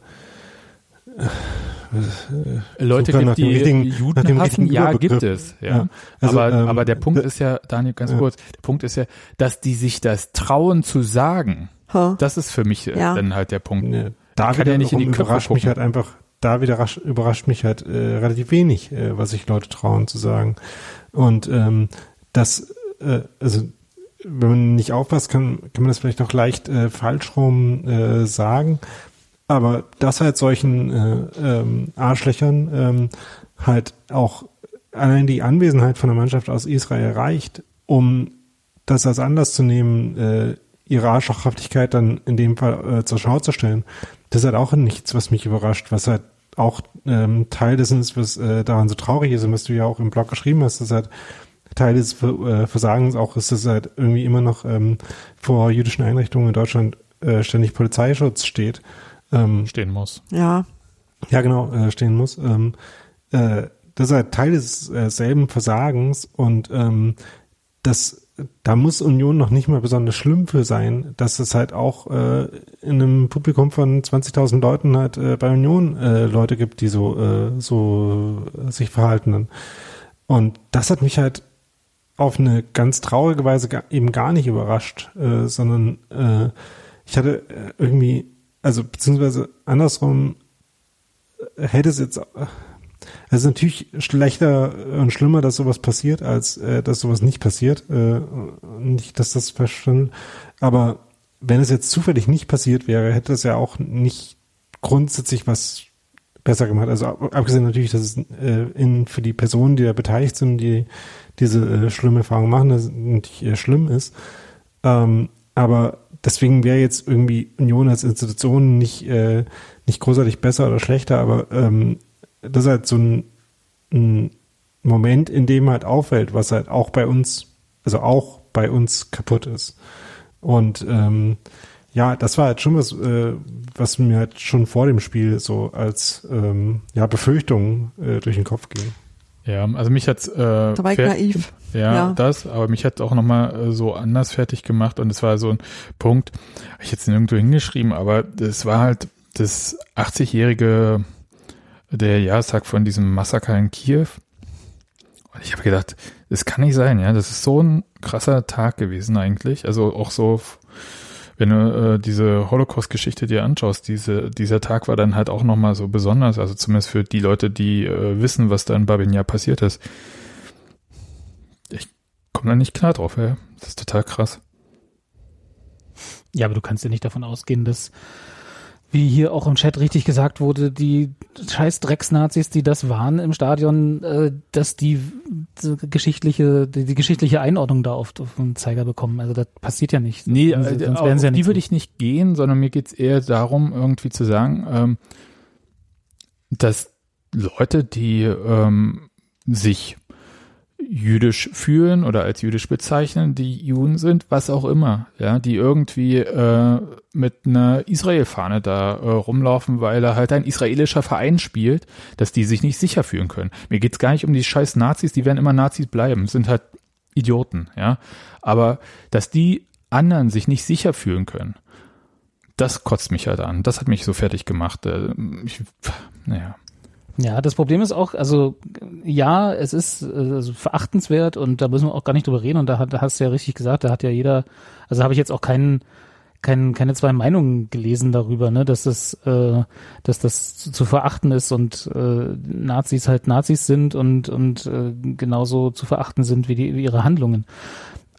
Speaker 1: Leute
Speaker 4: Suche
Speaker 1: gibt,
Speaker 4: nach dem
Speaker 1: die
Speaker 4: richtigen- nach
Speaker 1: Juden
Speaker 4: dem
Speaker 1: hassen,
Speaker 4: richtigen
Speaker 1: ja, gibt es, ja.
Speaker 4: Ja. Also,
Speaker 1: aber,
Speaker 4: ähm,
Speaker 1: aber der Punkt ist ja, Daniel, ganz
Speaker 4: Ja.
Speaker 1: kurz, der Punkt ist ja, dass die sich das trauen zu sagen. Das ist für mich äh,
Speaker 2: Ja.
Speaker 1: dann halt der Punkt.
Speaker 4: Nee, da
Speaker 1: kann ja nicht in die Köpfe
Speaker 4: überrascht mich
Speaker 1: gucken.
Speaker 4: halt einfach, da wieder rasch, überrascht mich halt äh, relativ wenig, äh, was sich Leute trauen zu sagen. Und ähm, das, äh, also wenn man nicht aufpasst, kann, kann man das vielleicht auch leicht äh, falsch rum äh, sagen. Aber dass halt solchen äh, ähm, Arschlöchern ähm, halt auch allein die Anwesenheit von der Mannschaft aus Israel reicht, um das als Anlass zu nehmen, äh, ihre Arschlochhaftigkeit dann in dem Fall äh, zur Schau zu stellen. Das ist halt auch nichts, was mich überrascht, was halt auch ähm, Teil dessen ist, was äh, daran so traurig ist und was du ja auch im Blog geschrieben hast, dass halt Teil des Ver- äh, Versagens auch ist, dass halt irgendwie immer noch ähm, vor jüdischen Einrichtungen in Deutschland äh, ständig Polizeischutz steht. Ähm,
Speaker 1: Stehen muss.
Speaker 2: Ja.
Speaker 4: ja, genau, äh, stehen muss. Ähm, äh, das ist halt Teil des äh, selben Versagens und ähm, das, da muss Union noch nicht mal besonders schlimm für sein, dass es halt auch äh, in einem Publikum von 20.000 Leuten halt äh, bei Union äh, Leute gibt, die so äh, so sich verhalten. Und das hat mich halt auf eine ganz traurige Weise ga, eben gar nicht überrascht, äh, sondern äh, ich hatte äh, irgendwie, also beziehungsweise andersrum äh, hätte es jetzt, äh, es ist natürlich schlechter und schlimmer, dass sowas passiert, als äh, dass sowas nicht passiert. Äh, nicht, dass das verschwindet. Aber wenn es jetzt zufällig nicht passiert wäre, hätte es ja auch nicht grundsätzlich was besser gemacht. Also ab- abgesehen natürlich, dass es äh, in, für die Personen, die da beteiligt sind, die diese äh, schlimme Erfahrung machen, dass es natürlich äh, schlimm ist. Ähm, aber deswegen wäre jetzt irgendwie Union als Institution nicht, äh, nicht großartig besser oder schlechter, aber ähm, das ist halt so ein, ein Moment, in dem halt auffällt, was halt auch bei uns, also auch bei uns kaputt ist. Und ähm, ja, das war halt schon was, äh, was mir halt schon vor dem Spiel so als ähm, ja, Befürchtung äh, durch den Kopf ging.
Speaker 1: Ja, also mich hat's äh,
Speaker 2: Da war ich
Speaker 1: fer-
Speaker 2: naiv.
Speaker 1: Ja,
Speaker 2: Ja.
Speaker 1: das, aber mich hat auch nochmal äh, so anders fertig gemacht und es war so ein Punkt, hab ich jetzt nirgendwo hingeschrieben, aber es war halt das 80-jährige, der Jahrestag von diesem Massaker in Kiew. Und ich habe gedacht, das kann nicht sein, ja, das ist so ein krasser Tag gewesen eigentlich, also auch so, wenn du äh, diese Holocaust-Geschichte dir anschaust, diese, dieser Tag war dann halt auch nochmal so besonders, also zumindest für die Leute, die äh, wissen, was da in Babin Yar passiert ist komme da nicht klar drauf, ey. Das ist total krass.
Speaker 3: Ja, aber du kannst ja nicht davon ausgehen, dass, wie hier auch im Chat richtig gesagt wurde, die scheiß Drecksnazis, die das waren im Stadion, äh, dass die, die geschichtliche, die, die geschichtliche Einordnung da auf, auf den Zeiger bekommen. Also das passiert ja nicht.
Speaker 1: Nee,
Speaker 3: Sonst-
Speaker 1: äh,
Speaker 3: sonst
Speaker 1: auf
Speaker 3: ja
Speaker 1: die würde ich nicht gehen, sondern mir geht's eher darum, irgendwie zu sagen, ähm, dass Leute, die ähm, sich jüdisch fühlen oder als jüdisch bezeichnen, die Juden sind, was auch immer, ja, die irgendwie äh, mit einer Israel-Fahne da äh, rumlaufen, weil da halt ein israelischer Verein spielt, dass die sich nicht sicher fühlen können. Mir geht's gar nicht um die scheiß Nazis, die werden immer Nazis bleiben, sind halt Idioten, ja. Aber dass die anderen sich nicht sicher fühlen können, das kotzt mich halt an. Das hat mich so fertig gemacht. Äh, Ich, naja.
Speaker 3: Ja, das Problem ist auch, also ja, es ist äh, also verachtenswert und da müssen wir auch gar nicht drüber reden und da, hat, da hast du ja richtig gesagt, da hat ja jeder, also habe ich jetzt auch keinen kein, keine zwei Meinungen gelesen darüber, ne, dass das, äh, dass das zu, zu verachten ist und äh, Nazis halt Nazis sind und und äh, genauso zu verachten sind wie die wie ihre Handlungen.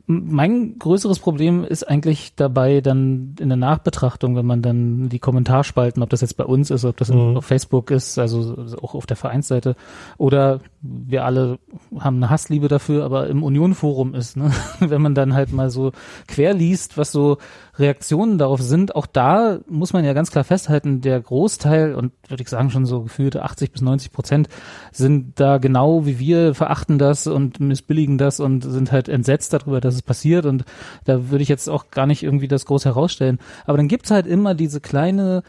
Speaker 3: Mein größeres Problem ist eigentlich dabei dann in der Nachbetrachtung, wenn man dann die Kommentarspalten, ob das jetzt bei uns ist, ob das
Speaker 4: Mhm.
Speaker 3: auf Facebook ist, also auch auf der Vereinsseite, oder wir alle haben eine Hassliebe dafür, aber im Union-Forum ist, ne? wenn man dann halt mal so quer liest, was so Reaktionen darauf sind, auch da muss man ja ganz klar festhalten, der Großteil und würde ich sagen schon so gefühlte 80 bis 90 Prozent sind da genau wie wir, verachten das und missbilligen das und sind halt entsetzt darüber, dass es passiert und da würde ich jetzt auch gar nicht irgendwie das groß herausstellen. Aber dann gibt's halt immer diese kleine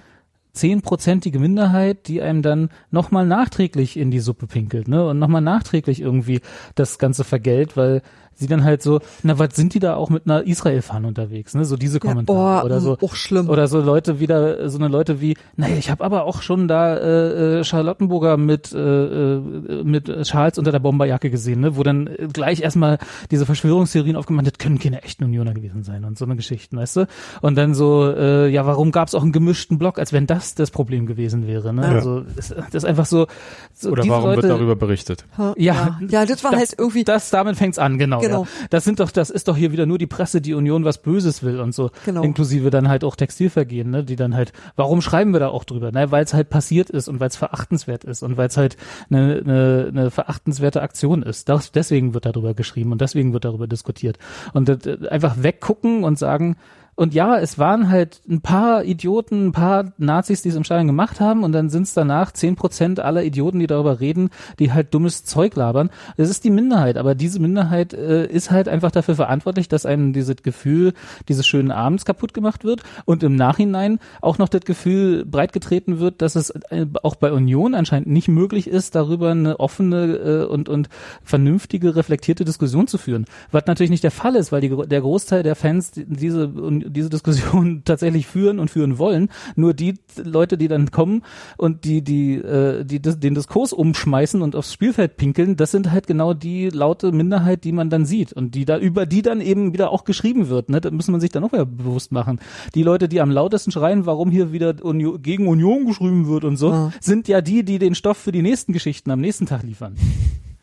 Speaker 3: zehnprozentige Minderheit, die einem dann nochmal nachträglich in die Suppe pinkelt, ne? Und nochmal nachträglich irgendwie das Ganze vergällt, weil sie dann halt so, na, was sind die da auch mit einer Israel-Fahne unterwegs, ne? So diese
Speaker 2: Ja,
Speaker 3: Kommentare
Speaker 2: oh,
Speaker 3: oder so.
Speaker 2: auch schlimm.
Speaker 3: Oder so Leute wieder, so eine Leute wie, naja, ich habe aber auch schon da äh, äh, Charlottenburger mit äh, äh, mit Charles unter der Bomberjacke gesehen, ne, wo dann äh, gleich erstmal diese Verschwörungstheorien aufgemacht, das können keine echten Unioner gewesen sein und so eine Geschichten, weißt du? Und dann so, äh, ja, warum gab es auch einen gemischten Block, als wenn das das Problem gewesen wäre, ne?
Speaker 4: Ja.
Speaker 3: Also das, das ist einfach so. so
Speaker 1: Oder
Speaker 3: diese
Speaker 1: warum
Speaker 3: Leute,
Speaker 1: wird darüber berichtet?
Speaker 2: ja,
Speaker 3: Ja,
Speaker 2: ja, das war halt irgendwie,
Speaker 3: das damit fängt's an, genau.
Speaker 2: Genau.
Speaker 3: Ja. Das sind doch, das ist doch hier wieder nur die Presse, die Union was Böses will und so.
Speaker 2: Genau.
Speaker 3: Inklusive dann halt auch Textilvergehen, ne, die dann halt, warum schreiben wir da auch drüber? Ne, weil es halt passiert ist und weil es verachtenswert ist und weil es halt eine, eine, eine verachtenswerte Aktion ist. Das, deswegen wird darüber geschrieben und deswegen wird darüber diskutiert. Und äh, einfach weggucken und sagen, und ja, es waren halt ein paar Idioten, ein paar Nazis, die es im Stadion gemacht haben und dann sind es danach zehn Prozent aller Idioten, die darüber reden, die halt dummes Zeug labern. Das ist die Minderheit, aber diese Minderheit äh, ist halt einfach dafür verantwortlich, dass einem dieses Gefühl dieses schönen Abends kaputt gemacht wird und im Nachhinein auch noch das Gefühl breitgetreten wird, dass es äh, auch bei Union anscheinend nicht möglich ist, darüber eine offene äh, und, und vernünftige, reflektierte Diskussion zu führen. Was natürlich nicht der Fall ist, weil die, der Großteil der Fans die- diese, diese Diskussion tatsächlich führen und führen wollen. Nur die Leute, die dann kommen und die, die, äh, die den Diskurs umschmeißen und aufs Spielfeld pinkeln, das sind halt genau die laute Minderheit, die man dann sieht und die da, über die dann eben wieder auch geschrieben wird. Ne? Das muss man sich dann auch wieder bewusst machen. Die Leute, die am lautesten schreien, warum hier wieder Union, gegen Union geschrieben wird und so,
Speaker 2: Ja.
Speaker 3: sind ja die, die den Stoff für die nächsten Geschichten am nächsten Tag liefern.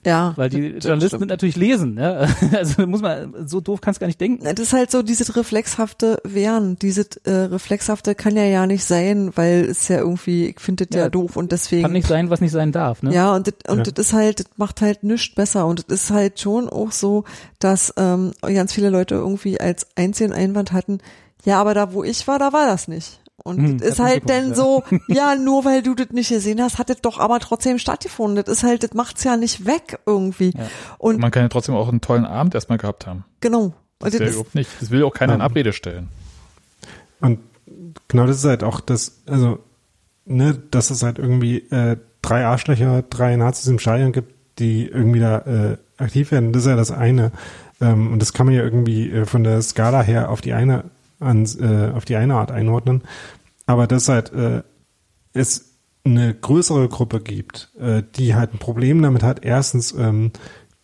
Speaker 2: Ja.
Speaker 3: Weil die
Speaker 2: das
Speaker 3: Journalisten
Speaker 2: stimmt.
Speaker 3: natürlich lesen. Ja? Also muss man, so doof kannst gar nicht denken.
Speaker 2: Das ist halt so dieses reflexhafte Wehren. Dieses äh, reflexhafte kann ja ja nicht sein, weil es ja irgendwie, ich finde das ja,
Speaker 3: Ja,
Speaker 2: doof und deswegen.
Speaker 3: Kann nicht sein, was nicht sein darf. Ne?
Speaker 2: Ja, und das, und
Speaker 4: Ja.
Speaker 2: das ist halt, das macht halt nichts besser. Und es ist halt schon auch so, dass ähm, ganz viele Leute irgendwie als einzigen Einwand hatten, ja, aber da wo ich war, da war das nicht. Und
Speaker 3: Hm,
Speaker 2: ist halt dann so, ja, nur weil du das nicht gesehen hast, hat das doch aber trotzdem stattgefunden. Das ist halt, das macht's ja nicht weg irgendwie. Und
Speaker 1: Man kann ja trotzdem auch einen tollen Abend erstmal gehabt haben.
Speaker 2: genau.
Speaker 1: Das ja
Speaker 2: das ist,
Speaker 1: überhaupt nicht. Das will auch keiner in
Speaker 4: Ja.
Speaker 1: Abrede stellen.
Speaker 4: Und genau das ist halt auch das, also, ne, dass es halt irgendwie äh, drei Arschlöcher, drei Nazis im Stadion gibt, die irgendwie da äh, aktiv werden, das ist ja das eine. Ähm, und das kann man ja irgendwie äh, von der Skala her auf die eine an, äh, auf die eine Art einordnen. Aber dass halt äh, es eine größere Gruppe gibt, äh, die halt ein Problem damit hat, erstens ähm,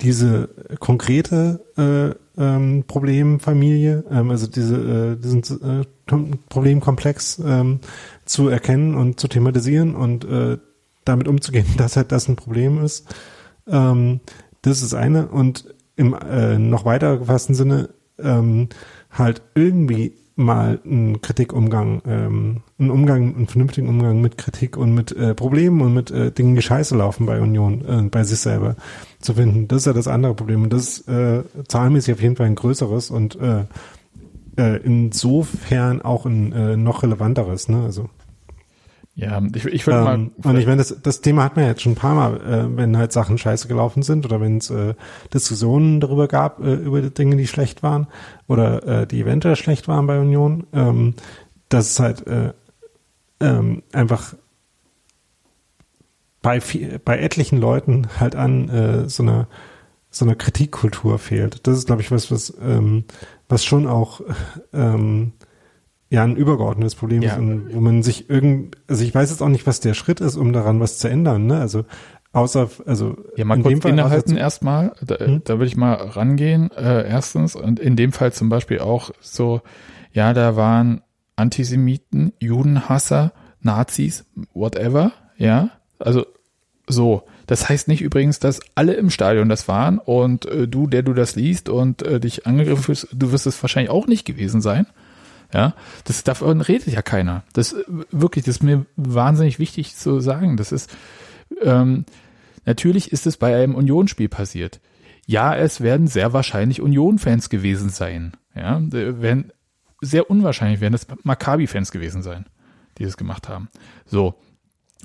Speaker 4: diese konkrete äh, ähm, Problemfamilie, ähm, also diese, äh, diesen äh, Kom- Problemkomplex ähm, zu erkennen und zu thematisieren und äh, damit umzugehen, dass halt das ein Problem ist. Ähm, das ist eine und im äh, noch weiter gefassten Sinne ähm, halt irgendwie mal einen Kritikumgang, ähm, einen Umgang, einen vernünftigen Umgang mit Kritik und mit äh, Problemen und mit äh, Dingen, die scheiße laufen bei Union, äh, bei sich selber zu finden. Das ist ja das andere Problem und das ist äh, zahlenmäßig auf jeden Fall ein größeres und äh, äh, insofern auch ein äh, noch relevanteres, ne? Also
Speaker 1: Ja, ich, ich würde mal.
Speaker 4: ähm, und ich meine, das, das Thema hat man jetzt schon ein paar Mal, äh, wenn halt Sachen scheiße gelaufen sind oder wenn es äh, Diskussionen darüber gab, äh, über die Dinge, die schlecht waren oder äh, die eventuell schlecht waren bei Union, ähm, dass es halt äh, ähm, einfach bei, viel, bei etlichen Leuten halt an äh, so einer so einer Kritikkultur fehlt. Das ist, glaube ich, was, was, ähm, was schon auch ähm, ja ein übergeordnetes Problem
Speaker 1: Ja.
Speaker 4: ist, und wo man sich irgend, also ich weiß jetzt auch nicht, was der Schritt ist, um daran was zu ändern, ne? Also außer, also
Speaker 1: Ja, mal
Speaker 4: in
Speaker 1: kurz
Speaker 4: dem Fall
Speaker 1: innehalten erstmal. Da,
Speaker 4: Hm?
Speaker 1: da würde ich mal rangehen. Äh, erstens und in dem Fall zum Beispiel auch so, ja, da waren Antisemiten, Judenhasser, Nazis, whatever, ja. Also so. Das heißt nicht übrigens, dass alle im Stadion das waren und äh, du, der du das liest und äh, dich angegriffen fühlst, du wirst es wahrscheinlich auch nicht gewesen sein. Ja, das davon redet ja keiner. Das wirklich, das ist mir wahnsinnig wichtig zu sagen. Das ist ähm, natürlich ist es bei einem Unionsspiel passiert. Ja, es werden sehr wahrscheinlich Union-Fans gewesen sein. Ja, äh, werden sehr unwahrscheinlich werden das Maccabi-Fans gewesen sein, die das gemacht haben. So.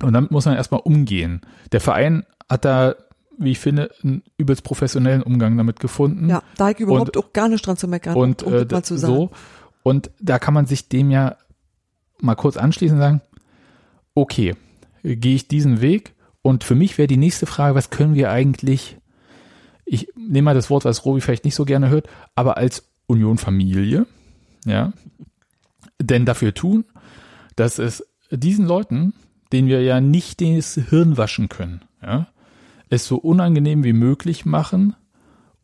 Speaker 1: Und damit muss man erstmal umgehen. Der Verein hat da, wie ich finde, einen übelst professionellen Umgang damit gefunden.
Speaker 2: ja, da hab ich überhaupt auch gar nicht dran zu meckern.
Speaker 1: Und
Speaker 2: um
Speaker 1: äh, so. Und da kann man sich dem ja mal kurz anschließen und sagen, okay, gehe ich diesen Weg? Und für mich wäre die nächste Frage, was können wir eigentlich, ich nehme mal das Wort, was Robi vielleicht nicht so gerne hört, aber als Union-Familie, ja, denn dafür tun, dass es diesen Leuten, denen wir ja nicht das Hirn waschen können, ja, es so unangenehm wie möglich machen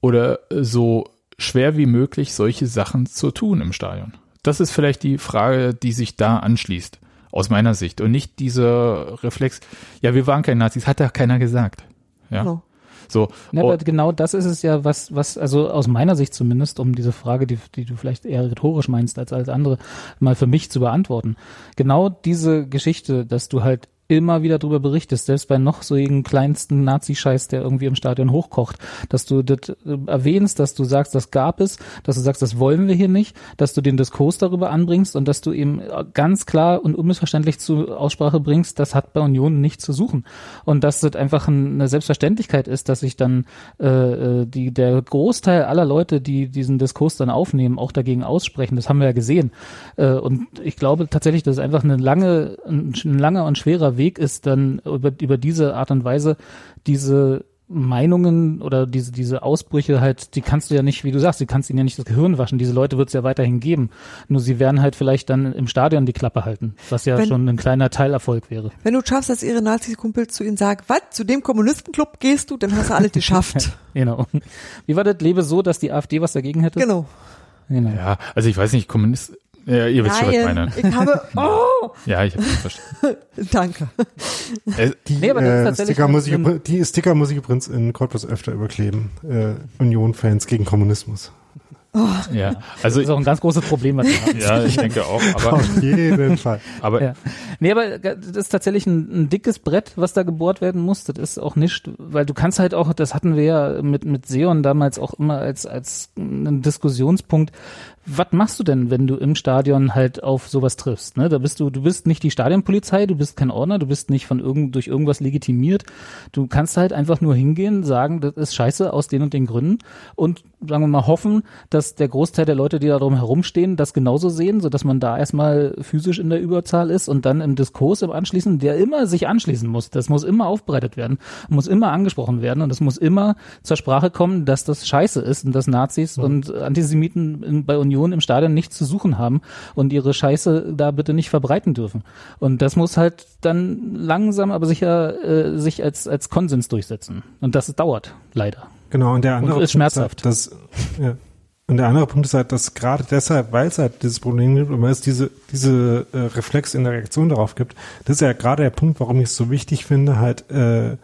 Speaker 1: oder so schwer wie möglich solche Sachen zu tun im Stadion. Das ist vielleicht die Frage, die sich da anschließt, aus meiner Sicht. Und nicht dieser Reflex, ja, wir waren keine Nazis, hat ja keiner gesagt. Ja.
Speaker 2: Genau.
Speaker 1: So.
Speaker 3: Ja,
Speaker 1: Oh,
Speaker 3: aber genau das ist es ja, was, was, also aus meiner Sicht zumindest, um diese Frage, die, die du vielleicht eher rhetorisch meinst als alles andere, mal für mich zu beantworten. Genau diese Geschichte, dass du halt immer wieder darüber berichtest, selbst bei noch so irgendeinem kleinsten Nazi-Scheiß, der irgendwie im Stadion hochkocht, dass du das äh, erwähnst, dass du sagst, das gab es, dass du sagst, das wollen wir hier nicht, dass du den Diskurs darüber anbringst und dass du eben ganz klar und unmissverständlich zu Aussprache bringst, das hat bei Union nichts zu suchen. Und dass das einfach ein- eine Selbstverständlichkeit ist, dass sich dann äh, äh, die, der Großteil aller Leute, die diesen Diskurs dann aufnehmen, auch dagegen aussprechen. Das haben wir ja gesehen. Äh, und ich glaube tatsächlich, dass es einfach eine lange, ein, ein langer und schwerer Weg ist, dann über, über diese Art und Weise diese Meinungen oder diese, diese Ausbrüche halt, die kannst du ja nicht, wie du sagst, die kannst ihnen ja nicht das Gehirn waschen. Diese Leute wird es ja weiterhin geben. Nur sie werden halt vielleicht dann im Stadion die Klappe halten, was ja
Speaker 2: Wenn-
Speaker 3: schon ein kleiner Teilerfolg wäre.
Speaker 2: Wenn du schaffst, dass ihre Nazi-Kumpel zu ihnen sagen, was, zu dem Kommunistenclub gehst du, dann hast du alles geschafft.
Speaker 3: Genau. Wie war das Lebe so, dass die AfD was dagegen hätte?
Speaker 2: genau.
Speaker 3: Genau.
Speaker 1: Ja, also ich weiß nicht, Kommunist, Ja, ihr wisst schon, was ich meine.
Speaker 2: Nein, ich habe, oh,
Speaker 1: Ja, ich habe verstanden.
Speaker 2: danke.
Speaker 1: Äh,
Speaker 4: Die,
Speaker 3: Nee, aber das ist
Speaker 4: äh,
Speaker 3: tatsächlich
Speaker 4: Sticker muss ich, die Sticker muss ich übrigens in Cottbus öfter überkleben. Äh, Union-Fans gegen Kommunismus.
Speaker 1: ja, also
Speaker 3: Das ist auch ein ganz großes Problem, was wir haben.
Speaker 1: ja, ich denke auch, aber,
Speaker 4: Auf jeden Fall.
Speaker 1: aber
Speaker 3: Ja. Nee, aber das ist tatsächlich ein, ein dickes Brett, was da gebohrt werden muss. Das ist auch nicht, weil du kannst halt auch, das hatten wir ja mit, mit Seon damals auch immer als, als einen Diskussionspunkt. Was machst du denn, wenn du im Stadion halt auf sowas triffst? Ne? Da bist du, du bist nicht die Stadionpolizei, du bist kein Ordner, du bist nicht von irgend, durch irgendwas legitimiert. Du kannst halt einfach nur hingehen, sagen, das ist scheiße aus den und den Gründen und sagen wir mal hoffen, dass der Großteil der Leute, die da drum herumstehen, das genauso sehen, so dass man da erstmal physisch in der Überzahl ist und dann im Diskurs im Anschließen, der immer sich anschließen muss. Das muss immer aufbereitet werden, muss immer angesprochen werden und es muss immer zur Sprache kommen, dass das scheiße ist und dass Nazis und Antisemiten in, bei Union im Stadion nichts zu suchen haben und ihre Scheiße da bitte nicht verbreiten dürfen. Und das muss halt dann langsam, aber sicher äh, sich als, als Konsens durchsetzen. Und das dauert, leider.
Speaker 4: Genau, und der andere
Speaker 3: ist
Speaker 4: Punkt
Speaker 3: schmerzhaft.
Speaker 4: Ist halt, dass, ja. Und der andere Punkt ist halt, dass gerade deshalb, weil es halt dieses Problem gibt und weil es diese, diese äh, Reflex in der Reaktion darauf gibt, das ist ja gerade der Punkt, warum ich es so wichtig finde, halt äh,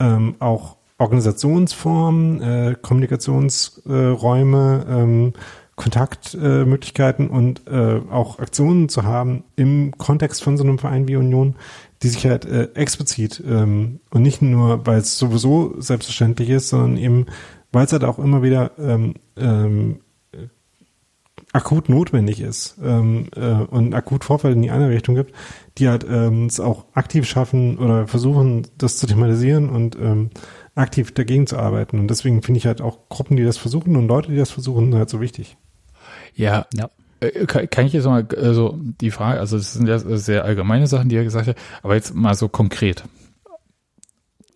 Speaker 4: ähm, auch Organisationsformen, äh, Kommunikationsräume, ähm, Kontaktmöglichkeiten und äh, auch Aktionen zu haben im Kontext von so einem Verein wie Union, die sich halt äh, explizit ähm, und nicht nur, weil es sowieso selbstverständlich ist, sondern eben, weil es halt auch immer wieder ähm, ähm, äh, akut notwendig ist ähm, äh, und akut Vorfälle in die eine Richtung gibt, die halt ähm, es auch aktiv schaffen oder versuchen, das zu thematisieren und ähm, aktiv dagegen zu arbeiten. Und deswegen finde ich halt auch Gruppen, die das versuchen und Leute, die das versuchen, halt so wichtig.
Speaker 1: ja,
Speaker 3: Ja.
Speaker 1: Äh, Kann, ich jetzt mal, also die Frage, also das sind ja sehr allgemeine Sachen, die er gesagt hat, aber jetzt mal so konkret.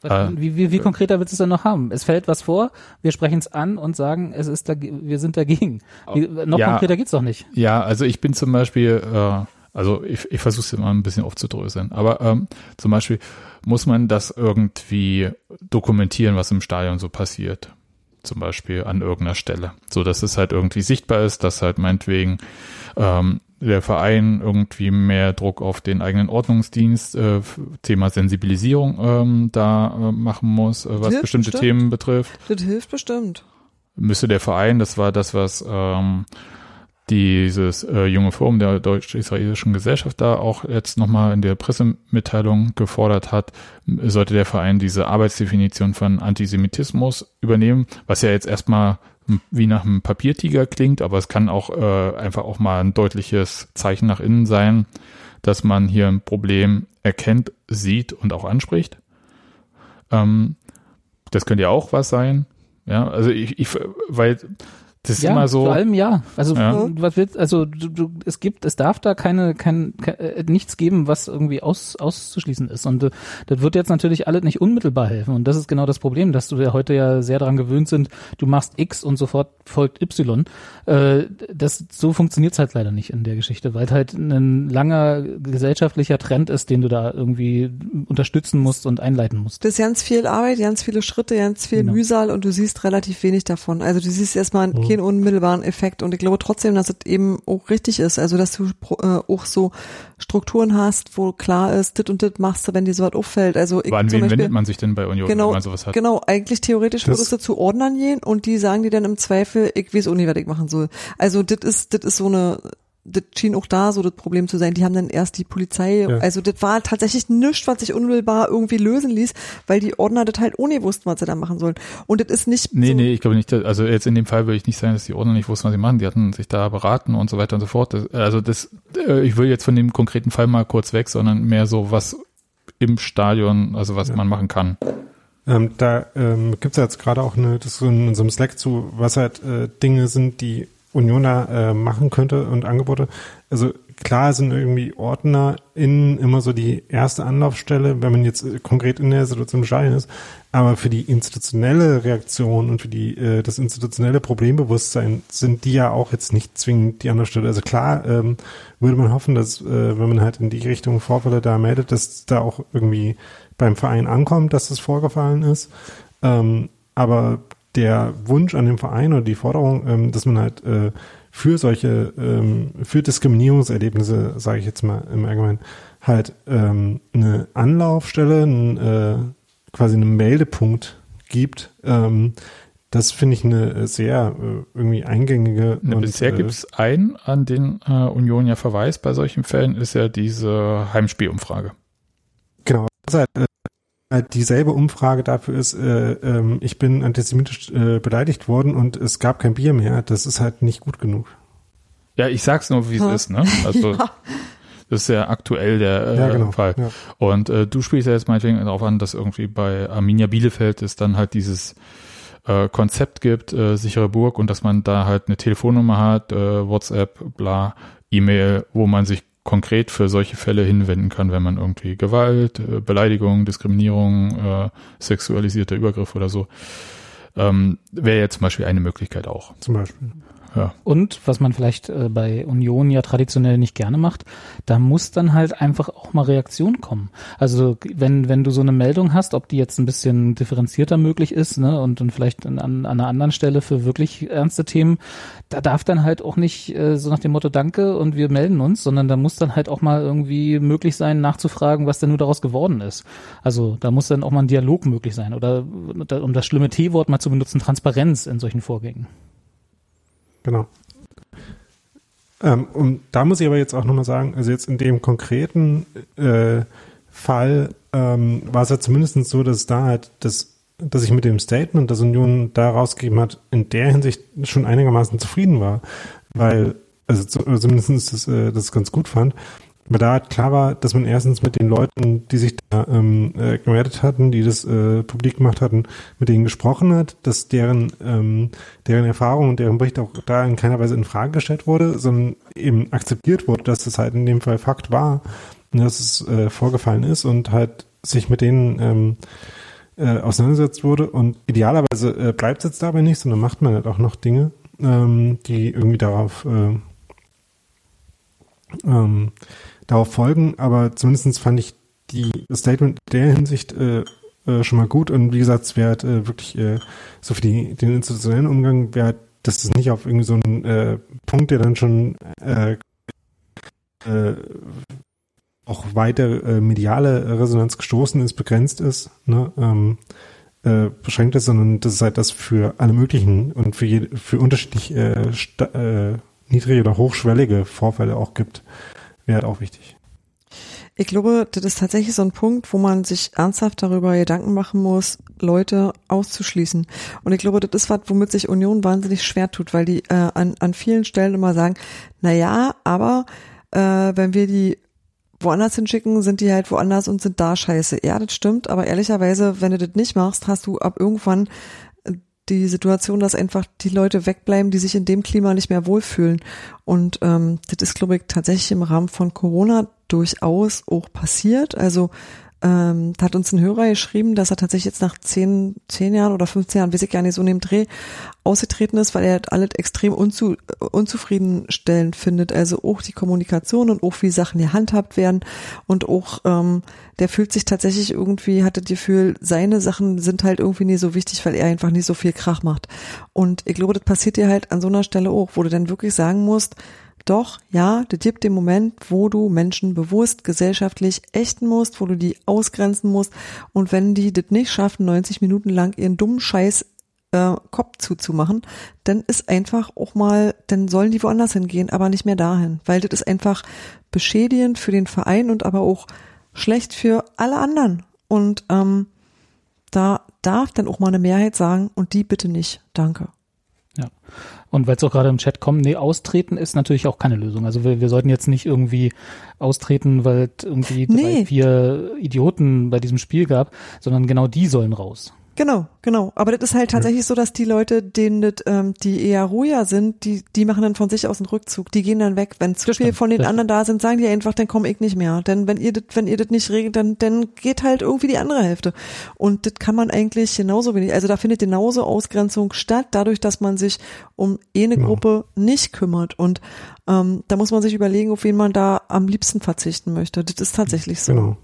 Speaker 3: Was,
Speaker 1: Äh,
Speaker 3: wie, wie, wie konkreter willst du es denn noch haben? Es fällt was vor, wir sprechen es an und sagen, es ist dage- wir sind dagegen. Wie, noch
Speaker 1: Ja.
Speaker 3: konkreter geht's doch nicht.
Speaker 1: Ja, also ich bin zum Beispiel, äh, also ich, ich versuche es immer ein bisschen aufzudröseln, aber ähm, zum Beispiel muss man das irgendwie dokumentieren, was im Stadion so passiert. Zum Beispiel an irgendeiner Stelle. So dass es halt irgendwie sichtbar ist, dass halt meinetwegen ähm, der Verein irgendwie mehr Druck auf den eigenen Ordnungsdienst, äh, Thema Sensibilisierung ähm, da äh, machen muss, äh, was bestimmte
Speaker 2: bestimmt.
Speaker 1: Themen betrifft
Speaker 2: Das hilft bestimmt.
Speaker 1: müsste der Verein, das war das, was ähm, dieses äh, junge Forum der deutsch-israelischen Gesellschaft da auch jetzt nochmal in der Pressemitteilung gefordert hat, sollte der Verein diese Arbeitsdefinition von Antisemitismus übernehmen, was ja jetzt erstmal wie nach einem Papiertiger klingt, aber es kann auch äh, einfach auch mal ein deutliches Zeichen nach innen sein, dass man hier ein Problem erkennt, sieht und auch anspricht. Ähm, das könnte ja auch was sein. Ja, also ich, ich weil das ist
Speaker 3: ja,
Speaker 1: immer so.
Speaker 3: vor allem ja. Also
Speaker 1: Ja.
Speaker 3: was wird, also du, du, es gibt, es darf da keine, kein, ke- äh, nichts geben, was irgendwie aus, auszuschließen ist. Und äh, das wird jetzt natürlich alles nicht unmittelbar helfen. Und das ist genau das Problem, dass du ja heute ja sehr daran gewöhnt sind, du machst X und sofort folgt Y. Äh, das so funktioniert's halt leider nicht in der Geschichte, weil halt ein langer gesellschaftlicher Trend ist, den du da irgendwie unterstützen musst und einleiten musst.
Speaker 2: Das ist ganz viel Arbeit, ganz viele Schritte, ganz viel
Speaker 3: Genau.
Speaker 2: Mühsal und du siehst relativ wenig davon. Also du siehst erstmal keinen unmittelbaren Effekt und ich glaube trotzdem, dass es eben auch richtig ist. Also dass du äh, auch so Strukturen hast, wo klar ist, dit und dit machst du, wenn dir sowas auffällt. Also ich
Speaker 1: Aber an wen
Speaker 2: Beispiel,
Speaker 1: wendet man sich denn bei Union,
Speaker 2: genau,
Speaker 1: wenn man sowas hat?
Speaker 2: genau, eigentlich theoretisch
Speaker 4: Das-
Speaker 2: würdest du zu Ordnern gehen und die sagen dir dann im Zweifel, ich weiß auch nicht, was ich machen soll. Also das ist, das ist so eine, das schien auch da so das Problem zu sein. Die haben dann erst die Polizei,
Speaker 4: Ja.
Speaker 2: also das war tatsächlich nichts, was sich unmittelbar irgendwie lösen ließ, weil die Ordner das halt ohne wussten, was sie da machen sollen. Und das ist nicht
Speaker 1: Nee,
Speaker 2: so,
Speaker 1: nee, ich glaube nicht, also jetzt in dem Fall würde ich nicht sagen, dass die Ordner nicht wussten, was sie machen. Die hatten sich da beraten und so weiter und so fort. Das, also das, äh, ich will jetzt von dem konkreten Fall mal kurz weg, sondern mehr so was im Stadion, also was man machen kann.
Speaker 4: Ähm, da ähm, gibt es ja jetzt gerade auch eine Diskussion in unserem Slack zu, was halt äh, Dinge sind, die Union da äh, machen könnte und Angebote. Also klar sind irgendwie Ordner in immer so die erste Anlaufstelle, wenn man jetzt äh, konkret in der Situation Stadion ist. Aber für die institutionelle Reaktion und für die äh, das institutionelle Problembewusstsein sind die ja auch jetzt nicht zwingend die Anlaufstelle. Also klar ähm, würde man hoffen, dass äh, wenn man halt in die Richtung Vorfälle da meldet, dass da auch irgendwie beim Verein ankommt, dass das vorgefallen ist. Ähm, aber der Wunsch an den Verein oder die Forderung, ähm, dass man halt äh, für solche, ähm, für Diskriminierungserlebnisse, sage ich jetzt mal im Allgemeinen, halt ähm, eine Anlaufstelle, ein, äh, quasi einen Meldepunkt gibt, ähm, das finde ich eine sehr äh, irgendwie eingängige.
Speaker 1: Ne,
Speaker 4: und,
Speaker 1: bisher
Speaker 4: äh,
Speaker 1: gibt es einen, an den äh, Union ja verweist bei solchen Fällen, ist ja diese Heimspielumfrage.
Speaker 4: Genau, das ist halt, äh, dieselbe Umfrage dafür ist, äh, ähm, ich bin antisemitisch äh, beleidigt worden und es gab kein Bier mehr. Das ist halt nicht gut genug.
Speaker 1: Ja, ich sag's nur, wie es ist, ne? Also
Speaker 2: Ja.
Speaker 1: das ist ja aktuell der äh,
Speaker 4: Ja, genau.
Speaker 1: Fall.
Speaker 4: Ja.
Speaker 1: Und äh, du spielst ja jetzt meinetwegen darauf an, dass irgendwie bei Arminia Bielefeld es dann halt dieses äh, Konzept gibt, äh, sichere Burg, und dass man da halt eine Telefonnummer hat, äh, WhatsApp, bla, E-Mail, wo man sich konkret für solche Fälle hinwenden kann, wenn man irgendwie Gewalt, äh, Beleidigung, Diskriminierung, äh, sexualisierter Übergriff oder so. Ähm, Wäre jetzt zum Beispiel eine Möglichkeit auch.
Speaker 4: Zum Beispiel.
Speaker 1: Ja.
Speaker 3: Und was man vielleicht äh, bei Union ja traditionell nicht gerne macht, da muss dann halt einfach auch mal Reaktion kommen. Also wenn wenn du so eine Meldung hast, ob die jetzt ein bisschen differenzierter möglich ist, ne, und, und vielleicht an, an einer anderen Stelle für wirklich ernste Themen, da darf dann halt auch nicht äh, so nach dem Motto Danke und wir melden uns, sondern da muss dann halt auch mal irgendwie möglich sein, nachzufragen, was denn nur daraus geworden ist. Also da muss dann auch mal ein Dialog möglich sein oder um das schlimme T-Wort mal zu benutzen, Transparenz in solchen Vorgängen.
Speaker 4: Genau. Ähm, und da muss ich aber jetzt auch nochmal sagen, also jetzt in dem konkreten äh, Fall ähm, war es ja zumindest so, dass da halt das, dass ich mit dem Statement, das Union da rausgegeben hat, in der Hinsicht schon einigermaßen zufrieden war, weil, also oder zumindest das, äh, das ganz gut fand, aber da halt klar war, dass man erstens mit den Leuten, die sich da ähm, äh, gemeldet hatten, die das äh, publik gemacht hatten, mit denen gesprochen hat, dass deren ähm, deren Erfahrung und deren Bericht auch da in keiner Weise in Frage gestellt wurde, sondern eben akzeptiert wurde, dass das halt in dem Fall Fakt war, und dass es äh, vorgefallen ist und halt sich mit denen ähm, äh, auseinandergesetzt wurde. Und idealerweise äh, bleibt es jetzt dabei nicht, sondern macht man halt auch noch Dinge, ähm, die irgendwie darauf äh, ähm, darauf folgen, aber zumindestens fand ich die das Statement in der Hinsicht äh, äh, schon mal gut. Und wie gesagt, es wäre halt, äh, wirklich äh, so für die, den institutionellen Umgang wäre halt, dass das nicht auf irgendwie so einen äh, Punkt, der dann schon äh, äh, auch weiter äh, mediale Resonanz gestoßen ist, begrenzt ist, ne, ähm, äh, beschränkt ist, sondern dass es halt das für alle möglichen und für jede, für unterschiedlich äh, äh, niedrige oder hochschwellige Vorfälle auch gibt, wäre halt auch wichtig.
Speaker 2: Ich glaube, das ist tatsächlich so ein Punkt, wo man sich ernsthaft darüber Gedanken machen muss, Leute auszuschließen. Und ich glaube, das ist was, womit sich Union wahnsinnig schwer tut, weil die äh, an, an vielen Stellen immer sagen, na ja, aber äh, wenn wir die woanders hinschicken, sind die halt woanders und sind da scheiße. Ja, das stimmt, aber ehrlicherweise, wenn du das nicht machst, hast du ab irgendwann die Situation, dass einfach die Leute wegbleiben, die sich in dem Klima nicht mehr wohlfühlen. Und ähm, das ist, glaube ich, tatsächlich im Rahmen von Corona durchaus auch passiert. Also ähm, da hat uns ein Hörer geschrieben, dass er tatsächlich jetzt nach zehn, zehn Jahren oder 15 Jahren, weiß ich gar nicht, so in dem Dreh ausgetreten ist, weil er alles extrem unzu, unzufriedenstellend findet. Also auch die Kommunikation und auch wie Sachen gehandhabt werden und auch ähm, der fühlt sich tatsächlich irgendwie, hatte das Gefühl, seine Sachen sind halt irgendwie nie so wichtig, weil er einfach nicht so viel Krach macht. Und ich glaube, das passiert dir halt an so einer Stelle auch, wo du dann wirklich sagen musst, doch, ja, das gibt den Moment, wo du Menschen bewusst gesellschaftlich ächten musst, wo du die ausgrenzen musst. Und wenn die das nicht schaffen, 90 Minuten lang ihren dummen Scheiß äh, Kopf zuzumachen, dann ist einfach auch mal, dann sollen die woanders hingehen, aber nicht mehr dahin. Weil das ist einfach beschädigend für den Verein und aber auch schlecht für alle anderen. Und ähm, da darf dann auch mal eine Mehrheit sagen, und die bitte nicht. Danke.
Speaker 3: Ja. Und weil es auch gerade im Chat kommt, nee, austreten ist natürlich auch keine Lösung. Also wir, wir sollten jetzt nicht irgendwie austreten, weil es irgendwie drei,
Speaker 2: Nee.
Speaker 3: vier Idioten bei diesem Spiel gab, sondern genau die sollen raus.
Speaker 2: Genau, genau. Aber das ist halt tatsächlich so, dass die Leute, denen das, ähm, die eher ruhiger sind, die, die machen dann von sich aus einen Rückzug. Die gehen dann weg. Wenn zu viel von den anderen da sind, sagen die einfach, dann komme ich nicht mehr. Denn wenn ihr das, wenn ihr das nicht regelt, dann, dann geht halt irgendwie die andere Hälfte. Und das kann man eigentlich genauso wenig. Also da findet genauso Ausgrenzung statt, dadurch, dass man sich um eine
Speaker 4: Genau.
Speaker 2: Gruppe nicht kümmert. Und ähm, da muss man sich überlegen, auf wen man da am liebsten verzichten möchte. Das ist tatsächlich so.
Speaker 4: Genau.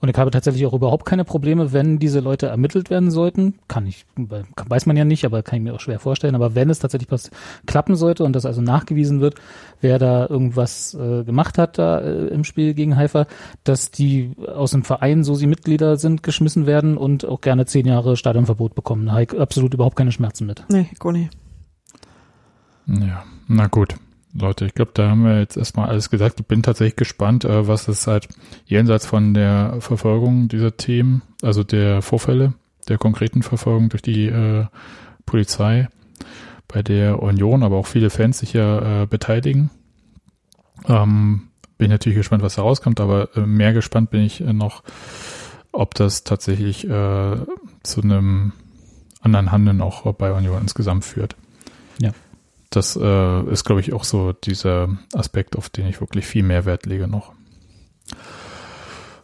Speaker 3: Und ich habe tatsächlich auch überhaupt keine Probleme, wenn diese Leute ermittelt werden sollten. Kann ich, weiß man ja nicht, aber kann ich mir auch schwer vorstellen. Aber wenn es tatsächlich was klappen sollte und das also nachgewiesen wird, wer da irgendwas äh, gemacht hat da äh, im Spiel gegen Haifa, dass die aus dem Verein, so sie Mitglieder sind, geschmissen werden und auch gerne zehn Jahre Stadionverbot bekommen. Da habe ich absolut überhaupt keine Schmerzen mit.
Speaker 2: Nee, gar nicht.
Speaker 1: Ja, na gut. Leute, ich glaube, da haben wir jetzt erstmal alles gesagt. Ich bin tatsächlich gespannt, äh, was es halt jenseits von der Verfolgung dieser Themen, also der Vorfälle, der konkreten Verfolgung durch die äh, Polizei, bei der Union, aber auch viele Fans sich ja äh, beteiligen. Ähm, bin natürlich gespannt, was da rauskommt, aber äh, mehr gespannt bin ich äh, noch, ob das tatsächlich äh, zu einem anderen Handeln auch bei Union insgesamt führt.
Speaker 3: Ja.
Speaker 1: Das äh, ist, glaube ich, auch so dieser Aspekt, auf den ich wirklich viel mehr Wert lege noch.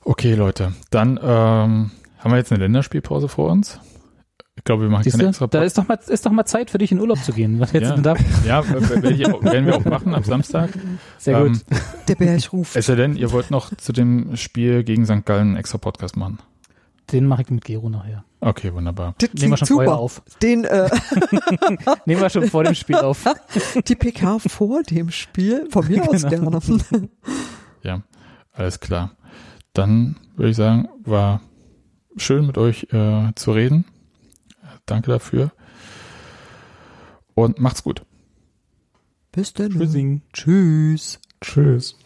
Speaker 1: Okay, Leute, dann ähm, haben wir jetzt eine Länderspielpause vor uns. Ich glaube, wir machen
Speaker 3: Siehst
Speaker 1: keine
Speaker 3: du?
Speaker 1: extra
Speaker 3: Da ist doch mal, ist doch mal Zeit für dich in Urlaub zu gehen. Was jetzt
Speaker 1: ja,
Speaker 3: denn da?
Speaker 1: ja werden wir auch machen am Samstag.
Speaker 3: Sehr
Speaker 1: Ähm,
Speaker 3: gut.
Speaker 2: Der Berg ruft.
Speaker 1: Es sei denn, ihr wollt noch zu dem Spiel gegen St. Gallen einen extra Podcast machen.
Speaker 3: Den mache ich mit Gero nachher.
Speaker 1: Okay, wunderbar.
Speaker 2: Das
Speaker 3: Nehmen wir schon vorher
Speaker 2: super.
Speaker 3: auf.
Speaker 2: Den, äh,
Speaker 3: Nehmen wir schon vor dem Spiel auf.
Speaker 2: die PK vor dem Spiel, von mir aus
Speaker 3: Genau.
Speaker 2: gerne.
Speaker 1: Ja, alles klar. Dann würde ich sagen, war schön mit euch äh, zu reden. Danke dafür. Und macht's gut.
Speaker 2: Bis dann.
Speaker 3: Tschüssing.
Speaker 2: Tschüss.
Speaker 4: Tschüss.